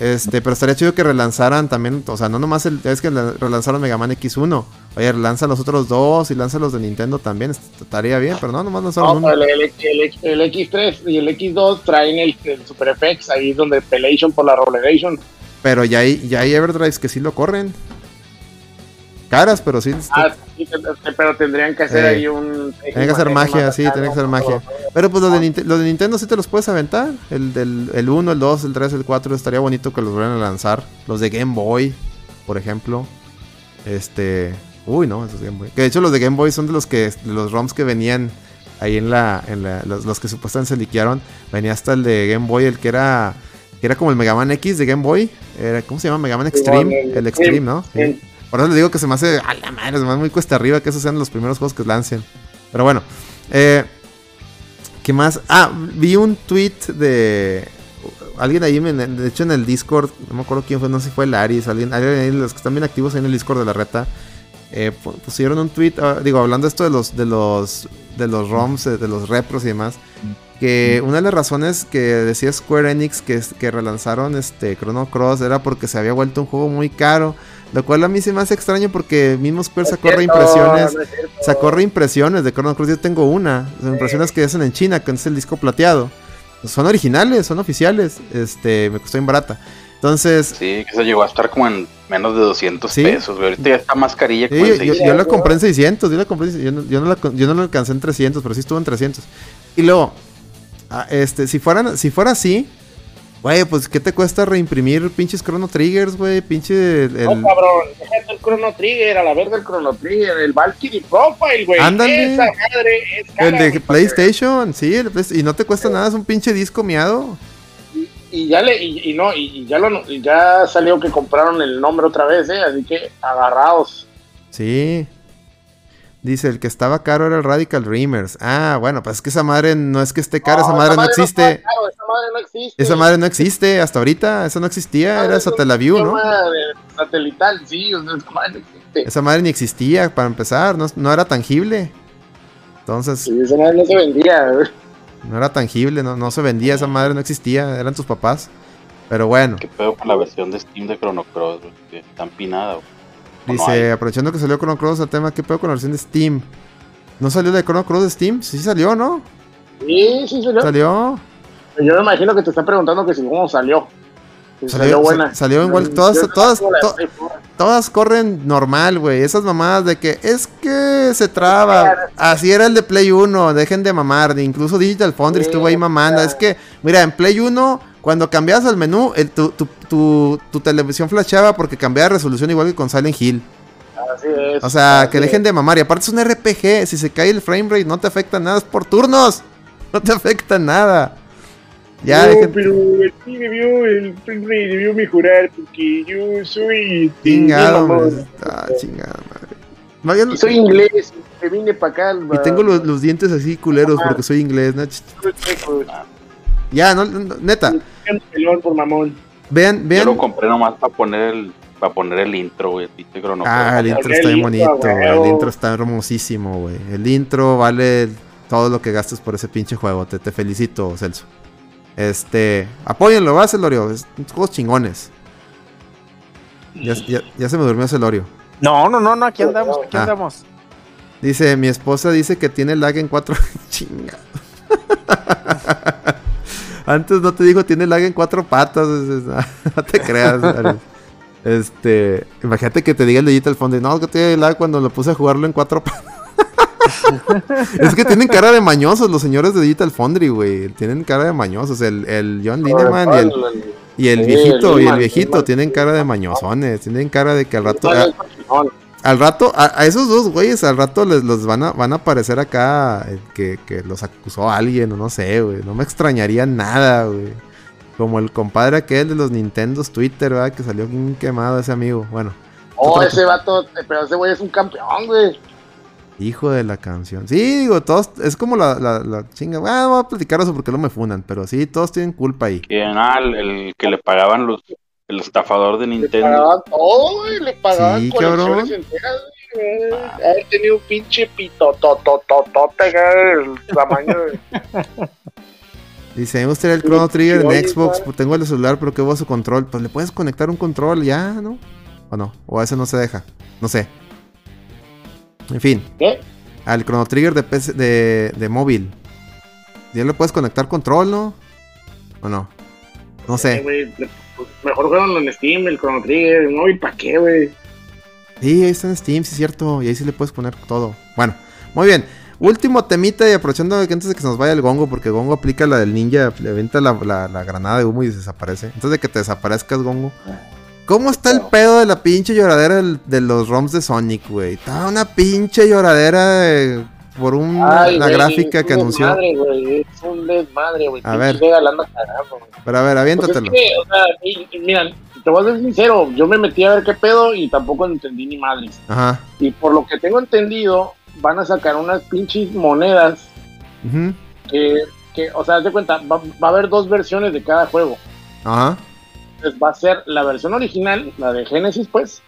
Este, pero estaría chido que relanzaran también, o sea, no nomás el, es que la- relanzaron Mega Man X1. Oye, relanza los otros dos y lanza los de Nintendo también. est- Estaría bien, pero no, nomás lanzaron No, uno. el, el, el- el X3 y el X2 traen el, el Super FX, ahí es donde Pelation por la Revelation. Pero ya hay, ya hay Everdrives que sí lo corren. Caras, pero sí. Ah, sí, pero tendrían que hacer Eh, ahí un. Tiene que hacer magia, sí, tiene que hacer magia. Pero pues los de, Ninte- los de Nintendo sí te los puedes aventar. El del el 1, el 2, el 3, el 4. Estaría bonito que los vuelvan a lanzar. Los de Game Boy, por ejemplo. Este. Uy, no, esos Game Boy. Que de hecho los de Game Boy son de los que. de los ROMs que venían ahí en la. En la los, los que supuestamente se liquearon. Venía hasta el de Game Boy, el que era. Que era como el Mega Man X de Game Boy. Era, ¿Cómo se llama? Mega Man Extreme. el- El Extreme, ¿no? Sí. Por eso le digo que se me hace a la madre, se me hace muy cuesta arriba que esos sean los primeros juegos que lancen. Pero bueno, eh, ¿qué más? Ah, vi un tweet de alguien ahí, de hecho en el Discord, no me acuerdo quién fue, no sé si fue Laris, alguien, alguien los que están bien activos ahí en el Discord de la reta, eh, pu- pusieron un tweet, ah, digo, hablando esto de los, de los, de los ROMs, de los repros y demás, que una de las razones que decía Square Enix que, que relanzaron este Chrono Cross era porque se había vuelto un juego muy caro, lo cual a mí se me hace extraño porque mismo Square sacó reimpresiones, sacó reimpresiones de Chrono Cross, yo tengo una, reimpresiones que hacen en China, que es el disco plateado. Son originales, son oficiales, este, me costó bien barata. Entonces, Sí, que se llegó a estar como en menos de 200 Sí. pesos, güey. Ahorita ya está más carilla Sí, yo, yo- 600. yo la compré en 600, yo la compré, en- yo no, yo no la, yo no la alcancé en 300, pero sí estuvo en 300. Y luego, ah, este, si fueran, si fuera así, güey, pues ¿qué te cuesta reimprimir pinches Chrono Triggers, güey? Pinche el, No, cabrón, déjate el Chrono Trigger, a la verga el Chrono Trigger, el Valkyrie Profile, güey. Ándale. Esa madre es cara, el de güey, PlayStation, sí, el Play- y no te cuesta nada, es un pinche disco miado. Y ya le, y, y no, y, y ya lo, ya salió que compraron el nombre otra vez, eh, así que agarrados. Sí. Dice, el que estaba caro era el Radical Dreamers. Ah, bueno, pues es que esa madre no es que esté cara, esa madre no existe. caro, esa madre no existe. Esa madre no existe hasta ahorita, eso no existía, era Satellaview, ¿no? de Satelital, sí, o sea, esa madre no existe. Esa madre ni existía para empezar, no, no era tangible. Entonces, Sí, esa madre no se vendía, no era tangible, no, no se vendía, esa madre no existía, eran tus papás. Pero bueno, ¿Qué pedo con la versión de Steam de Chrono Cross, güey? Está empinada, güey. ¿O no dice, aprovechando que salió Chrono Cross, el tema, ¿qué pedo con la versión de Steam? ¿No salió la de Chrono Cross de Steam? Sí salió, ¿no? Sí, sí salió. Salió. Yo me imagino que te están preguntando que si cómo salió. Si salió, Salió, buena. sa- salió igual, todas, todas, to- todas corren normal, güey. Esas mamadas de que es que se traba. Así era el de Play 1, dejen de mamar. Incluso Digital Foundry estuvo ahí mamando. Es que, mira, en Play 1, cuando cambiabas al menú, el- tu, tu, tu, tu televisión flasheaba porque cambiaba de resolución igual que con Silent Hill. Así es. O sea, que dejen de mamar. Y aparte es un RPG. Si se cae el frame rate, no te afecta nada. Es por turnos. No te afecta nada. Ya, no, dejen- pero aquí debió, el Rey debió mejorar porque yo soy. Chingado. Ah, chingada madre. Soy inglés, me vine para acá. Y tengo los, los dientes así culeros porque soy inglés. ¿no? Ya, no, no, neta. por mamón. Vean, Yo vean. lo compré nomás para poner el, para poner el intro, güey. Chrono Ah, el intro está bien bonito. güey. El intro está hermosísimo, güey. El intro vale todo lo que gastes por ese pinche juego. Te, te felicito, Celso. Este, apóyenlo, va, Celorio. Es son juegos chingones. Ya, ya- ya se me durmió Celorio. No, no, no, no, aquí andamos, aquí Ah. andamos. Dice, mi esposa dice que tiene lag en 4. Chinga. Antes no te dijo tiene lag en cuatro patas. No te creas. Este, imagínate que te diga el Digital Foundry, no, que tiene lag cuando lo puse a jugarlo en cuatro patas. es que tienen cara de mañosos los señores de Digital Foundry, güey. Tienen cara de mañosos. El, el John Lineman y el, y el Sí, viejito, y el viejito tienen cara de mañosones. Tienen cara de que al rato. Al rato, a, a esos dos güeyes, al rato les los van a, van a aparecer acá eh, que, que los acusó alguien, o no sé, güey. No me extrañaría nada, güey. Como el compadre aquel de los Nintendos Twitter, ¿verdad? Que salió bien quemado ese amigo. Bueno, Oh, Otro- ese vato, pero ese güey es un campeón, güey. hijo de la canción. Sí, digo, todos, es como la, la, la chinga. Ah, voy a platicar eso porque no me funan, pero sí, todos tienen culpa ahí. Que, ah, el, el que le pagaban los, el estafador de Le Nintendo. pagaban todo, güey. Le pagaban Sí, colecciones cabrón. enteras, güey. Haber tenido un pinche pito, totototote, el tamaño de. Dice, me gustaría el Chrono Trigger en Xbox, pues tengo el celular, pero ¿qué voy a su control? Pues le puedes conectar un control ya, ¿no? ¿O no? ¿O ese no se deja? No sé. En fin, ¿Qué? al Chrono Trigger de, PC de, de móvil. ¿Ya le puedes conectar control, no? ¿O no? No Eh, sé. güey, le- pues, mejor juegan en Steam, el Chrono Trigger, el móvil, ¿para qué, güey? Sí, ahí está en Steam, sí es cierto. Y ahí sí le puedes poner todo. Bueno, muy bien. Último temita y aprovechando que antes de que se nos vaya el gongo, porque gongo aplica la del ninja, le avienta la, la- la granada de humo y desaparece. Antes de que te desaparezcas, gongo. ¿Cómo está el pedo de la pinche lloradera de los ROMs de Sonic, güey? Está una pinche lloradera de- por una Ay, la güey, gráfica es que un anunció. Desmadre, güey, es un desmadre, güey. A ver. Güey. Pero a ver, Pues es aviéntatelo. que, o sea, y- y mira, te voy a ser sincero, yo me metí a ver qué pedo y tampoco entendí ni madres. Ajá. Y por lo que tengo entendido, van a sacar unas pinches monedas ujú, que, que o sea, haz de cuenta, va, va a haber dos versiones de cada juego. Ajá. Entonces va a ser la versión original, la de Genesis, pues,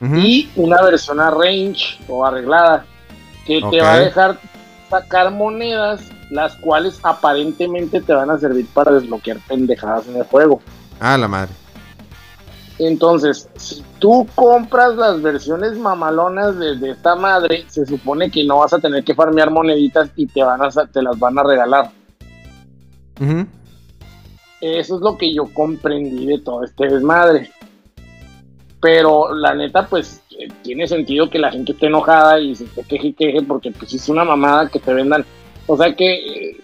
Ujú. y una versión a range o arreglada que te va a dejar sacar monedas las cuales aparentemente te van a servir para desbloquear pendejadas en el juego. Ah, la madre. Entonces, si tú compras las versiones mamalonas de, de esta madre, se supone que no vas a tener que farmear moneditas y te van a te las van a regalar. Eso es lo que yo comprendí de todo este desmadre. Pero la neta, pues eh, tiene sentido que la gente esté enojada y se esté queje y queje porque pues es una mamada que te vendan. O sea que... eh,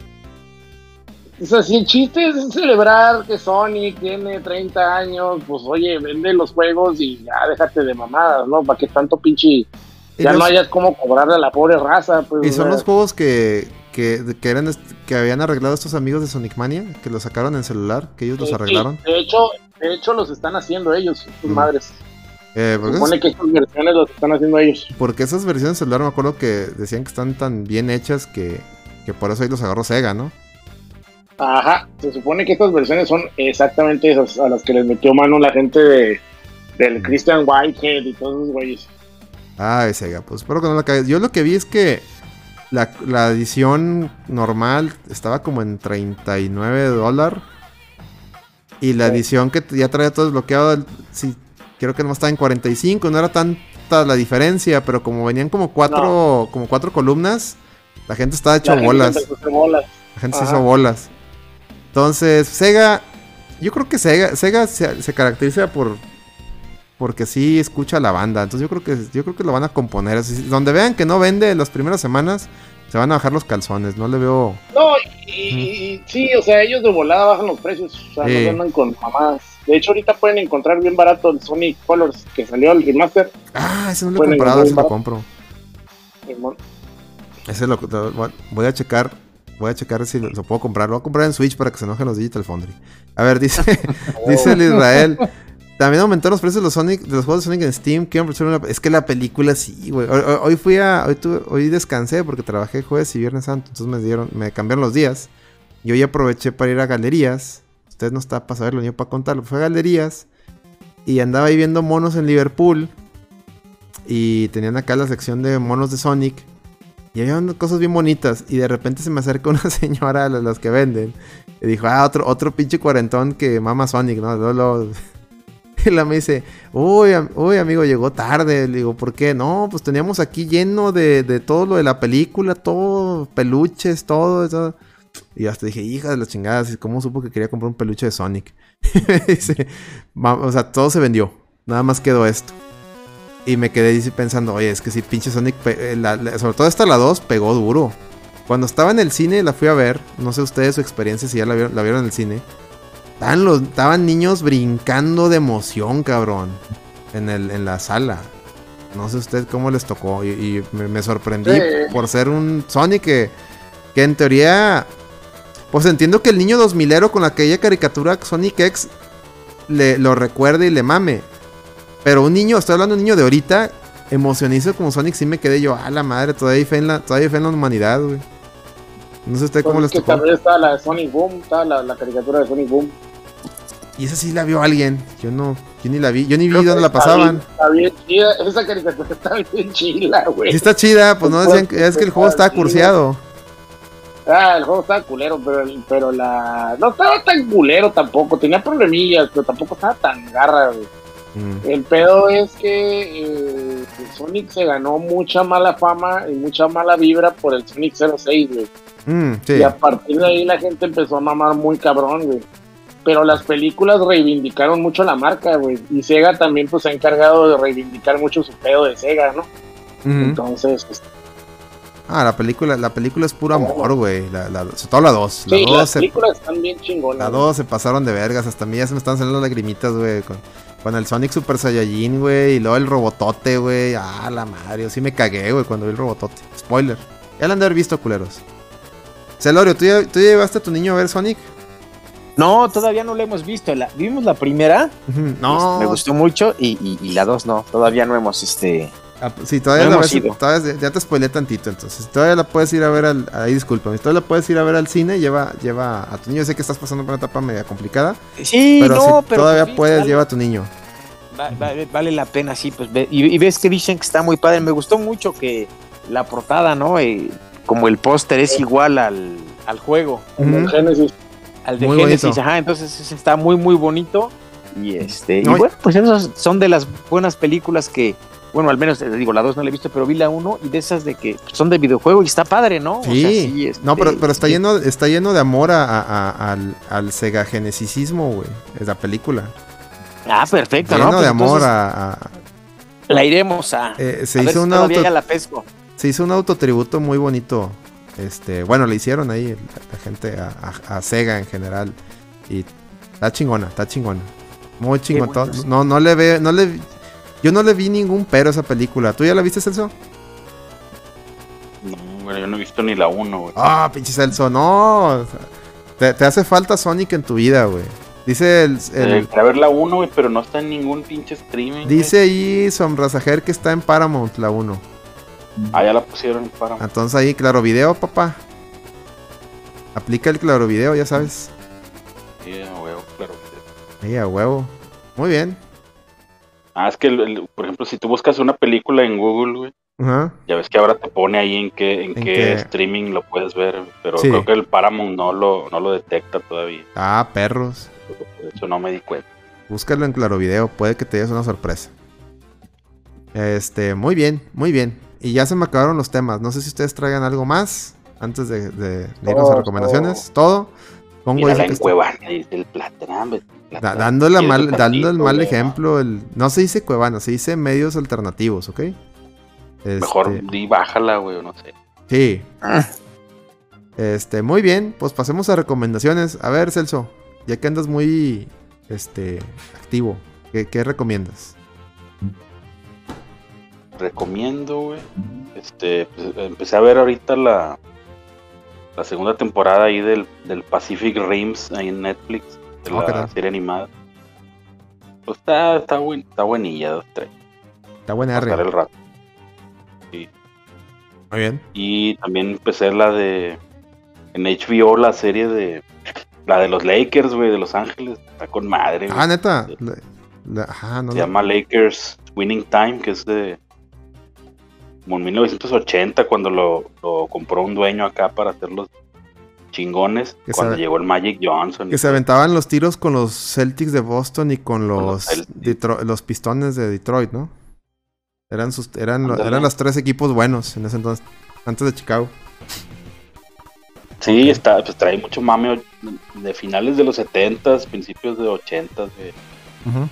o sea, si el chiste es celebrar que Sonic tiene 30 años, pues oye, vende los juegos y ya déjate de mamadas, ¿no? Para que tanto pinche... Ya los- no hayas como cobrarle a la pobre raza, pues. Y o son sea, los juegos que, que, que eran que habían arreglado estos amigos de Sonic Mania, que los sacaron en celular, que ellos los sí, arreglaron. de hecho, de hecho los están haciendo ellos, sus Mm. madres. Eh, Se porque, supone esas, que estas versiones los están haciendo ellos. porque esas versiones celular me acuerdo que decían que están tan bien hechas que, que por eso ahí los agarró Sega, ¿no? Ajá, se supone que estas versiones son exactamente esas a las que les metió mano la gente de, del Christian Whitehead y todos esos güeyes. Ay, Sega, pues espero que no la cagues. Yo lo que vi es que la, la edición normal estaba como en 39 dólares. Y la Sí. edición que ya traía todo desbloqueado, sí, creo que no estaba en 45. No era tanta la diferencia, pero como venían como cuatro, como cuatro columnas, la gente estaba hecho La bolas. La gente se hizo bolas. Entonces, Sega, yo creo que Sega, Sega se, se caracteriza por porque sí escucha a la banda. Entonces yo creo que yo creo que lo van a componer. Así, donde vean que no vende las primeras semanas, se van a bajar los calzones. No le veo. No, y, y- sí, o sea, ellos de volada bajan los precios. O sea, Sí. no andan con mamadas. De hecho, ahorita pueden encontrar bien barato el Sonic Colors que salió el remaster. Ah, ese no lo he comprado, ese lo compro. Ese lo, lo- voy a checar. Voy a checar si lo, lo puedo comprar. Lo voy a comprar en Switch para que se enojen los Digital Foundry. A ver, dice, dice el Israel. También aumentaron los precios de los Sonic, de los juegos de Sonic en Steam. Una- Es que la película sí, güey. Hoy, hoy- hoy fui a. Hoy, tuve- hoy descansé porque trabajé jueves y viernes santo. Entonces me dieron, me cambiaron los días. Y hoy aproveché para ir a galerías. Usted no está para saberlo ni para contarlo. Fue a galerías. Y andaba ahí viendo monos en Liverpool. Y tenían acá la sección de monos de Sonic. Y había unas cosas bien bonitas. Y de repente se me acerca una señora a las que venden. Y dijo, ah, otro, otro pinche cuarentón que mama Sonic, ¿no? Luego, luego- Y la me dice, uy, uy, amigo, llegó tarde. Le digo, ¿por qué? No, pues teníamos aquí lleno de, de todo lo de la película, todo, peluches, todo eso. Y hasta dije, hija de las chingadas, ¿cómo supo que quería comprar un peluche de Sonic? Me dice, "Ma- o sea, todo se vendió. Nada más quedó esto. Y me quedé pensando, oye, es que si pinche Sonic, eh, la- la- sobre todo esta la 2, pegó duro. Cuando estaba en el cine, la fui a ver. No sé ustedes su experiencia, si ya la vieron, la vieron en el cine. Estaban, los, estaban niños brincando de emoción, cabrón. En, el, en la sala. No sé usted cómo les tocó. Y, y me, me sorprendí Sí. por ser un Sonic que, que en teoría. Pues entiendo que el niño 2000ero con aquella caricatura Sonic X le, lo recuerde y le mame. Pero un niño, estoy hablando de un niño de ahorita, emocionado como Sonic, sí me quedé yo, a la madre, todavía hay fe en la, todavía hay fe en la humanidad, güey. No sé usted cómo les que tocó. también estaba la de Sonic Boom, estaba la, la caricatura de Sonic Boom. Y esa sí la vio alguien. Yo no, yo ni la vi, yo ni vi Creo dónde la pasaban. bien- Está bien chida, esa caricatura está bien chila, güey. Sí está chida, pues no decían que es que el juego estaba cursiado. Ah, el juego estaba culero, pero, pero la... No estaba tan culero tampoco, tenía problemillas, pero tampoco estaba tan garra, güey. Mm. El pedo es que eh, Sonic se ganó mucha mala fama y mucha mala vibra por el Sonic 06, güey. Mm, sí. Y a partir de ahí la gente empezó a mamar muy cabrón, güey. Pero las películas reivindicaron mucho la marca, güey. Y Sega también pues se ha encargado de reivindicar mucho su pedo de Sega, ¿no? Ujú. Entonces, pues, Ah, la película, la película es puro amor, güey. La, la, sobre todo la 2. La 2 las se, películas están bien chingonas. la güey. 2 se pasaron de vergas. Hasta a mí ya se me están saliendo las lagrimitas, güey. Con, con el Sonic Super Saiyajin, güey. Y luego el robotote, güey. Ah, la madre. Yo sí me cagué, güey, cuando vi el robotote. Spoiler. Ya lo han de haber visto, culeros. Celorio, ¿tú ya, ¿tú ya llevaste a tu niño a ver Sonic? No, todavía no la hemos visto. La, vimos la primera, Ujú, No. me gustó mucho, y, y- y la dos no. Todavía no hemos, este... Ah, Sí, todavía, No la ves- todavía- ya te spoilé tantito, entonces. Todavía la puedes ir a ver al. Ahí, discúlpame. Todavía la puedes ir a ver al cine. Lleva, lleva a tu niño. Sé que estás pasando por una etapa media complicada. Sí, Pero no, si pero... todavía pues, puedes, algo- lleva a tu niño. Va- va- vale la pena, sí, pues ve- y, y ves que dicen que está muy padre. Me gustó mucho que la portada, ¿no? Eh, como el póster es igual al, al juego, Ujú. Génesis. al de Muy Genesis, bonito. ajá, entonces está muy, muy bonito. Y este, No, y- bueno, pues esas son de las buenas películas que, bueno, al menos, eh, digo, la 2 no la he visto, pero vi la 1 y de esas de que son de videojuego y está padre, ¿no? O sea, Sí. este, no, pero, pero está sí. lleno, está lleno de amor a- a- a- al, al Sega Genesisismo, güey. Es la película. Ah, perfecto, Lleno ¿no? Pues de amor entonces a. La iremos a. eh, se ver hizo si un auto, la pesco. se hizo un autotributo muy bonito. Este, bueno, le hicieron ahí la, la gente a, Sega en general. Y está chingona, está chingona. Muy chingón. bueno. No, no le ve, no le yo no le vi ningún pero a esa película. ¿Tú ya la viste, Celso? No, güey, yo no he visto ni la 1, güey. Ah, pinche Celso, no. Te, te hace falta Sonic en tu vida, güey. Dice el, el- Eh, quería ver la 1, güey, pero no está en ningún pinche streaming. güey. dice ahí Sombrasajer que está en Paramount la 1. Ah, ya la pusieron para. Entonces ahí, claro video, papá. Aplica el claro video, ya sabes. Sí, a huevo, claro. Ahí a huevo. Muy bien. Ah, es que, el- el- por ejemplo, si tú buscas una película en Google, güey, ya ves que ahora te pone ahí en qué, en ¿En qué, qué? streaming lo puedes ver, pero Sí. creo que el Paramount no lo, no lo detecta todavía. Ah, perros. Eso no me di cuenta. Búscalo en claro video, puede que te des una sorpresa. Este, muy bien, muy bien. Y ya se me acabaron los temas. No sé si ustedes traigan algo más antes de, de- de irnos a recomendaciones. Todo. Pongo Mira dice la que está- encuevana, dice el güey, Da- Platán. dándole, Y mal, dando el mal ejemplo, el, no se dice cuevana, se dice medios alternativos, ¿ok? Mejor Este, di bájala, güey, o no sé. Sí. Este, muy bien, pues pasemos a recomendaciones. A ver, Celso, ya que andas muy este activo, ¿qué, qué recomiendas? recomiendo, güey. Este, pues, empecé a ver ahorita la, la segunda temporada ahí del, del Pacific Rims ahí en Netflix, de Ah, ¿qué la serie animada. Pues está, está, buen, está buenilla, dos, tres. Está buena R. el rato. Muy bien. Y también empecé la de en HBO la serie de la de los Lakers, güey, de Los Ángeles. Está con madre. Ah, neta. La- la- ajá, no Se la- llama Lakers Winning Time, que es de como en 1980 cuando lo, lo compró un dueño acá para hacer los chingones, Que cuando llegó el Magic Johnson. Que se aventaban los tiros con los Celtics de Boston y con los los, los pistones de Detroit, ¿no? Eran sus, eran, Ándale. eran los tres equipos buenos en ese entonces, antes de Chicago. Sí, está, pues trae mucho mame de finales de los 70s, principios de 80s, güey. Ujú.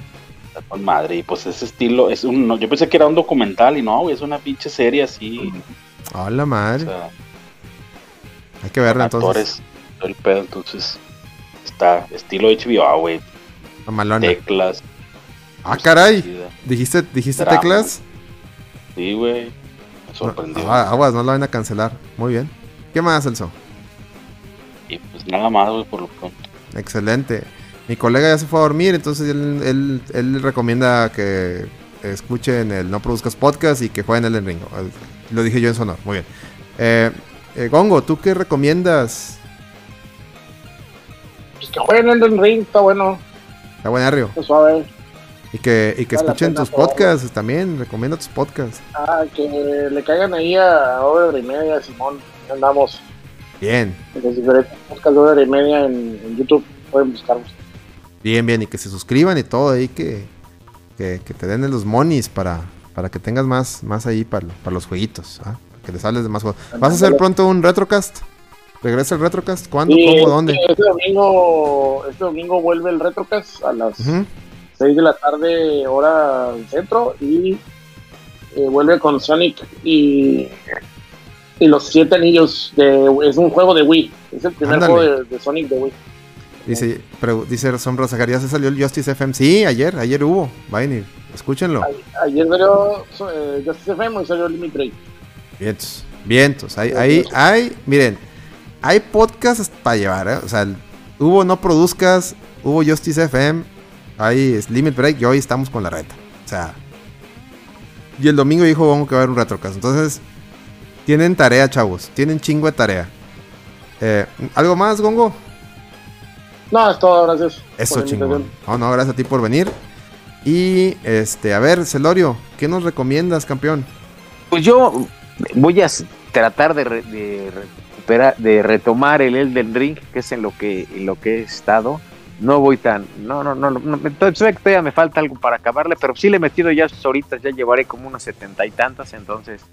Está con madre. Y pues ese estilo es un. no, yo pensé que era un documental y no, güey, es una pinche serie así. Hola, O madre. sea, Hay que verla entonces. actores, el pedo, entonces. Está estilo HBO, güey. Mamalona. Teclas. Ah, caray. ¿Dijiste, dijiste Drama. teclas? Sí, güey. Me sorprendió. Ah, aguas, no la van a cancelar. Muy bien. ¿Qué más, Celso? Y pues nada más, güey, por lo pronto. Excelente. Mi colega ya se fue a dormir, entonces él, él, él recomienda que escuchen el No Produzcas Podcast y que jueguen el Ring. Lo dije yo en sonor, muy bien. Eh, eh, Gongo, ¿tú qué recomiendas? Pues que jueguen Elden Ring, está bueno, Está buen Arrio. está suave. Y que, y que Vale escuchen tus probarlo. podcasts también. Recomienda tus podcasts. Ah, que le caigan ahí a hora y media, Simón. Andamos Bien, en los diferentes podcasts de hora y media en, en YouTube. Pueden buscarlos. bien, bien. Y que se suscriban y todo ahí. Que, que, que te den los monies para, para que tengas más, más ahí para, para los jueguitos. ¿ah? Que les hables de más juegos. ¿Vas a hacer pronto un retrocast? ¿Regresa el retrocast? ¿Cuándo? Y ¿Cómo? ¿Dónde? Este domingo, este domingo vuelve el Retrocast a las Ujú. 6 de la tarde, hora centro. Y eh, vuelve con Sonic y, y los siete anillos. De, es un juego de Wii. Es el primer Ándale. juego de, de Sonic de Wii. Dice, pregu- dice Sombra Zacarías, ¿se salió el Justice FM? Sí, ayer, ayer hubo. Vayan y escúchenlo. Ayer salió eh, Justice FM y salió Limit Break. Vientos, vientos. Ahí, ahí, hay, miren, hay podcasts para llevar, ¿eh? O sea, hubo No Produzcas, hubo Justice FM, hay Limit Break y hoy estamos con la reta. O sea, y el domingo dijo Gongo que va a haber un retrocast. Entonces, tienen tarea, chavos. Tienen chingo de tarea. Eh, ¿Algo más, Gongo? No, es todo, gracias. Eso chingón. No, no, gracias a ti por venir. Y este, a ver, Celorio, ¿qué nos recomiendas, campeón? Pues yo voy a tratar de, re- de recuperar, de retomar el Elden Ring, que es en lo que, en lo que he estado. No voy tan, no, no, no, no, entonces todavía me falta algo para acabarle, pero sí le he metido ya sus horitas, ya llevaré como unas setenta y tantas, entonces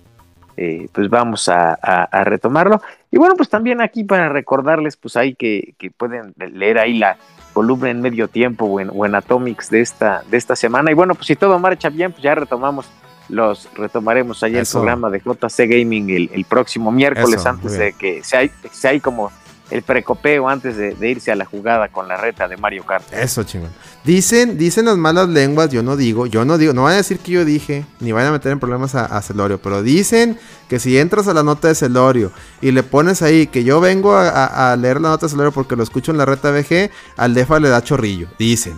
eh, pues vamos a, a- a retomarlo. Y bueno, pues también aquí para recordarles, pues ahí que, que pueden leer ahí la columna en medio tiempo o en, o en Atomics de esta, de esta semana. Y bueno, pues si todo marcha bien, pues ya retomamos los retomaremos allá Eso. el programa de JC Gaming el, el próximo miércoles Eso, antes de que sea, sea ahí como el precopeo antes de, de irse a la jugada con la reta de Mario Kart. Eso, chingón. Dicen, dicen las malas lenguas, yo no digo, yo no digo, no van a decir que yo dije, ni van a meter en problemas a, a Celorio, pero dicen que si entras a la nota de Celorio y le pones ahí que yo vengo a, a- a leer la nota de Celorio porque lo escucho en la reta VG, al Defa le da chorrillo. Dicen,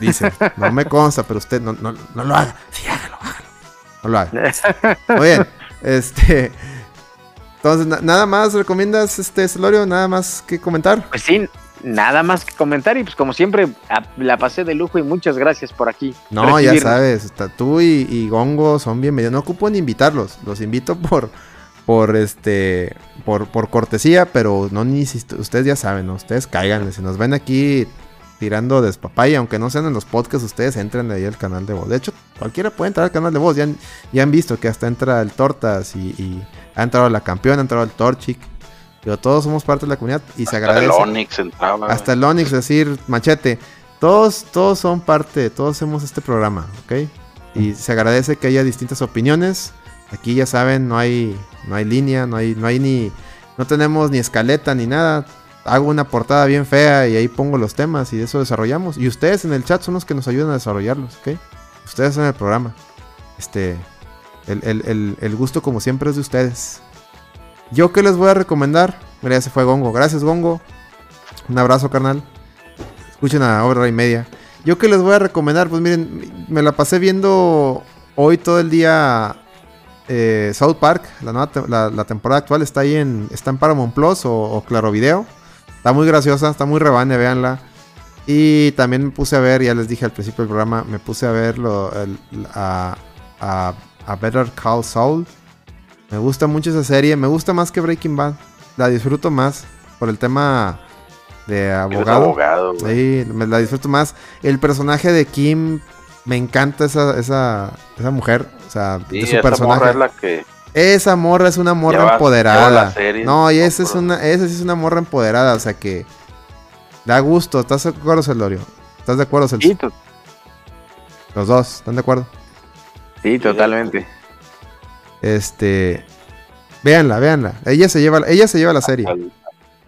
dicen. no me consta, pero usted no, no, no lo haga. Sí, hágalo, hágalo. Lo haga. Muy bien, este. Entonces, na- nada más recomiendas, este Celorio, nada más que comentar. Pues sí, nada más que comentar y pues como siempre la pasé de lujo y muchas gracias por aquí. No, ya sabes, tú y, y Gongo son bienvenidos. No ocupo ni invitarlos, los invito por, por este, por, por cortesía, pero no ni si ustedes ya saben, ¿no? ustedes cáiganle. Si nos ven aquí tirando despapaya, aunque no sean en los podcasts, ustedes entren ahí al canal de voz. De hecho, cualquiera puede entrar al canal de voz. Ya, han- ya han visto que hasta entra el Tortas y, y ha entrado la campeona, ha entrado el Torchic. Pero todos somos parte de la comunidad y se Hasta agradece. el Onix entraba. Hasta el Onix, decir, machete. Todos, todos son parte, todos hacemos este programa, ¿ok? Y se agradece que haya distintas opiniones. Aquí ya saben, no hay, no hay línea, no hay, no hay ni, no tenemos ni escaleta ni nada. Hago una portada bien fea y ahí pongo los temas y eso desarrollamos. Y ustedes en el chat son los que nos ayudan a desarrollarlos, ¿ok? Ustedes en el programa. Este, el, el- el- gusto como siempre es de ustedes. Yo qué les voy a recomendar. Mira, se fue Gongo. Gracias, Gongo. Un abrazo, carnal. Escuchen a hora y media. Yo que les voy a recomendar, pues miren, me la pasé viendo hoy todo el día eh, South Park, la, nueva la temporada actual está ahí en, está en Paramount Plus o, o Claro Video. Está muy graciosa, está muy rebane, véanla. Y también me puse a ver, ya les dije al principio del programa, me puse a ver lo- el- a, a- a Better Call Saul. Me gusta mucho esa serie, me gusta más que Breaking Bad. La disfruto más por el tema de abogado. abogado. Sí, me la disfruto más. El personaje de Kim, me encanta esa, esa, esa mujer. O sea, Sí, de su esa personaje. es la que Esa morra es una morra Lleva- empoderada. serie, no, y esa es una, esa sí es una morra empoderada. O sea que da gusto. ¿Estás de acuerdo, Celorio? ¿Estás de acuerdo, Celso? Sí, Los dos, ¿están de acuerdo? sí, totalmente. Este. Véanla, véanla. Ella se lleva, ella se lleva la serie. hasta el,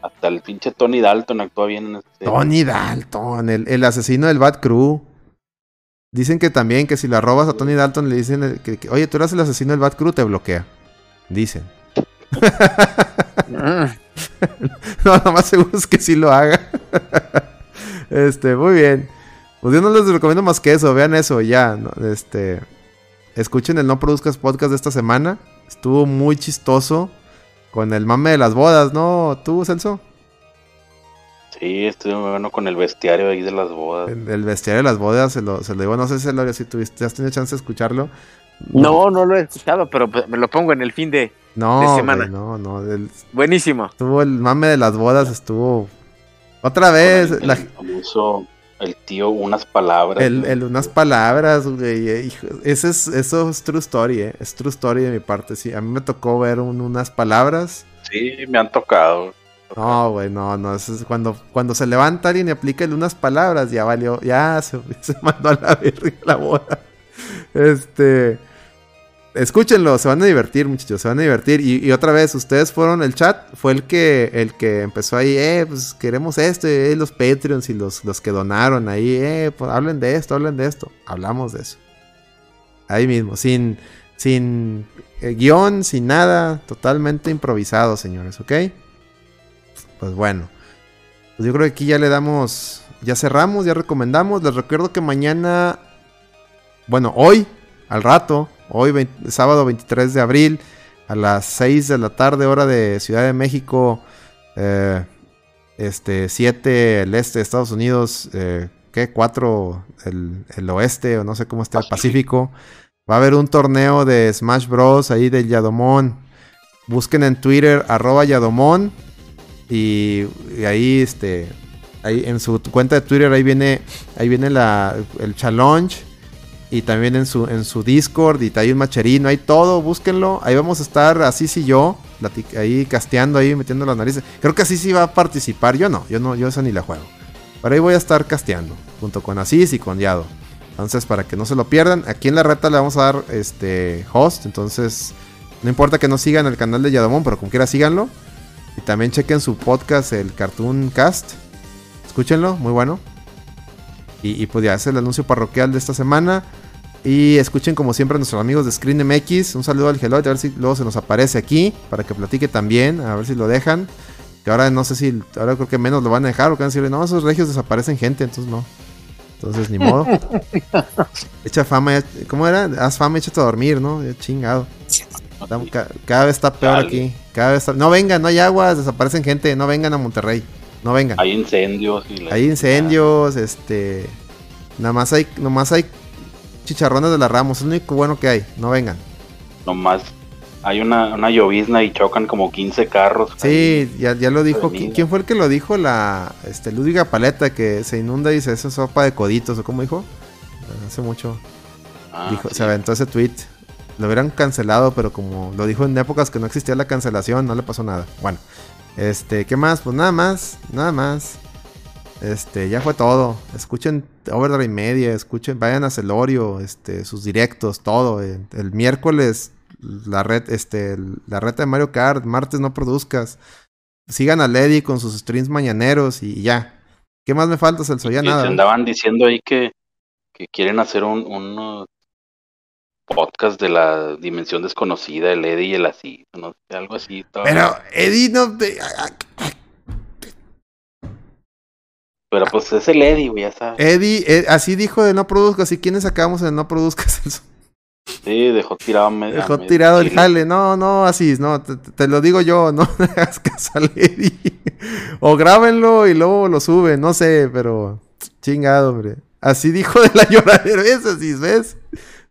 hasta el pinche Tony Dalton actúa bien en este. Tony Dalton, el, el asesino del Bad Crew. Dicen que también que si la robas a Tony Dalton le dicen eh, que, que, oye, tú eres el asesino del Bad Crew, te bloquea. Dicen. No, lo más seguro es que sí lo haga. este, muy bien. Pues yo no les recomiendo más que eso, vean eso ya. Este, escuchen el No Produzcas Podcast de esta semana. Estuvo muy chistoso con el mame de las bodas, ¿no? ¿Tú, Celso? Sí, estoy muy bueno con el bestiario ahí de las bodas. El, el bestiario de las bodas, se lo, se lo digo, no sé Celorio, si tuviste, has tenido chance de escucharlo. No, no lo he escuchado, pero me lo pongo en el fin de No, semana. no, no. el- buenísimo. estuvo el mame de las bodas, estuvo. Otra vez, el, la- el famoso, el tío, unas palabras. el, unas palabras, güey. eh, ese es, eso es true story, eh. Es true story de mi parte, sí. A mí me tocó ver un- unas palabras. Sí, me han tocado. No, güey, no, no. Cuando, cuando se levanta alguien y aplica el unas palabras, ya valió, ya se, mandó a la verga la boda. Este. Escúchenlo, se van a divertir, muchachos, se van a divertir. Y, y otra vez, ustedes fueron, el chat fue el que, el que empezó ahí, eh, pues queremos esto, eh, los Patreons y los, los que donaron ahí, eh, pues hablen de esto, hablen de esto. Hablamos de eso. Ahí mismo, sin, sin eh, guion, sin nada, totalmente improvisado, señores, ¿ok? Pues bueno, pues yo creo que aquí ya le damos, ya cerramos, ya recomendamos. Les recuerdo que mañana, bueno, hoy, al rato, hoy, 20 sábado 23 de abril, a las 6 de la tarde, hora de Ciudad de México, eh, este, 7 el este de Estados Unidos, eh, ¿qué? 4 el, el oeste o no sé cómo está el Pacífico. Va a haber un torneo de Smash Bros. ahí del Yadomón. Busquen en Twitter arroba Yadomón. Y, ahí este ahí en su cuenta de Twitter ahí viene ahí viene la, el challenge y también en su en su Discord y hay un macherino, hay todo, búsquenlo. Ahí vamos a estar así sí yo, ahí casteando ahí metiendo las narices. Creo que así sí va a participar, yo no, yo no yo esa ni la juego. Pero ahí voy a estar casteando junto con Asís y con Yado. Entonces, para que no se lo pierdan, aquí en la reta le vamos a dar este host, entonces no importa que no sigan el canal de Yadomón, pero como quiera síganlo. Y también chequen su podcast, el Cartoon Cast. Escúchenlo, muy bueno. Y, y pues ya es el anuncio parroquial de esta semana. Y escuchen como siempre a nuestros amigos de Screen MX. Un saludo al Geloid, a ver si luego se nos aparece aquí. Para que platique también, a ver si lo dejan. Que ahora no sé si, ahora creo que menos lo van a dejar. O que van a decirle, no, esos regios desaparecen gente, entonces no. Entonces ni modo. Echa fama, ¿cómo era? Haz fama, échate a dormir, ¿no? Ya chingado. Estamos ca- cada vez está peor Dale. aquí. Cada vez está- No vengan, no hay aguas, desaparecen gente. No vengan a Monterrey. No vengan. Hay incendios. Y la- Hay incendios, este. Nada más hay, nomás hay chicharrones de la Ramos. Es lo único bueno que hay. No vengan. Nomás hay una, una llovizna y chocan como 15 carros. Sí, ya, ya lo dijo. ¿Quién, quién fue el que lo dijo? La este, Ludviga Paleta, que se inunda y se hace sopa de coditos. ¿O cómo dijo? Hace mucho. Ah, dijo, sí. Se aventó ese tweet. Lo hubieran cancelado, pero como lo dijo en épocas que no existía la cancelación, no le pasó nada. Bueno, este, ¿qué más? Pues nada más, nada más. Este, ya fue todo. Escuchen Overdrive Media, escuchen, vayan a Celorio, este, sus directos, todo. eh. El miércoles, la red, este, la reta de Mario Kart, martes no produzcas. Sigan a Lady con sus streams mañaneros y ya. ¿Qué más me falta, Celso? Ya Y nada. se andaban diciendo ahí que, que quieren hacer un, un podcast de la dimensión desconocida, el Eddie y el así, no algo así. todo. Pero, Eddie, no. te- Pero pues es el Eddie, güey, ya sabes. Eddie, eh, así dijo de no produzcas. ¿Y quiénes sacamos de no produzcas? Celso? Sí, dejó tirado. a me- a Dejó medio tirado el jale. No, no, así, no, te, lo digo yo, no le hagas caso al Eddie. O grábenlo y luego lo suben, no sé, pero chingado, hombre. Así dijo de la lloradera, ¿ves? Así, ¿ves?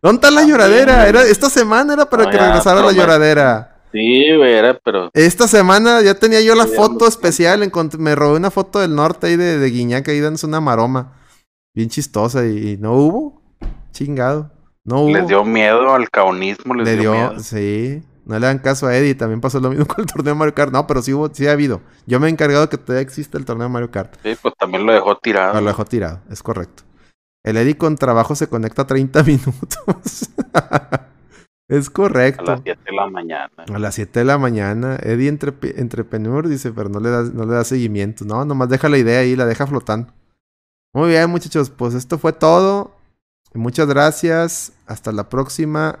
¿Dónde está la También, lloradera? Era, esta semana era para No, que ya, regresara la lloradera. Sí, güey, era, pero Esta semana ya tenía yo la foto especial, encontré- me robé una foto del norte ahí de, de Guiñac ahí dándose una maroma. Bien chistosa y, y no hubo. Chingado. No hubo. les dio miedo al caonismo, les Le dio, dio, miedo. sí. No le dan caso a Eddie. También pasó lo mismo con el torneo de Mario Kart. No, pero sí, hubo, sí ha habido. Yo me he encargado que todavía existe el torneo de Mario Kart. Sí, pues también lo dejó tirado. Pero lo dejó tirado, es correcto. El Eddie con trabajo se conecta a 30 minutos. es A correcto. las 7 de la mañana. A las 7 de la mañana. Eddie entre, entrepreneur dice, pero no le, da, no le da seguimiento. No, nomás deja la idea ahí, la deja flotando. Muy bien, muchachos. Pues esto fue todo. Muchas gracias. Hasta la próxima.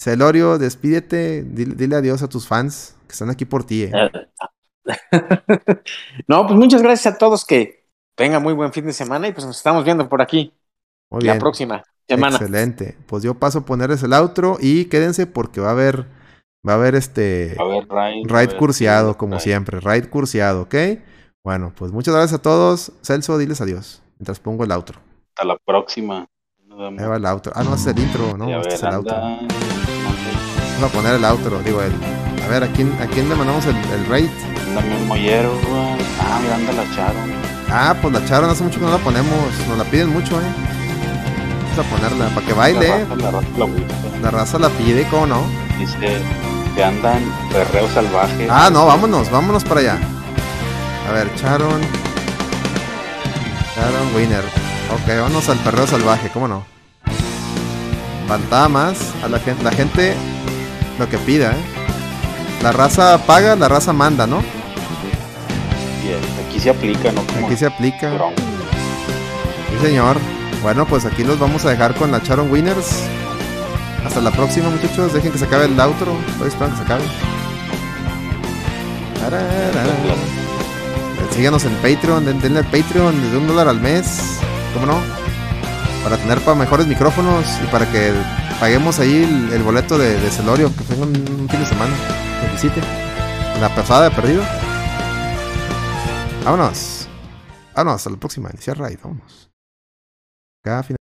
Celorio, despídete. Dile, dile adiós a tus fans que están aquí por ti. eh. no, pues muchas gracias a todos que tengan muy buen fin de semana y pues nos estamos viendo por aquí Muy la bien. próxima semana. Excelente. Pues yo paso a ponerles el outro y quédense porque va a haber, va a haber este A ver, Ryan. a raid ver, cursiado sí, como Ryan. siempre. Raid cursiado, ¿ok? Bueno, pues muchas gracias a todos. Celso, diles adiós. Mientras pongo el outro. Hasta la próxima. Ahí va el outro. Ah, no, es el intro, ¿no? Este ver, es el outro. anda. Vamos a poner el outro, digo el. A ver, ¿a quién, a quién le mandamos el, el raid? Ándame un mollero. Ah, mira, anda la Charo. Ah, pues la Charon hace mucho que no la ponemos. Nos la piden mucho, eh. Vamos a ponerla para que baile, La eh. raza, la raza la raza la pide, ¿cómo no? Dice que andan perreo salvaje. Ah, no, vámonos, vámonos para allá. A ver, Charon. Charon Winner. Ok, vámonos al perreo salvaje, ¿cómo no? Faltaba más a la gente, la gente lo que pida, ¿eh? La raza paga, la raza manda, ¿no? Aquí se aplica, ¿no? Como Aquí se aplica. Bronco. Sí, señor. Bueno, pues aquí los vamos a dejar con la Charon Winners. Hasta la próxima, muchachos. Dejen que se acabe el outro. Estoy esperando que se acabe. Síganos en Patreon. den- Denle al Patreon desde un dólar al mes. ¿Cómo no? Para tener para mejores micrófonos y para que paguemos ahí el, el boleto de, de Celorio. Que tenga un, un fin de semana. Que visite. La pasada de perdido. Vámonos. Vámonos, hasta la próxima. Iniciar raid, vámonos. Cada final.